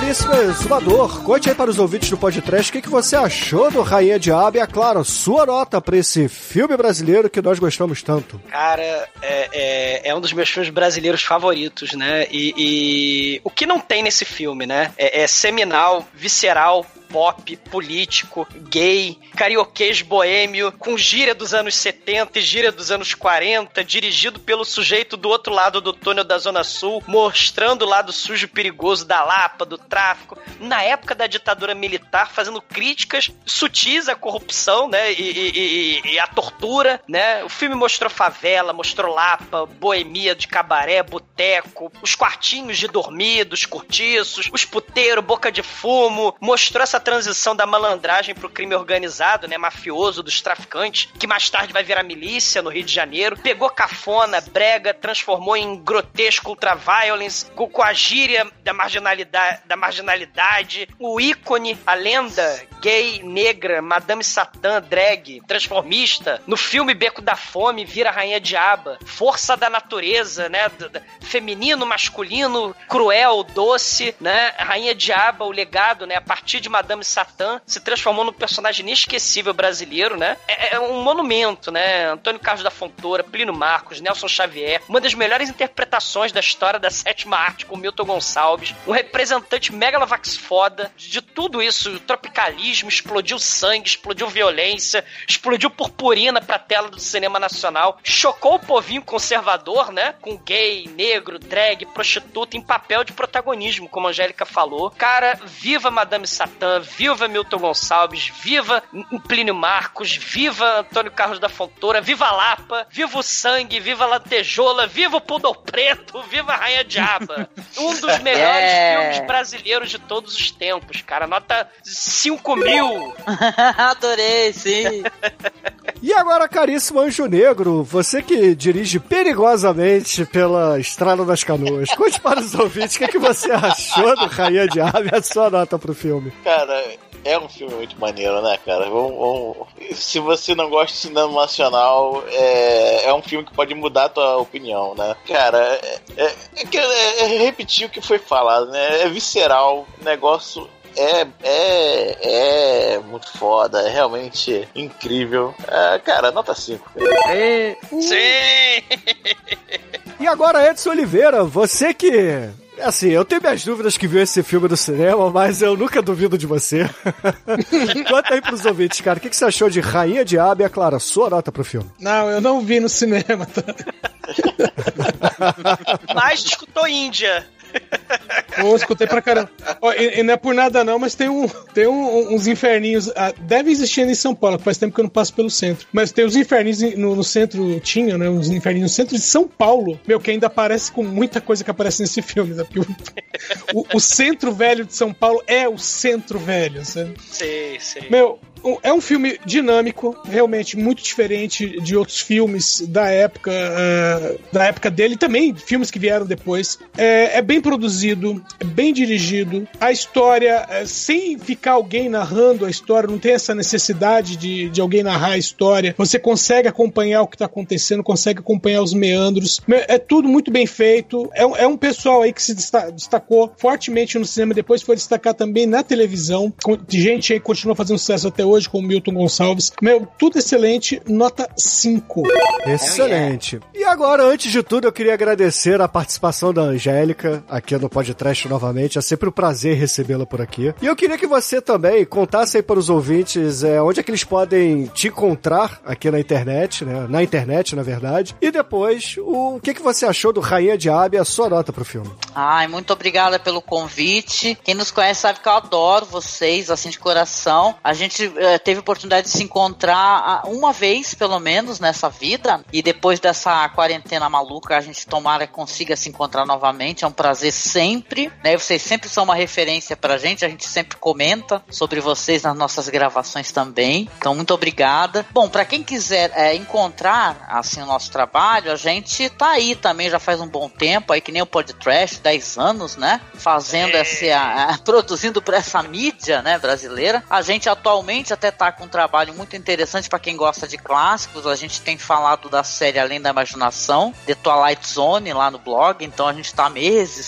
caríssimo exumador, conte aí para os ouvintes do podcast o que, que você achou do Rainha Diabo e, é claro, sua nota para esse filme brasileiro que nós gostamos tanto. Cara, é, é, é um dos meus filmes brasileiros favoritos, né? E, e, o que não tem nesse filme, né? É, é seminal, visceral, pop, político, gay, carioquês boêmio, com gíria dos anos 70 e gíria dos anos 40, dirigido pelo sujeito do outro lado do túnel da Zona Sul, mostrando o lado sujo e perigoso da Lapa, do tráfico, na época da ditadura militar, fazendo críticas sutis à corrupção, né, e, e, e, à tortura, né, o filme mostrou favela, mostrou Lapa, boemia de cabaré, boteco, os quartinhos de dormir, dos cortiços, os puteiros, boca de fumo, mostrou essa transição da malandragem pro crime organizado, né, mafioso dos traficantes, que mais tarde vai virar milícia no Rio de Janeiro, pegou cafona, brega, transformou em grotesco ultraviolence, com, com a gíria da marginalidade, da marginalidade, o ícone, a lenda gay, negra, Madame Satã, drag, transformista, no filme Beco da Fome, vira Rainha Diaba, força da natureza, né, feminino, masculino, cruel, doce, né, Rainha Diaba, o legado, né, a partir de Madame Satã, se transformou num personagem inesquecível brasileiro, né, é, é um monumento, né, Antônio Carlos da Fontoura, Plínio Marcos, Nelson Xavier, uma das melhores interpretações da história da sétima arte com Milton Gonçalves, um representante megalovax foda de, tudo isso, tropicalismo, explodiu sangue, explodiu violência, explodiu purpurina pra tela do cinema nacional, chocou o povinho conservador, né? Com gay, negro, drag, prostituta em papel de protagonismo, como a Angélica falou. Cara, viva Madame Satã, viva Milton Gonçalves, viva Plínio Marcos, viva Antônio Carlos da Fontoura, viva a Lapa, viva o sangue, viva a lantejola, viva o Pudor Preto, viva a Rainha Diaba. [laughs] Um dos melhores É. filmes brasileiros de todos os tempos, cara. Nota 5 mil. [laughs] Adorei, sim. [laughs] E agora, caríssimo Anjo Negro, você que dirige perigosamente pela Estrada das Canoas, conte para os ouvintes o que, que você achou do Rainha Diabo e a sua nota pro filme. Cara, é um filme muito maneiro, né, cara? Vamos, vamos- Se você não gosta de cinema nacional, é, é um filme que pode mudar a tua opinião, né? Cara, é, é- é é- é repetir o que foi falado, né? É visceral, o negócio é, é, é muito foda, é realmente incrível. É, cara, nota 5. Sim! E agora, Edson Oliveira, você que. Assim, eu tenho minhas dúvidas que viu esse filme no cinema, mas eu nunca duvido de você. [laughs] Conta aí pros ouvintes, cara, o que, que você achou de Rainha Diabo e, é claro, a sua nota pro filme? Não, eu não vi no cinema. Tá? [laughs] Mas escutou Índia. Eu escutei pra caramba. Ó, e, e não é por nada não, mas tem, um, tem um- uns inferninhos. ah, deve existir ainda em São Paulo, faz tempo que eu não passo pelo centro. Mas tem os inferninhos no, no centro, tinha, né? Uns inferninhos no centro de São Paulo. Meu, que ainda aparece com muita coisa que aparece nesse filme, né? Porque o, o- o centro velho de São Paulo é o centro velho, sabe? Sei, sei. Meu, é um filme dinâmico, realmente muito diferente de outros filmes da época, ah, da época dele, também filmes que vieram depois. É, é bem produzido, é bem dirigido. A história, eh, sem ficar alguém narrando a história, não tem essa necessidade de, de alguém narrar a história. Você consegue acompanhar o que está acontecendo, consegue acompanhar os meandros. É tudo muito bem feito. É, um- é um pessoal aí que se desta- destacou fortemente no cinema, depois foi destacar também na televisão. Com- de gente aí continua fazendo sucesso até hoje, como Milton Gonçalves. Meu, tudo excelente, nota 5. Excelente. E agora, antes de tudo, eu queria agradecer a participação da Angélica. Aqui no podcast novamente. É sempre um prazer recebê-la por aqui. E eu queria que você também contasse aí para os ouvintes é, onde é que eles podem te encontrar aqui na internet, né? Na internet, na verdade. E depois, o que, que você achou do Rainha de Abia, a sua nota pro filme? Ai, muito obrigada pelo convite. Quem nos conhece sabe que eu adoro vocês, assim, de coração. A gente eh, teve oportunidade de se encontrar ah, uma vez, pelo menos, nessa vida. E depois dessa quarentena maluca, a gente tomara que consiga se encontrar novamente. É um prazer sempre, né? Vocês sempre são uma referência pra gente. A gente sempre comenta sobre vocês nas nossas gravações também. Então, muito obrigada. Bom, para quem quiser é, encontrar, assim, o nosso trabalho, a gente tá aí também já faz um bom tempo, aí que nem o Podcast, 10 anos, né? Fazendo É. essa, a- [laughs] produzindo para essa mídia, né, brasileira. A gente atualmente até tá com um trabalho muito interessante para quem gosta de clássicos. A gente tem falado da série Além da Imaginação, The Twilight Zone lá no blog, então a gente tá há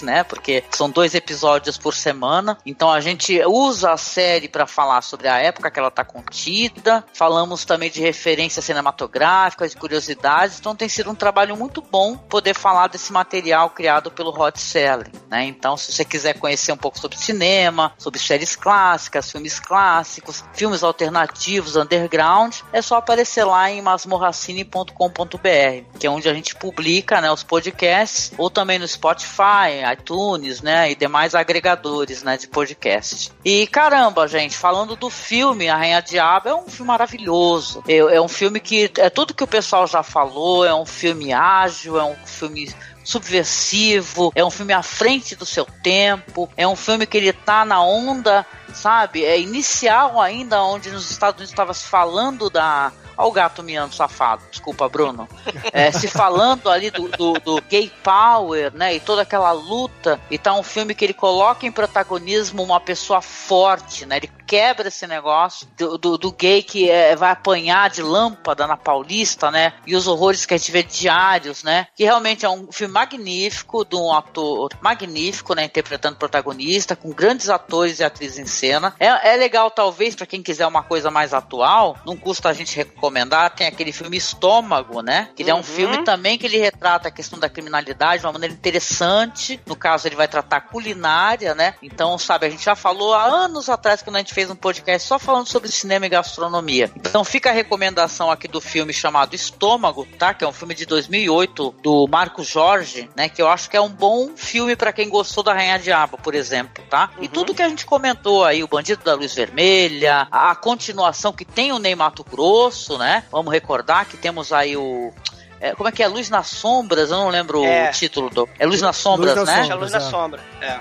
né? Porque são dois episódios por semana. Então a gente usa a série para falar sobre a época que ela tá contida. Falamos também de referências cinematográficas, de curiosidades. Então tem sido um trabalho muito bom poder falar desse material criado pelo Rod Serling, né? Então, se você quiser conhecer um pouco sobre cinema, sobre séries clássicas, filmes clássicos, filmes alternativos, underground, é só aparecer lá em masmorracine.com.br, que é onde a gente publica, né, os podcasts, ou também no Spotify, iTunes, né, e demais agregadores, né, de podcast. E caramba, gente, falando do filme A Rainha Diabo, é um filme maravilhoso. É, é um filme que é tudo que o pessoal já falou, é um filme ágil, é um filme subversivo, é um filme à frente do seu tempo, é um filme que ele tá na onda, sabe? É inicial ainda, onde nos Estados Unidos estava se falando da. Olha o gato miando safado, desculpa, Bruno. É, se falando ali do, do, do gay power, né? E toda aquela luta. E tá um filme que ele coloca em protagonismo uma pessoa forte, né? Ele quebra esse negócio do, do, do gay que é, vai apanhar de lâmpada na Paulista, né? E os horrores que a gente vê diários, né? Que realmente é um filme magnífico de um ator magnífico, né? Interpretando protagonista, com grandes atores e atrizes em cena. É, é legal, talvez, para quem quiser uma coisa mais atual, não custa a gente recomendar. Tem aquele filme Estômago, né? Que ele é um Uhum. filme também que ele retrata a questão da criminalidade de uma maneira interessante. No caso, ele vai tratar culinária, né? Então, sabe, a gente já falou há anos atrás, quando a gente fez um podcast só falando sobre cinema e gastronomia. Então, fica a recomendação aqui do filme chamado Estômago, tá? Que é um filme de 2008 do Marco Jorge, né? Que eu acho que é um bom filme para quem gostou da Rainha Diabo, por exemplo, tá? E tudo que a gente comentou aí, o Bandido da Luz Vermelha, a continuação que tem o Ney Mato Grosso, né? Vamos recordar que temos aí o é, como é que é? Luz nas Sombras? Eu não lembro É. o título do. É Luz nas Sombras, nas né? Sombras, A luz na é. sombra. É.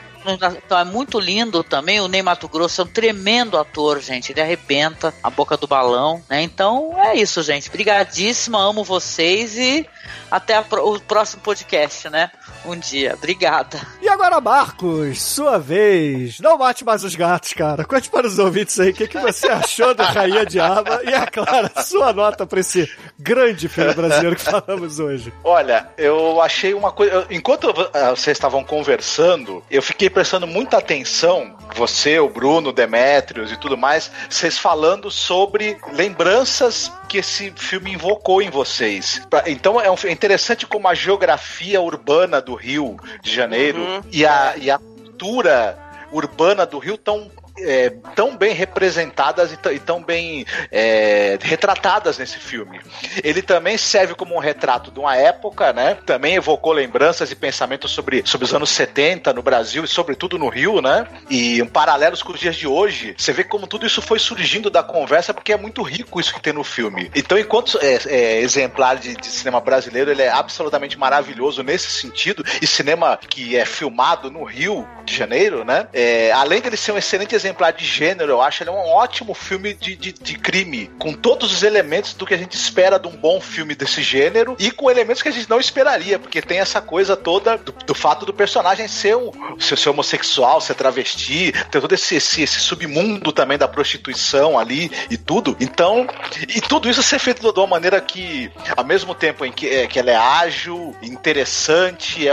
Então é muito lindo também. O Ney Mato Grosso é um tremendo ator, gente. Ele arrebenta a boca do balão, né? Então é isso, gente. Obrigadíssima, amo vocês e até a pro- o próximo podcast, né? Um dia. Obrigada. E agora, Marcos, sua vez. Não mate mais os gatos, cara. Conte para os ouvintes aí o que, que você achou do Rainha Diaba e, é claro, a sua nota para esse grande filme brasileiro que falamos hoje. Olha, eu achei uma coisa. Enquanto ah, vocês estavam conversando, eu fiquei prestando muita atenção, você, o Bruno, o Demetrios e tudo mais, vocês falando sobre lembranças que esse filme invocou em vocês. Então é, um- é interessante como a geografia urbana do Rio de Janeiro Uhum. E, a, e a cultura urbana do Rio tão é, tão bem representadas e, tão- e tão bem é, retratadas nesse filme. Ele também serve como um retrato de uma época, né? Também evocou lembranças e pensamentos sobre, sobre os anos 70 no Brasil e sobretudo no Rio, né? E um paralelos com os dias de hoje. Você vê como tudo isso foi surgindo da conversa porque é muito rico isso que tem no filme. Então, enquanto é, é, exemplar de, de cinema brasileiro, ele é absolutamente maravilhoso nesse sentido. E cinema que é filmado no Rio de Janeiro, né? É, além dele ser um excelente exemplar de gênero, eu acho ele um ótimo filme de, de, de crime, com todos os elementos do que a gente espera de um bom filme desse gênero e com elementos que a gente não esperaria, porque tem essa coisa toda do, do fato do personagem ser, um, ser, ser homossexual, ser travesti, ter todo esse, esse, esse submundo também da prostituição ali e tudo. Então, e tudo isso ser feito de uma maneira que, ao mesmo tempo em que, é, que ela é ágil, interessante, é,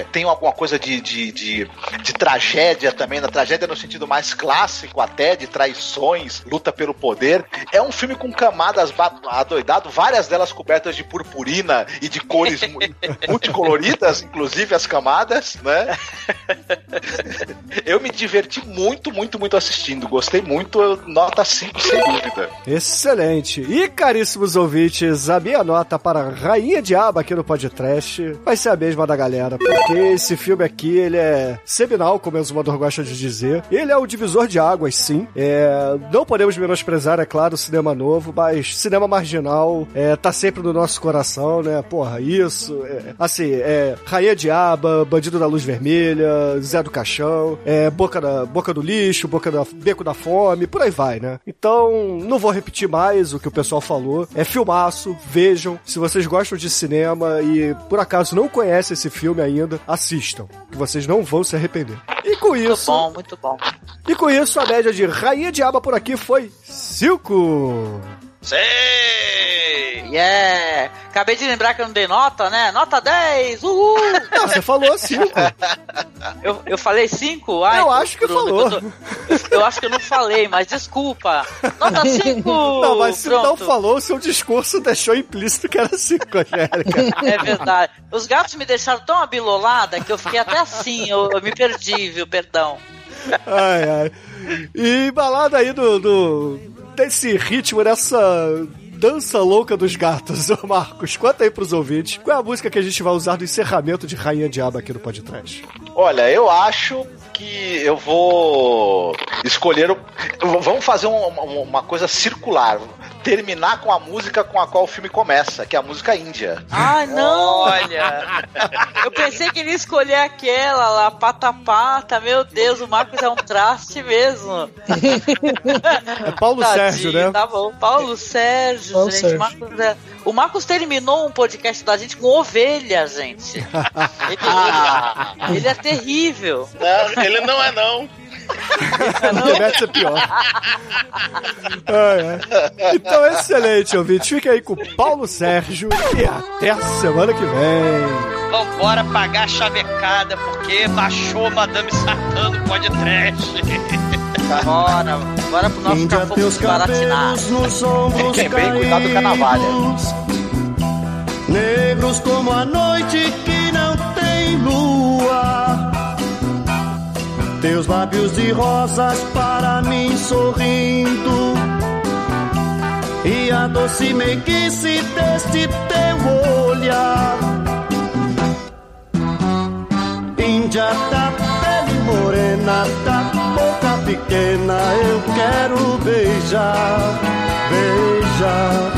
é, tem alguma coisa de, de, de, de tragédia também, na tragédia no sentido mais clássico clássico até de traições, luta pelo poder. É um filme com camadas adoidado, várias delas cobertas de purpurina e de cores mu- [laughs] multicoloridas, inclusive as camadas, né? [laughs] Eu me diverti muito, muito, muito assistindo. Gostei muito, nota 5 sem dúvida. Excelente. E, caríssimos ouvintes, a minha nota para Rainha Diaba aqui no podcast vai ser a mesma da galera, porque esse filme aqui, ele é seminal, como o Exumador gosta de dizer. Ele é o divisor de águas, sim. É, não podemos menosprezar, é claro, o cinema novo, mas cinema marginal é, tá sempre no nosso coração, né? Porra, isso. é, assim, é Rainha Diaba, Bandido da Luz Vermelha, Zé do Caixão, é, Boca, da, Boca do Lixo, Boca da, Beco da Fome, por aí vai, né? Então, não vou repetir mais o que o pessoal falou. É filmaço, vejam. Se vocês gostam de cinema e por acaso não conhecem esse filme ainda, assistam, que vocês não vão se arrepender. E com Muito isso, bom, muito bom. e com isso a média de Rainha Diaba por aqui foi 5. Sei! Yeah! Acabei de lembrar que eu não dei nota, né? Nota 10! Uhul! [laughs] Não, você falou 5. Eu, eu falei 5? Eu acho que falou. Eu, eu acho que eu não falei, mas desculpa. Nota 5! Não, mas se não Pronto. falou, o seu discurso deixou implícito que era 5, Angélica. É verdade. Os gatos me deixaram tão abilolada que eu fiquei até assim. Eu, eu me perdi, viu? Perdão. Ai, ai. E embalado aí do, do- desse ritmo, dessa dança louca dos gatos, [laughs] ô Marcos, conta aí pros ouvintes qual é a música que a gente vai usar no encerramento de Rainha Diaba aqui no podcast. Olha, eu acho que eu vou escolher. o- Vamos fazer um- uma, uma coisa circular. Terminar com a música com a qual o filme começa, que é a música índia. Ai, não! Olha. [laughs] Eu pensei que ele ia escolher aquela lá, pata pata. Meu Deus, o Marcos é um traste mesmo. É Paulo Tadinho, Sérgio, né? Tá bom. Paulo Sérgio, Paulo gente. Sérgio. Marcos é- O Marcos terminou um podcast da gente com ovelha, gente. Ele, [laughs] ele- ele é terrível. Não, ele não é não. Deve ser pior. Ai, ai. Então, excelente, ouvinte. Fica aí com o Paulo Sérgio e até a semana que vem. Vambora pagar a chavecada, porque baixou Madame Satã no podcast. Bora, bora pro nosso teus desbaratinado. Quem [laughs] bem, cuidado com a navalha. Negros como a noite que não tem lua Teus lábios de rosas para mim sorrindo E a doce meiguice deste teu olhar Índia da pele morena, da boca pequena, eu quero beijar, beijar.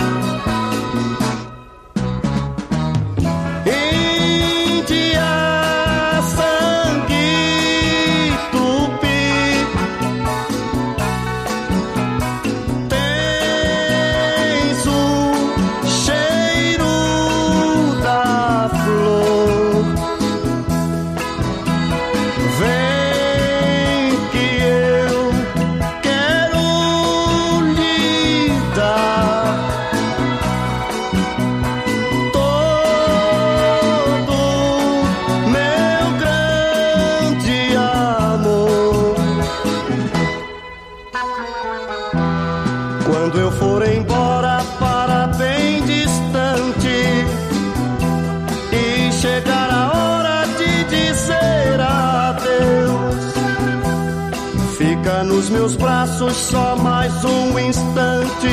Meus braços só mais um instante.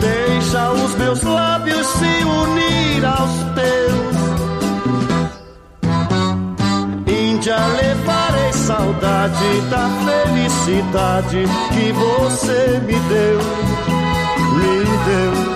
Deixa os meus lábios se unir aos teus. Índia, levarei saudade da felicidade que você me deu, me deu.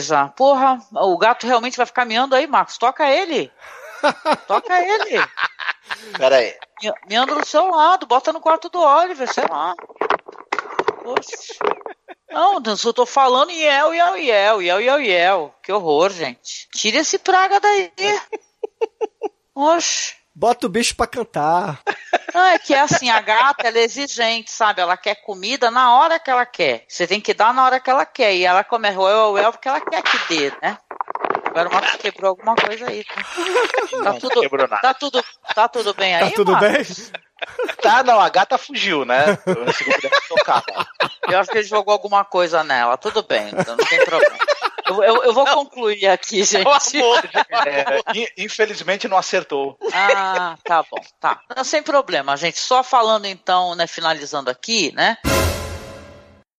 Coisa. Porra, o gato realmente vai ficar miando aí, Marcos. Toca ele. Toca ele. Pera aí. Mi- Miando do seu lado, bota no quarto do Oliver, sei lá. Oxe. Não, eu só tô falando Iel, Iel, Iel, Iel, Iel, Iel. Que horror, gente. Tira esse praga daí. Oxe. Bota o bicho pra cantar. Não, é que é assim, a gata, ela é exigente, sabe? Ela quer comida na hora que ela quer. Você tem que dar na hora que ela quer. E ela come uel, uel, porque ela quer que dê, né? Agora o Marcos quebrou alguma coisa aí. Tá, Tá tudo, quebrou nada. tá tudo, tá tudo bem aí, Tá tudo Marcos? bem? Tá, não, a gata fugiu, né? Eu não sei como deve tocar. Eu acho que ele jogou alguma coisa nela. Tudo bem, então não tem problema. Eu, eu, eu vou concluir aqui, gente. [laughs] É, in- infelizmente não acertou. Ah, tá bom, tá. Não, sem problema, gente. Só falando então, né, finalizando aqui, né?